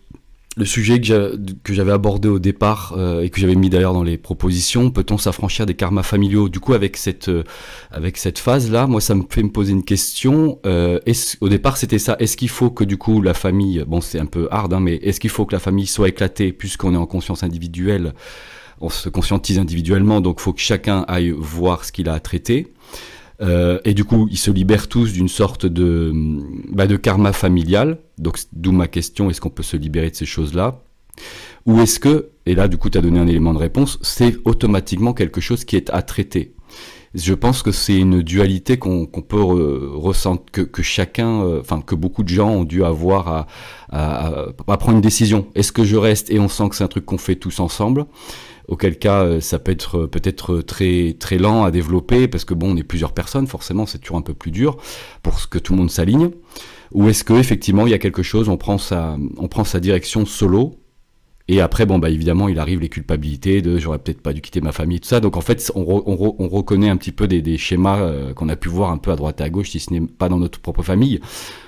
le sujet que j'avais abordé au départ euh, et que j'avais mis d'ailleurs dans les propositions, peut-on s'affranchir des karmas familiaux? Du coup, avec cette euh, avec cette phase là, moi, ça me fait me poser une question. Euh, au départ, c'était ça. Est-ce qu'il faut que du coup la famille, bon, c'est un peu hard, hein, mais est-ce qu'il faut que la famille soit éclatée puisqu'on est en conscience individuelle, on se conscientise individuellement, donc faut que chacun aille voir ce qu'il a à traiter. Euh, et du coup, ils se libèrent tous d'une sorte de, bah, karma familial. Donc, d'où ma question, est-ce qu'on peut se libérer de ces choses-là? Ou est-ce que, et là, du coup, tu as donné un élément de réponse, c'est automatiquement quelque chose qui est à traiter je pense que c'est une dualité qu'on qu peut ressentir, que, chacun, euh, enfin que beaucoup de gens ont dû avoir à prendre une décision. Est-ce que je reste et on sent que c'est un truc qu'on fait tous ensemble? Auquel cas euh, ça peut être peut-être très très lent à développer parce que bon on est plusieurs personnes forcément c'est toujours un peu plus dur pour que tout le monde s'aligne. Ou est-ce que effectivement il y a quelque chose on prend sa on prend sa direction solo et après bon bah évidemment il arrive les culpabilités de j'aurais peut-être pas dû quitter ma famille tout ça. Donc en fait on, re, on, re, on reconnaît un petit peu des, des schémas euh, qu'on a pu voir un peu à droite et à gauche si ce n'est pas dans notre propre famille.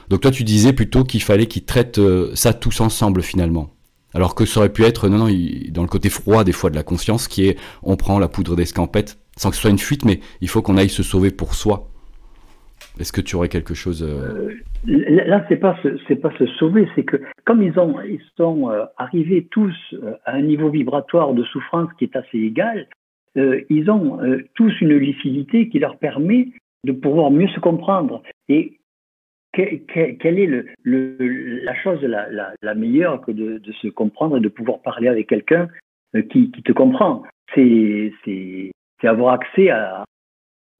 Donc toi tu disais plutôt qu'il fallait qu'ils traitent euh, ça tous ensemble finalement alors que ça aurait pu être, non, non, dans le côté froid des fois de la conscience, qui est on prend la poudre d'escampette, sans que ce soit une fuite, mais il faut qu'on aille se sauver pour soi. Est-ce que tu aurais quelque chose euh... Là, c'est pas pas se sauver, c'est que comme ils ont ils sont euh, arrivés tous euh, à un niveau vibratoire de souffrance qui est assez égal, euh, ils ont euh, tous une lucidité qui leur permet de pouvoir mieux se comprendre. Et quelle est la chose la, meilleure que de, se comprendre et de pouvoir parler avec quelqu'un euh, qui, te comprend? C'est avoir accès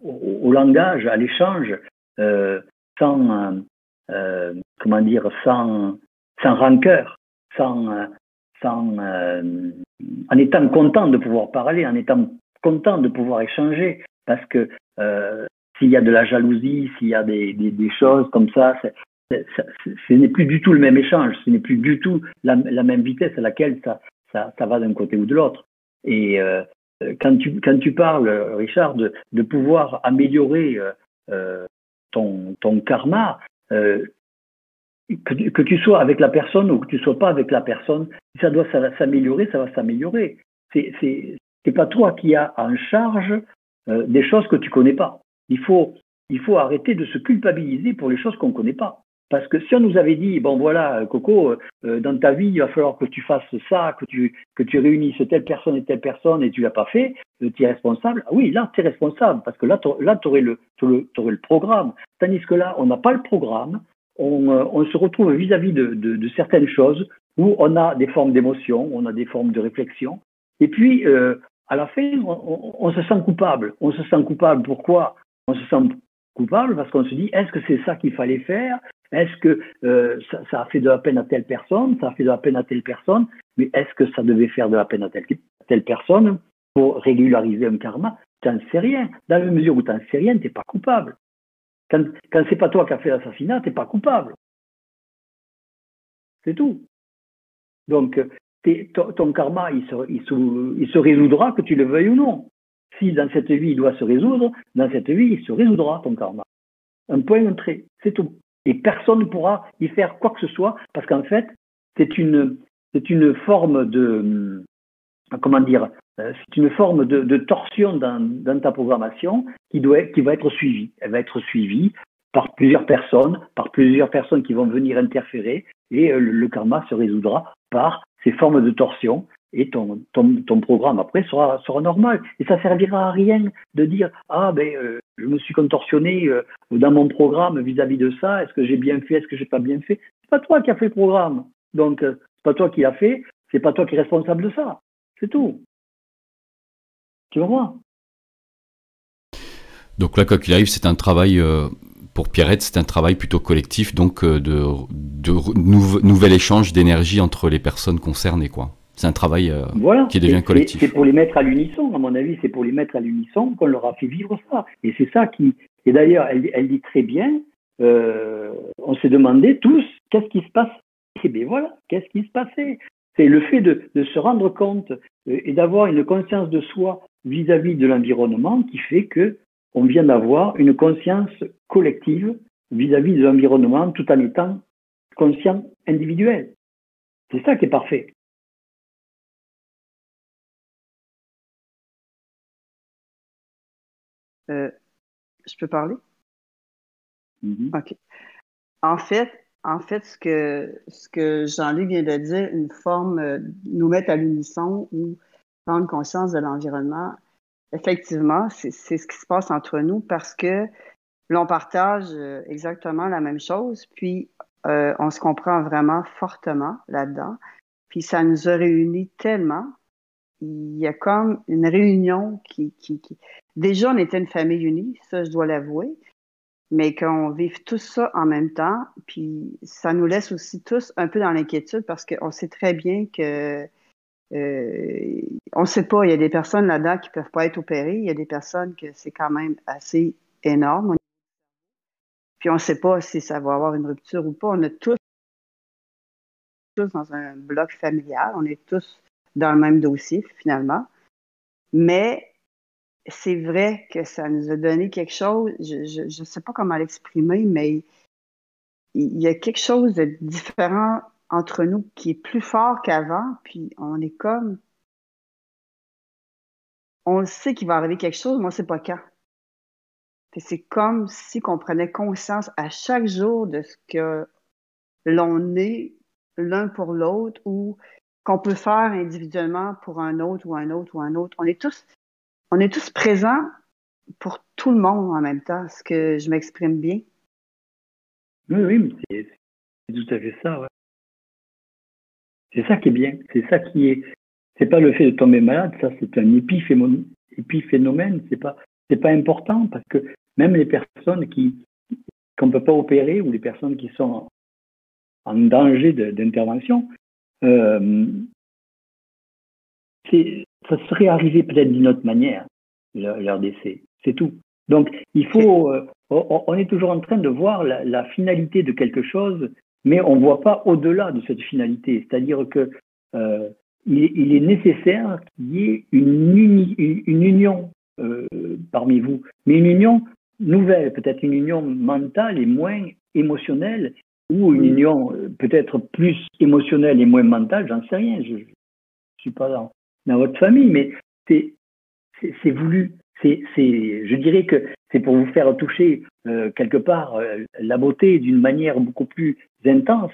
au, langage, à l'échange, euh, sans, euh, comment dire, sans, rancœur, sans, en étant content de pouvoir parler, en étant content de pouvoir échanger, parce que s'il y a de la jalousie, s'il y a des, choses comme ça, ce n'est plus du tout le même échange, ce n'est plus du tout la, même vitesse à laquelle ça, va d'un côté ou de l'autre. Et euh, quand, tu, parles, Richard, de, pouvoir améliorer euh, ton, ton karma, euh, que, tu sois avec la personne ou que tu sois pas avec la personne, si ça doit s'améliorer, ça va s'améliorer. C'est, pas toi qui as en charge euh, des choses que tu connais pas. Il faut, il faut arrêter de se culpabiliser pour les choses qu'on connaît pas. Parce que si on nous avait dit, bon voilà, Coco, euh, dans ta vie, il va falloir que tu fasses ça, que tu, que tu réunisses telle personne et telle personne et tu l'as pas fait, euh, tu es responsable. Ah oui, là, tu es responsable parce que là, tu aurais le, le, programme. Tandis que là, on n'a pas le programme, on, euh, on se retrouve vis-à-vis de, de, certaines choses où on a des formes d'émotion, on a des formes de réflexion. Et puis, euh, à la fin, on, se sent coupable. On se sent coupable. Pourquoi? On se sent coupable parce qu'on se dit, est-ce que c'est ça qu'il fallait faire? Est-ce que euh, ça, a fait de la peine à telle personne? Ça a fait de la peine à telle personne? Mais est-ce que ça devait faire de la peine à telle, telle personne pour régulariser un karma? Tu n'en sais rien. Dans la mesure où tu n'en sais rien, tu n'es pas coupable. Quand, quand c'est pas toi qui as fait l'assassinat, tu n'es pas coupable. C'est tout. Donc, ton, ton, karma, il se, il, se, il se résoudra que tu le veuilles ou non. Si dans cette vie, il doit se résoudre, dans cette vie, il se résoudra, ton karma. Un point, un trait, c'est tout et personne ne pourra y faire quoi que ce soit parce qu'en fait, c'est une, forme de, comment dire, euh, c'est une forme de, de torsion dans, dans, ta programmation qui, doit, qui va être suivie. Elle va être suivie par plusieurs personnes, par plusieurs personnes qui vont venir interférer et euh, le karma se résoudra par ces formes de torsion et ton, ton, ton, programme après sera, sera normal. Et ça servira à rien de dire ah ben euh, je me suis contorsionné euh, dans mon programme vis-à-vis de ça. Est-ce que j'ai bien fait? Est-ce que j'ai pas bien fait? C'est pas toi qui as fait le programme. Donc euh, c'est pas toi qui l'as fait. C'est pas toi qui es responsable de ça. C'est tout. Tu vois? Donc là, quoi qu'il arrive, c'est un travail pour Pierrette, c'est un travail plutôt collectif, donc de, de nouvel échange d'énergie entre les personnes concernées, quoi. C'est un travail euh, qui devient collectif. C'est pour les mettre à l'unisson, à mon avis, c'est pour les mettre à l'unisson qu'on leur a fait vivre ça. Et c'est ça qui. Et d'ailleurs, elle, dit très bien euh, on s'est demandé tous qu'est-ce qui se passe? Et bien voilà, qu'est-ce qui se passait? C'est le fait de, se rendre compte euh, et d'avoir une conscience de soi vis-à-vis de l'environnement qui fait que on vient d'avoir une conscience collective vis-à-vis -vis de l'environnement tout en étant conscient individuel. C'est ça qui est parfait. Euh, je peux parler? Mm-hmm. OK. En fait, en fait, ce que, ce que Jean-Luc vient de dire, une forme, euh, nous mettre à l'unisson ou prendre conscience de l'environnement, effectivement, c'est ce qui se passe entre nous parce que l'on partage euh, exactement la même chose, puis on se comprend vraiment fortement là-dedans, puis ça nous a réunis tellement il y a comme une réunion qui, qui, qui... Déjà, on était une famille unie, ça, je dois l'avouer, mais qu'on vive tout ça en même temps, puis ça nous laisse aussi tous un peu dans l'inquiétude parce qu'on sait très bien que euh, on ne sait pas, il y a des personnes là-dedans qui ne peuvent pas être opérées, il y a des personnes que c'est quand même assez énorme. Puis on ne sait pas si ça va avoir une rupture ou pas. On est tous, tous dans un bloc familial, on est tous dans le même dossier, finalement. Mais c'est vrai que ça nous a donné quelque chose, je ne sais pas comment l'exprimer, mais il y a quelque chose de différent entre nous qui est plus fort qu'avant, puis on est comme... On sait qu'il va arriver quelque chose, mais on ne sait pas quand. C'est comme si on prenait conscience à chaque jour de ce que l'on est l'un pour l'autre ou qu'on peut faire individuellement pour un autre ou un autre ou un autre. On est tous, on est tous présents pour tout le monde en même temps. Est-ce que je m'exprime bien? Oui, oui, c'est tout à fait ça. C'est ça qui est bien. C'est ça qui est. C'est pas le fait de tomber malade, ça c'est un épiphénomène. C'est pas, c'est pas important parce que même les personnes qui qu'on peut pas opérer ou les personnes qui sont en danger d'intervention, euh, ça serait arrivé peut-être d'une autre manière, leur, décès. C'est tout. Donc, il faut, euh, on est toujours en train de voir la, la finalité de quelque chose, mais on ne voit pas au-delà de cette finalité. C'est-à-dire que euh, il, est- il est nécessaire qu'il y ait une, uni- une- une union euh, parmi vous, mais une union nouvelle, peut-être une union mentale et moins émotionnelle, ou une union peut-être plus émotionnelle et moins mentale, j'en sais rien. Je ne suis pas dans, dans votre famille, mais c'est voulu. C'est, je dirais que c'est pour vous faire toucher euh, quelque part euh, la beauté d'une manière beaucoup plus intense,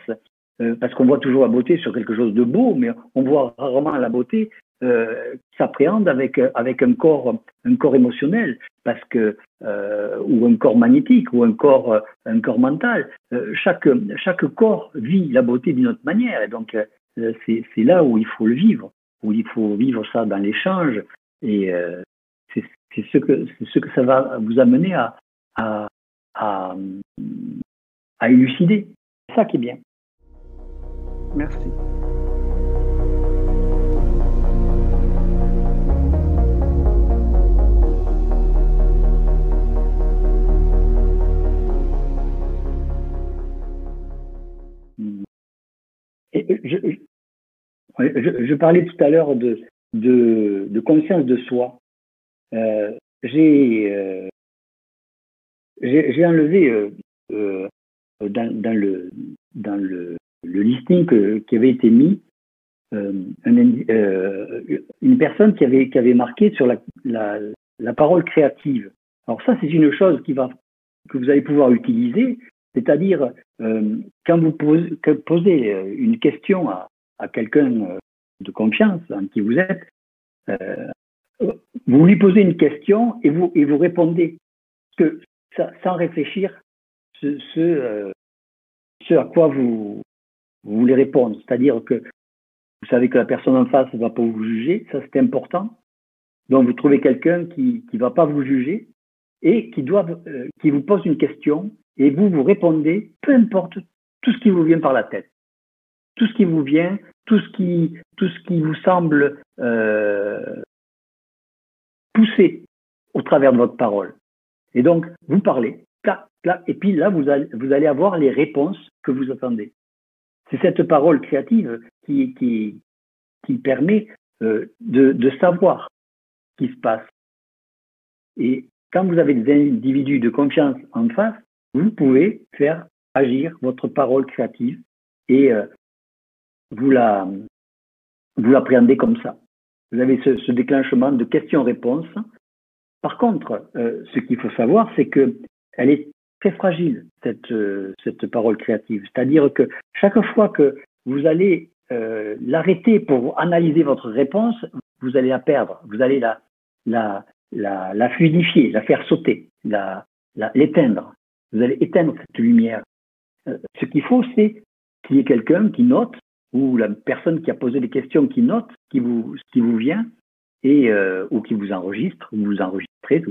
euh, parce qu'on voit toujours la beauté sur quelque chose de beau, mais on voit rarement la beauté qui s'appréhende avec un corps un corps émotionnel, parce que ou un corps magnétique ou un corps un corps mental. Chaque corps vit la beauté d'une autre manière, et donc c'est là où il faut le vivre, où il faut vivre ça dans l'échange et euh, c'est que ce que ça va vous amener à à à, à élucider. C'est ça qui est bien. Merci. Et euh, je, je, parlais tout à l'heure de, de, de conscience de soi. Euh, j'ai euh, j'ai enlevé euh, euh, dans, dans le dans le, le listing que- qui avait été mis euh, un euh, une personne qui avait qui avait marqué sur la, la, la parole créative. Alors ça c'est une chose qui va que vous allez pouvoir utiliser, c'est-à-dire quand vous posez, posez une question à, à quelqu'un euh, de confiance en qui vous êtes, euh, vous lui posez une question et vous, et vous répondez que, sans réfléchir ce, ce, euh, à quoi vous, voulez répondre. C'est-à-dire que vous savez que la personne en face ne va pas vous juger, ça c'est important. Donc vous trouvez quelqu'un qui ne va pas vous juger et qui, doit, qui vous pose une question et vous vous répondez, peu importe tout ce qui vous vient par la tête, tout ce qui vous vient, tout ce qui, tout ce qui vous semble euh, pousser au travers de votre parole. Et donc, vous parlez, clac, clac, et puis là, vous allez, vous allez avoir les réponses que vous attendez. C'est cette parole créative qui, qui, qui permet euh, de, de savoir ce qui se passe. Et quand vous avez des individus de confiance en face, vous pouvez faire agir votre parole créative et euh, vous la vous l'appréhendez comme ça. Vous avez ce, ce déclenchement de questions-réponses. Par contre, euh, ce qu'il faut savoir, c'est que elle est très fragile cette euh, cette parole créative. C'est-à-dire que chaque fois que vous allez euh, l'arrêter pour analyser votre réponse, vous allez la perdre. Vous allez la la la, la fluidifier, la faire sauter, la l'éteindre. Vous allez éteindre cette lumière. Euh, ce qu'il faut, c'est qu'il y ait quelqu'un qui note, ou la personne qui a posé les questions qui note ce qui vous vient, et, euh, ou qui vous enregistre, ou vous enregistrez.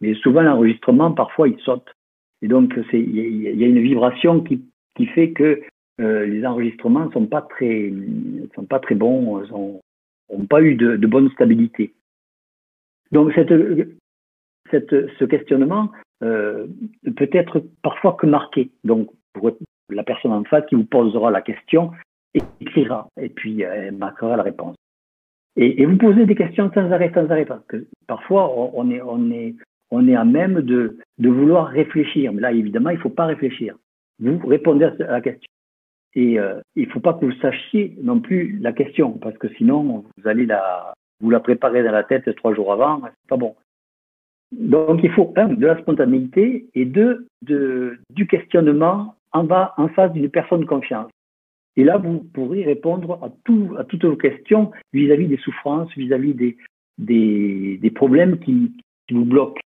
Mais souvent, l'enregistrement, parfois, il saute. Et donc, il y, a- une vibration qui, qui fait que euh, les enregistrements sont pas très, sont pas très bons, n'ont pas eu de, bonne stabilité. Donc, cette, ce questionnement euh, peut être parfois que marqué. Donc, pour la personne en face qui vous posera la question écrira et puis euh, elle marquera la réponse. Et, vous posez des questions sans arrêt, sans arrêt, parce que parfois on, est, on est, on est à même de, de vouloir réfléchir. Mais là, évidemment, il ne faut pas réfléchir. Vous répondez à la question. Et euh, il ne faut pas que vous sachiez non plus la question, parce que sinon, vous allez la, vous la préparer dans la tête trois jours avant, c'est pas bon. Donc, il faut, un, de la spontanéité et deux, de, du questionnement en en face d'une personne de confiance. Et là, vous pourrez répondre à, tout, à toutes vos questions vis-à-vis des souffrances, vis-à-vis des, des, problèmes qui, vous bloquent.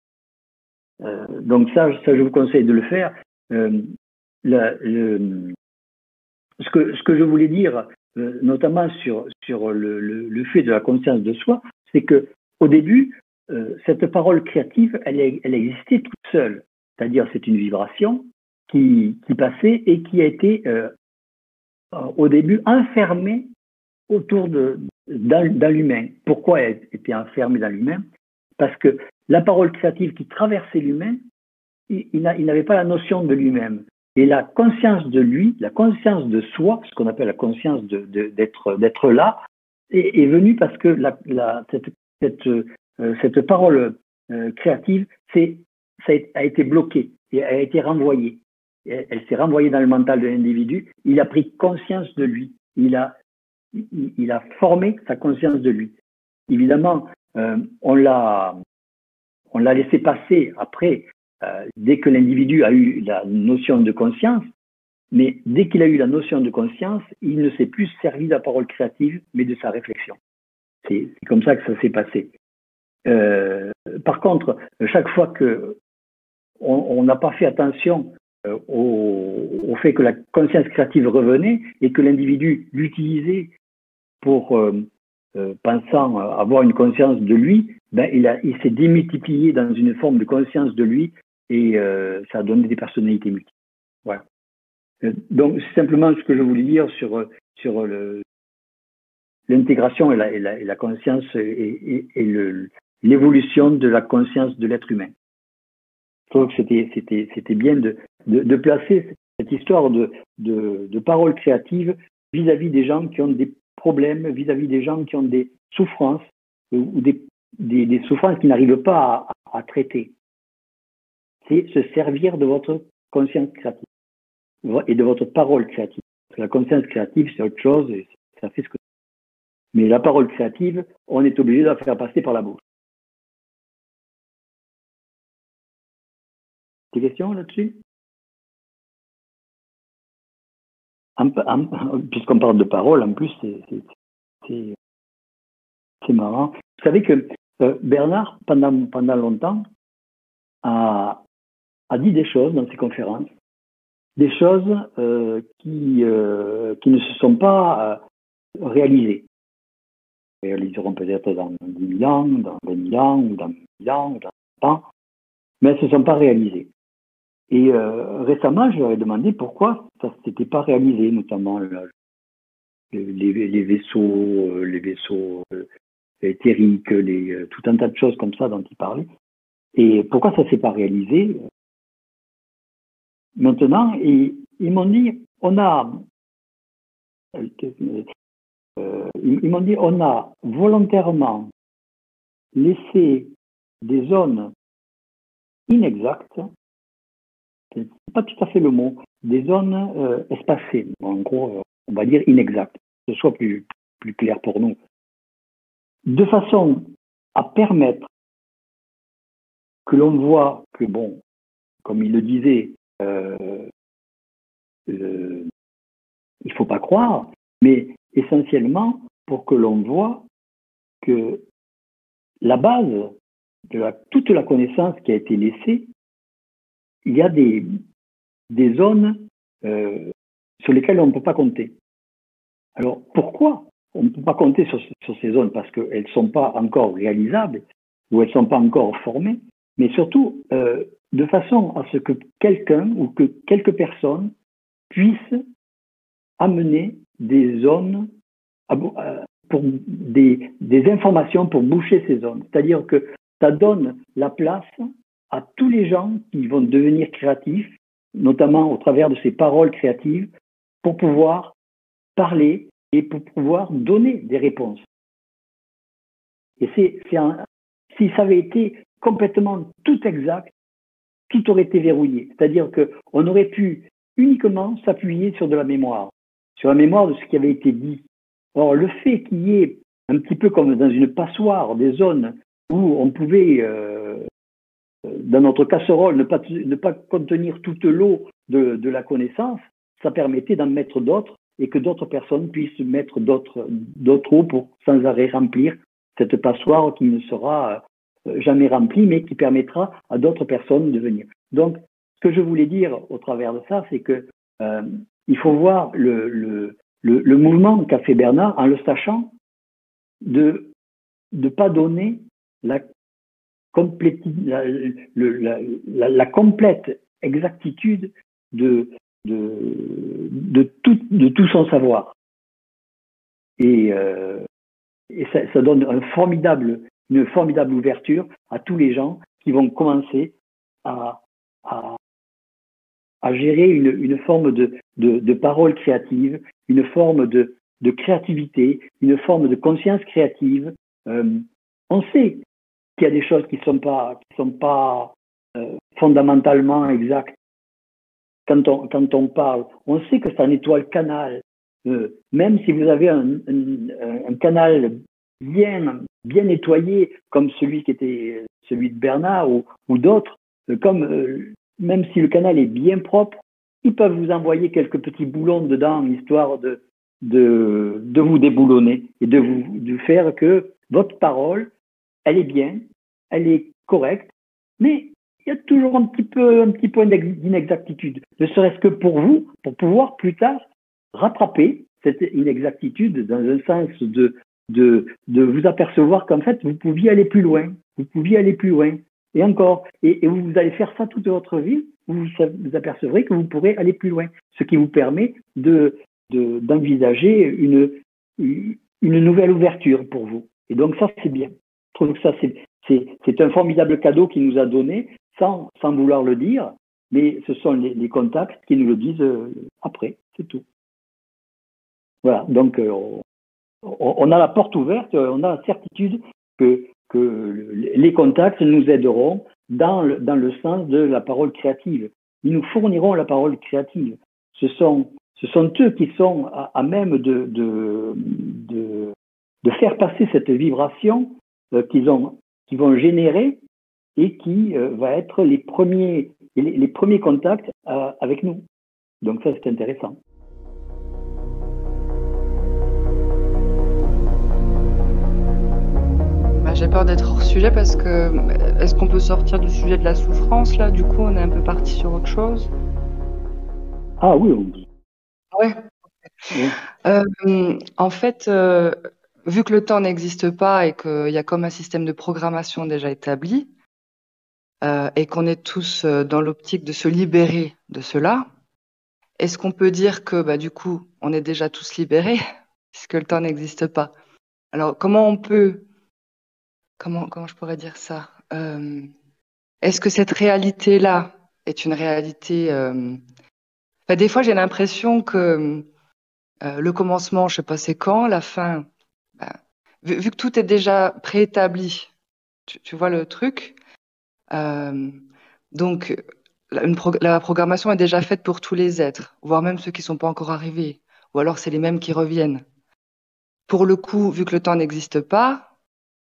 Euh, donc ça, ça, je vous conseille de le faire. Euh, ce, que, ce que je voulais dire, euh, notamment sur, sur le, le, fait de la conscience de soi, c'est que au début, cette parole créative, elle, elle existait toute seule. C'est-à-dire, c'est une vibration qui, qui passait et qui a été au début enfermée autour de dans, dans l'humain. Pourquoi elle était enfermée dans l'humain? Parce que la parole créative qui traversait l'humain, il, il n'avait pas la notion de lui-même. Et la conscience de lui, la conscience de soi, ce qu'on appelle la conscience d'être là, est, est, venue parce que la, la, cette, cette, euh, cette parole euh, créative ça a été bloquée et a été renvoyée. Elle, s'est renvoyée dans le mental de l'individu. Il a pris conscience de lui. Il a, formé sa conscience de lui. Évidemment, euh, on l'a laissé passer après euh, dès que l'individu a eu la notion de conscience, mais dès qu'il a eu la notion de conscience, il ne s'est plus servi de la parole créative, mais de sa réflexion. C'est comme ça que ça s'est passé. Euh, par contre, chaque fois que on n'a pas fait attention au, au, fait que la conscience créative revenait et que l'individu l'utilisait pour euh, euh, pensant avoir une conscience de lui, ben il, il s'est démultiplié dans une forme de conscience de lui et euh, ça a donné des personnalités multiples. Voilà. Euh, donc, c'est simplement ce que je voulais dire sur, sur l'intégration et la, conscience et, l'évolution de la conscience de l'être humain. Je trouve que c'était bien de, de, placer cette histoire de, de, de paroles créatives vis-à-vis des gens qui ont des problèmes, vis-à-vis des gens qui ont des souffrances ou des, souffrances qui n'arrivent pas à, à traiter c'est se servir de votre conscience créative et de votre parole créative. La conscience créative, c'est autre chose et ça fait ce que Mais la parole créative, on est obligé de la faire passer par la bouche. Des questions là-dessus? Puisqu'on parle de parole, en plus, c'est marrant. Vous savez que euh, Bernard, pendant, pendant longtemps, a, a dit des choses dans ses conférences, des choses euh, qui, euh, qui ne se sont pas réalisées. Réaliseront peut-être dans 10 000 ans, dans 20 000 ans, ou dans 1000 ans, ou dans 100 ans, mais elles ne se sont pas réalisées. Et euh, récemment, je leur ai demandé pourquoi ça ne s'était pas réalisé, notamment les, les, vaisseaux, euh, les vaisseaux euh, éthériques, tout un tas de choses comme ça dont il parlait. Et pourquoi ça ne s'est pas réalisé? Maintenant, ils, ils m'ont dit, on a, euh, ils m'ont dit, on a volontairement laissé des zones inexactes, pas tout à fait le mot, des zones euh, espacées, en gros, on va dire inexactes, que ce soit plus, plus clair pour nous, de façon à permettre que l'on voit que, bon, comme il le disait, euh, euh, il faut pas croire, mais essentiellement pour que l'on voit que la base de toute la connaissance qui a été laissée, il y a des, des zones euh, sur lesquelles on ne peut pas compter. Alors pourquoi on ne peut pas compter sur, sur ces zones? Parce qu'elles ne sont pas encore réalisables ou elles ne sont pas encore formées, mais surtout, euh, de façon à ce que quelqu'un ou que quelques personnes puissent amener des zones euh, pour des, des informations pour boucher ces zones. C'est-à-dire que ça donne la place à tous les gens qui vont devenir créatifs, notamment au travers de ces paroles créatives, pour pouvoir parler et pour pouvoir donner des réponses. Et c'est, si ça avait été complètement tout exact, tout aurait été verrouillé. C'est-à-dire qu'on aurait pu uniquement s'appuyer sur de la mémoire, sur la mémoire de ce qui avait été dit. Or, le fait qu'il y ait un petit peu comme dans une passoire des zones où on pouvait, euh, dans notre casserole, ne pas, contenir toute l'eau de, la connaissance, ça permettait d'en mettre d'autres et que d'autres personnes puissent mettre d'autres eau pour sans arrêt remplir cette passoire qui ne sera euh, jamais rempli, mais qui permettra à d'autres personnes de venir. Donc, ce que je voulais dire au travers de ça, c'est que euh, il faut voir le, le, mouvement qu'a fait Bernard en le sachant de ne pas donner la, la, complète exactitude de, de, tout, de tout son savoir. Et, euh, et ça, donne formidable une formidable ouverture à tous les gens qui vont commencer à, à, gérer une, une forme de, de, de, parole créative, une forme de, de créativité, une forme de conscience créative. Euh, on sait qu'il y a des choses qui ne sont pas, qui sont pas euh, fondamentalement exactes. Quand on, quand on parle, on sait que ça nettoie le canal. Euh, même si vous avez un, canal bien, bien nettoyé, comme celui qui était celui de Bernard ou, ou d'autres, euh, même si le canal est bien propre, ils peuvent vous envoyer quelques petits boulons dedans, histoire de, de, de vous déboulonner et de vous de faire que votre parole, elle est bien, elle est correcte, mais il y a toujours un petit peu point d'inexactitude, ne serait-ce que pour vous, pour pouvoir plus tard rattraper cette inexactitude dans un sens de, vous apercevoir qu'en fait, vous pouviez aller plus loin, vous pouviez aller plus loin, et encore, et, vous allez faire ça toute votre vie, vous vous apercevrez que vous pourrez aller plus loin, ce qui vous permet de d'envisager une nouvelle ouverture pour vous. Et donc ça, c'est bien. Trouve que ça, c'est un formidable cadeau qu'il nous a donné, sans, sans vouloir le dire, mais ce sont les, contacts qui nous le disent euh, après, c'est tout. Voilà, donc euh, on, a la porte ouverte, on a la certitude que, que les contacts nous aideront dans le, dans le sens de la parole créative. Ils nous fourniront la parole créative. Ce sont ce sont eux qui sont à, même de, de, de, faire passer cette vibration qu'ils ont, qui vont générer et qui euh, va être les premiers, les, les premiers contacts euh, avec nous. Donc ça, c'est intéressant. Bah, J'ai peur d'être hors sujet parce que est-ce qu'on peut sortir du sujet de la souffrance là? Du coup, on est un peu parti sur autre chose. Ah oui, on, Ouais. Euh, en fait, euh, vu que le temps n'existe pas et qu'il y a comme un système de programmation déjà établi, euh, et qu'on est tous euh, dans l'optique de se libérer de cela, est-ce qu'on peut dire que bah, du coup, on est déjà tous libérés, puisque le temps n'existe pas? Alors, comment on peut, comment, comment je pourrais dire ça? Euh, Est-ce que cette réalité-là est une réalité des fois, j'ai l'impression que le commencement, je sais pas c'est quand, la fin, vu, que tout est déjà préétabli, tu, vois le truc. Euh, donc, la, programmation est déjà faite pour tous les êtres, voire même ceux qui sont pas encore arrivés, ou alors c'est les mêmes qui reviennent. Pour le coup, vu que le temps n'existe pas,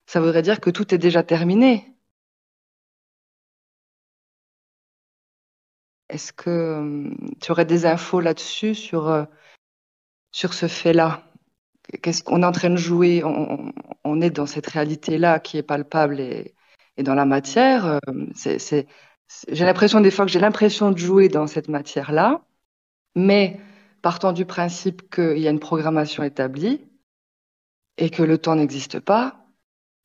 ça voudrait dire que tout est déjà terminé. Est-ce que tu aurais des infos là-dessus sur, euh, sur ce fait-là? Qu'est-ce qu'on est en train de jouer on, est dans cette réalité-là qui est palpable et, dans la matière. Euh, j'ai l'impression des fois que j'ai l'impression de jouer dans cette matière-là, mais partant du principe qu'il y a une programmation établie et que le temps n'existe pas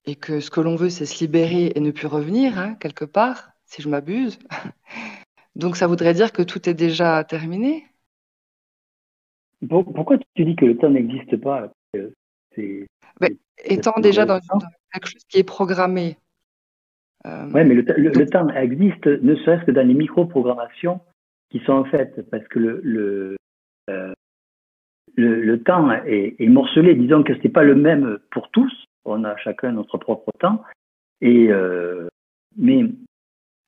et que ce que l'on veut, c'est se libérer et ne plus revenir, hein, quelque part, si je m'abuse. Donc ça voudrait dire que tout est déjà terminé Pourquoi tu dis que le temps n'existe pas c'est, Étant déjà dans, dans, quelque chose qui est programmé. Euh... Oui, mais le, le, le, temps existe ne serait-ce que dans les micro-programmations qui sont faites, parce que le, le, euh, le temps est, est, morcelé. Disons que ce n'est pas le même pour tous. On a chacun notre propre temps. Et, euh, mais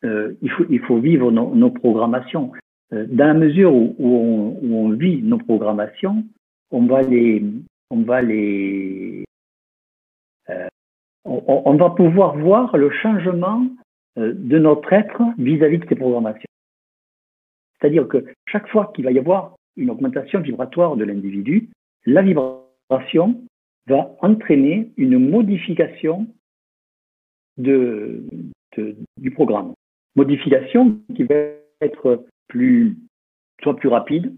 il, faut, il faut vivre nos, nos programmations. Euh, dans la mesure où, on, vit nos programmations, on va les, on va les, euh, on, va pouvoir voir le changement euh, de notre être vis-à-vis -vis de ces programmations. C'est-à-dire que chaque fois qu'il va y avoir une augmentation vibratoire de l'individu, la vibration va entraîner une modification de, du programme modification qui va être plus, soit plus rapide,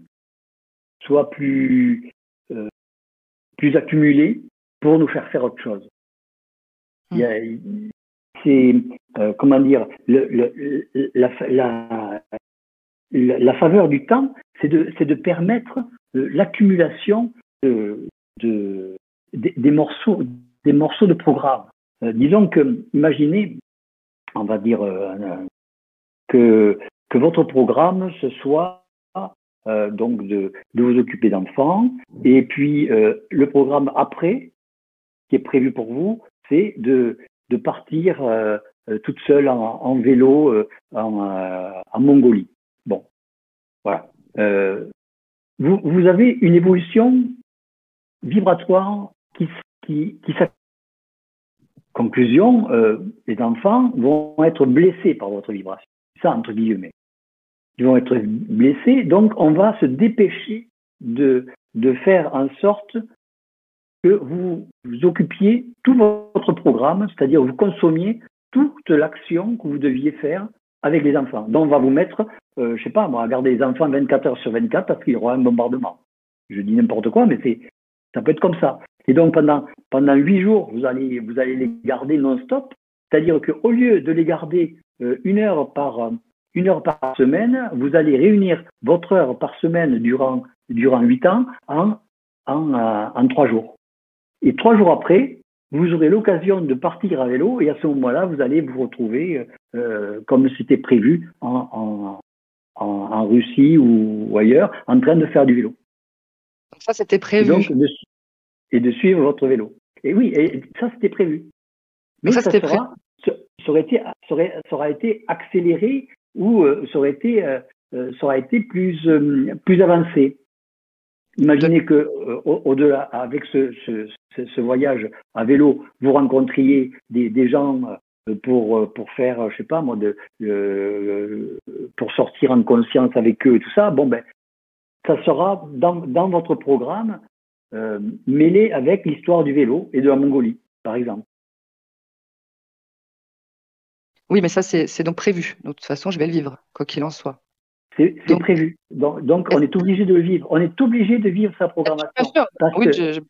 soit plus, euh, plus accumulée pour nous faire faire autre chose. Mmh. C'est, euh, comment dire, le, le, la, la, la, la, faveur du temps, c'est de, de permettre euh, l'accumulation de, de, des, des, morceaux, des morceaux de programme. Disons que, imaginez, on va dire que, que votre programme, ce soit euh, donc de, vous occuper d'enfants, et puis euh, le programme après, qui est prévu pour vous, c'est de, partir euh, toute seule en, vélo en, Mongolie. Bon, voilà. Vous, avez une évolution vibratoire qui, qui. Conclusion, les enfants vont être blessés par votre vibration. Ça, entre guillemets. Ils vont être blessés, donc on va se dépêcher de, de faire en sorte que vous occupiez tout votre programme, c'est-à-dire vous consommiez toute l'action que vous deviez faire avec les enfants. Donc on va vous mettre, euh, je sais pas, moi, à garder les enfants 24 heures sur 24 parce qu'il y aura un bombardement. Je dis n'importe quoi, mais c'est ça peut être comme ça. Et donc pendant pendant huit jours, vous allez vous allez les garder non-stop, c'est-à-dire qu'au lieu de les garder euh, une heure par une heure par semaine, vous allez réunir votre heure par semaine durant durant huit ans en en, euh, en trois jours. Et trois jours après, vous aurez l'occasion de partir à vélo et à ce moment-là, vous allez vous retrouver euh, comme c'était prévu en, en, en, en Russie ou, ou ailleurs, en train de faire du vélo. Ça, c'était prévu. donc, de, su- et de suivre votre vélo. Et oui, et ça, c'était prévu. Mais Ça, ça, c'était sera, ça, ça aurait été, ça, aurait, ça aura été accéléré ou euh, ça aurait été, euh, euh, ça aura été plus, euh, plus avancé. Imaginez que euh, au- au-delà, avec ce, ce, ce, voyage à vélo, vous rencontriez des, des gens pour pour faire, je sais pas moi, de, euh, pour sortir en conscience avec eux et tout ça. Bon ben, ça sera dans, dans votre programme euh, mêlé avec l'histoire du vélo et de la Mongolie, par exemple. Oui, mais ça, c'est donc prévu. De toute façon, je vais le vivre, quoi qu'il en soit. C'est Donc- prévu. Donc, donc on est obligé de le vivre. On est obligé de vivre sa programmation. Bien sûr. Oui, que- je- je-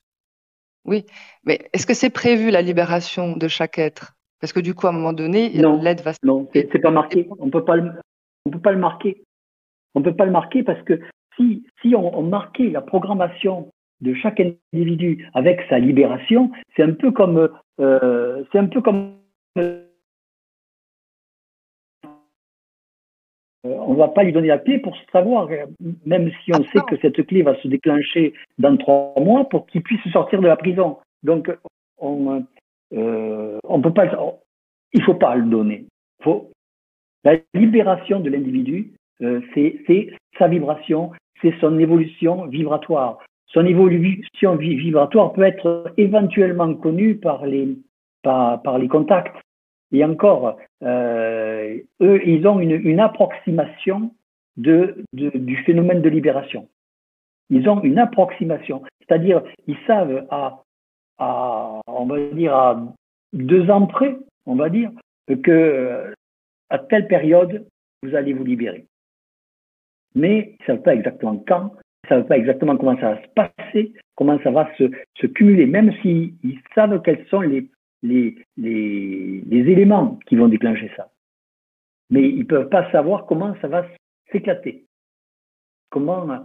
oui. mais est-ce que c'est prévu la libération de chaque être? Parce que du coup, à un moment donné, l'aide va se Non, c'est c'est pas marqué. On peut pas le, on peut pas le marquer. On peut pas le marquer parce que si, si on, on marquait la programmation de chaque individu avec sa libération, c'est un peu comme, euh, c'est un peu comme, euh, on va pas lui donner la clé pour savoir, euh, même si on sait que cette clé va se déclencher dans trois mois pour qu'il puisse sortir de la prison. Donc, on, euh, peut pas, il faut pas le donner. La libération de l'individu, euh, c'est sa vibration, c'est son évolution vibratoire. Son évolution vi- vibratoire peut être éventuellement connue par les contacts. Et encore, euh, eux, ils ont une, approximation du phénomène de libération. Ils ont une approximation, c'est-à-dire ils savent à, on va dire à deux ans près, on va dire, que euh, à telle période vous allez vous libérer. Mais ils ne savent pas exactement quand, ils ne savent pas exactement comment ça va se passer, comment ça va se, cumuler, même s'ils ils savent quels sont les, les, éléments qui vont déclencher ça. Mais ils ne peuvent pas savoir comment ça va s'éclater. Comment,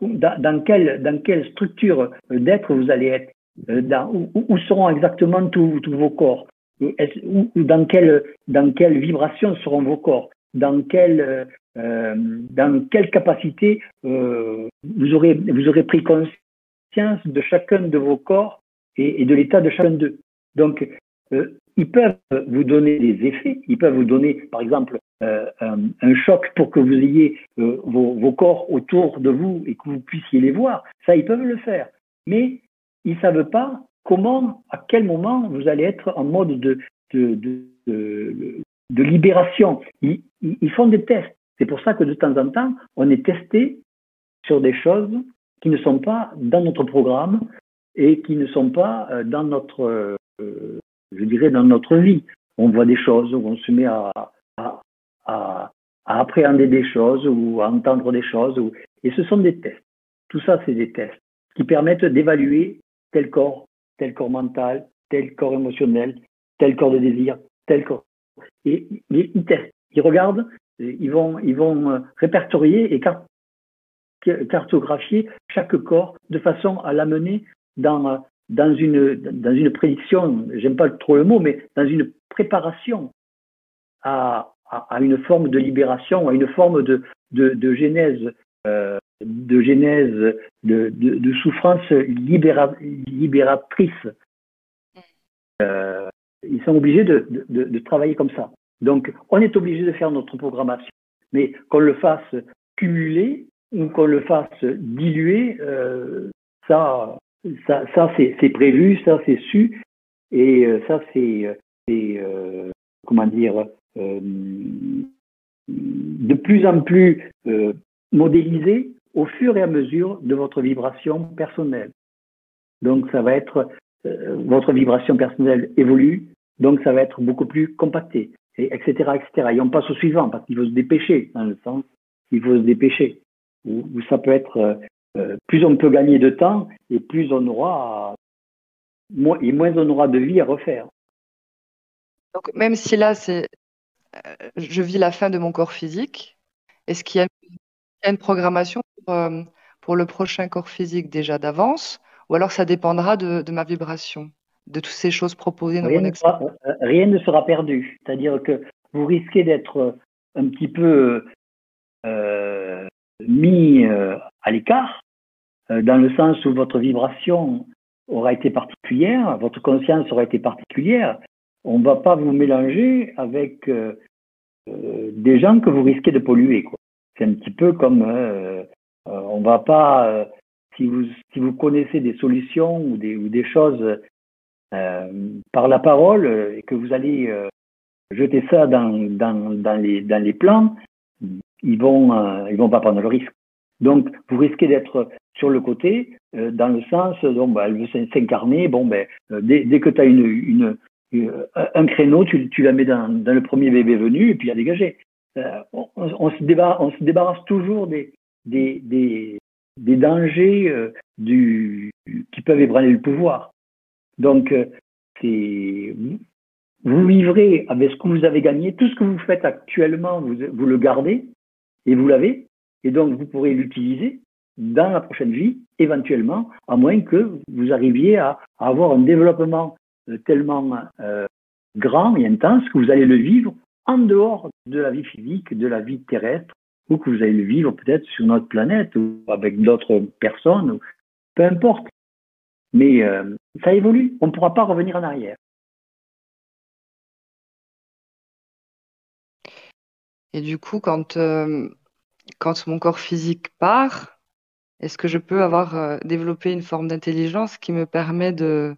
dans, quelle, dans quelle structure d'être vous allez être, euh, où, où seront exactement tous, vos corps, ou dans, quelle, dans quelle vibration seront vos corps, dans quelle, euh, dans quelle capacité euh, vous, aurez, vous aurez pris conscience de chacun de vos corps et de l'état de chacun d'eux. Donc, euh, ils peuvent vous donner des effets, ils peuvent vous donner, par exemple, euh, un, choc pour que vous ayez euh, vos, vos corps autour de vous et que vous puissiez les voir. Ça, ils peuvent le faire. Mais ils ne savent pas comment, à quel moment vous allez être en mode de, de, de, de, de libération. Ils, ils, font des tests. C'est pour ça que de temps en temps, on est testé sur des choses qui ne sont pas dans notre programme et qui ne sont pas dans notre, euh, je dirais, dans notre vie. On voit des choses, on se met à, appréhender des choses ou à entendre des choses. Et ce sont des tests. Tout ça, c'est des tests qui permettent d'évaluer tel corps, tel corps mental, tel corps émotionnel, tel corps de désir, tel corps. Et ils, testent, ils regardent, ils vont, euh, répertorier et cart cartographier chaque corps de façon à l'amener dans, dans une, dans une prédiction, j'aime pas trop le mot, mais dans une préparation à, à, une forme de libération, à une forme de, de, de genèse, euh, de genèse, de, souffrance libéra, libératrice. Euh, ils sont obligés de, de, de, travailler comme ça. Donc, on est obligé de faire notre programmation, mais qu'on le fasse cumuler ou qu'on le fasse diluer, euh, ça, ça, c'est prévu, ça c'est su, et euh, ça c'est, euh, comment dire, euh, de plus en plus euh, modélisé au fur et à mesure de votre vibration personnelle. Donc ça va être euh, votre vibration personnelle évolue, donc ça va être beaucoup plus compacté, et etc., etc. Et on passe au suivant parce qu'il faut se dépêcher, dans le sens, il faut se dépêcher. Ou, ça peut être plus on peut gagner de temps et plus on aura moins, et moins on aura de vie à refaire. Donc même si là c'est euh, je vis la fin de mon corps physique. Est-ce qu'il y a une programmation euh, pour, le prochain corps physique déjà d'avance Ou alors ça dépendra de, ma vibration, de toutes ces choses proposées dans rien mon expérience? euh, Rien ne sera perdu. C'est-à-dire que vous risquez d'être un petit peu mis à l'écart, dans le sens où votre vibration aura été particulière, votre conscience aura été particulière, on ne va pas vous mélanger avec euh, euh, des gens que vous risquez de polluer. C'est un petit peu comme euh, on va pas si vous si vous connaissez des solutions ou des ou des choses par la parole et que vous allez jeter ça dans, dans, dans les dans les plans, ils vont ils vont pas prendre le risque. Donc vous risquez d'être sur le côté, dans le sens, donc, bah, elle veut s'incarner, bon, ben, dès, dès que tu as une, une, euh, un créneau, tu, tu la mets dans, dans, le premier bébé venu et puis à dégager. Euh, on, on, se débarrasse, on se débarrasse toujours des, des, des, des dangers euh, du, qui peuvent ébranler le pouvoir. Donc, euh, vous vivrez avec ce que vous avez gagné. Tout ce que vous faites actuellement, vous, vous le gardez et vous l'avez. Et donc, vous pourrez l'utiliser dans la prochaine vie, éventuellement, à moins que vous arriviez à, avoir un développement euh, tellement euh, grand et intense que vous allez le vivre en dehors de la vie physique, de la vie terrestre, ou que vous allez le vivre peut-être sur notre planète ou avec d'autres personnes, peu importe. Mais euh, ça évolue, on ne pourra pas revenir en arrière. Et du coup, quand, quand mon corps physique part, est-ce que je peux avoir développé une forme d'intelligence qui me permet de,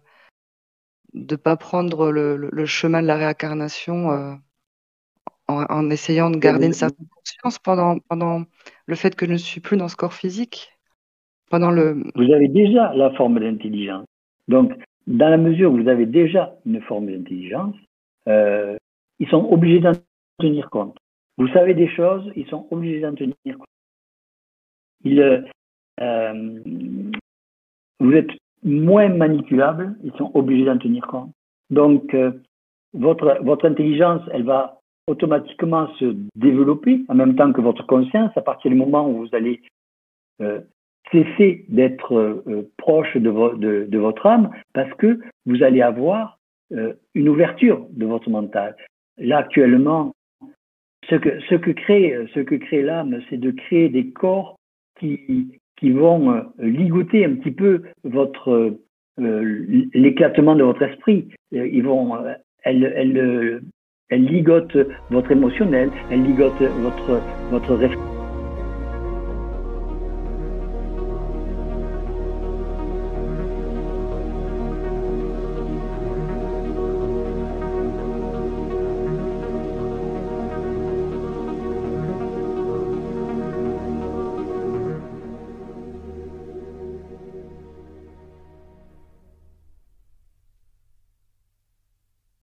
de pas prendre le, chemin de la réincarnation euh, en, essayant de garder une certaine conscience pendant, pendant le fait que je ne suis plus dans ce corps physique? Pendant le... Vous avez déjà la forme d'intelligence. Donc, dans la mesure où vous avez déjà une forme d'intelligence, euh, ils sont obligés d'en tenir compte. Vous savez des choses, ils sont obligés d'en tenir compte. Euh, vous êtes moins manipulables, ils sont obligés d'en tenir compte. Donc, euh, votre, votre intelligence, elle va automatiquement se développer en même temps que votre conscience à partir du moment où vous allez euh, cesser d'être euh, proche de, votre âme parce que vous allez avoir une ouverture de votre mental. Là, actuellement, ce que, ce que crée, l'âme, c'est de créer des corps qui, vont euh, ligoter un petit peu euh, l'éclatement de votre esprit. Euh, ils vont, elles, elles, elles ligotent votre émotionnel, elles ligotent votre votre réflexion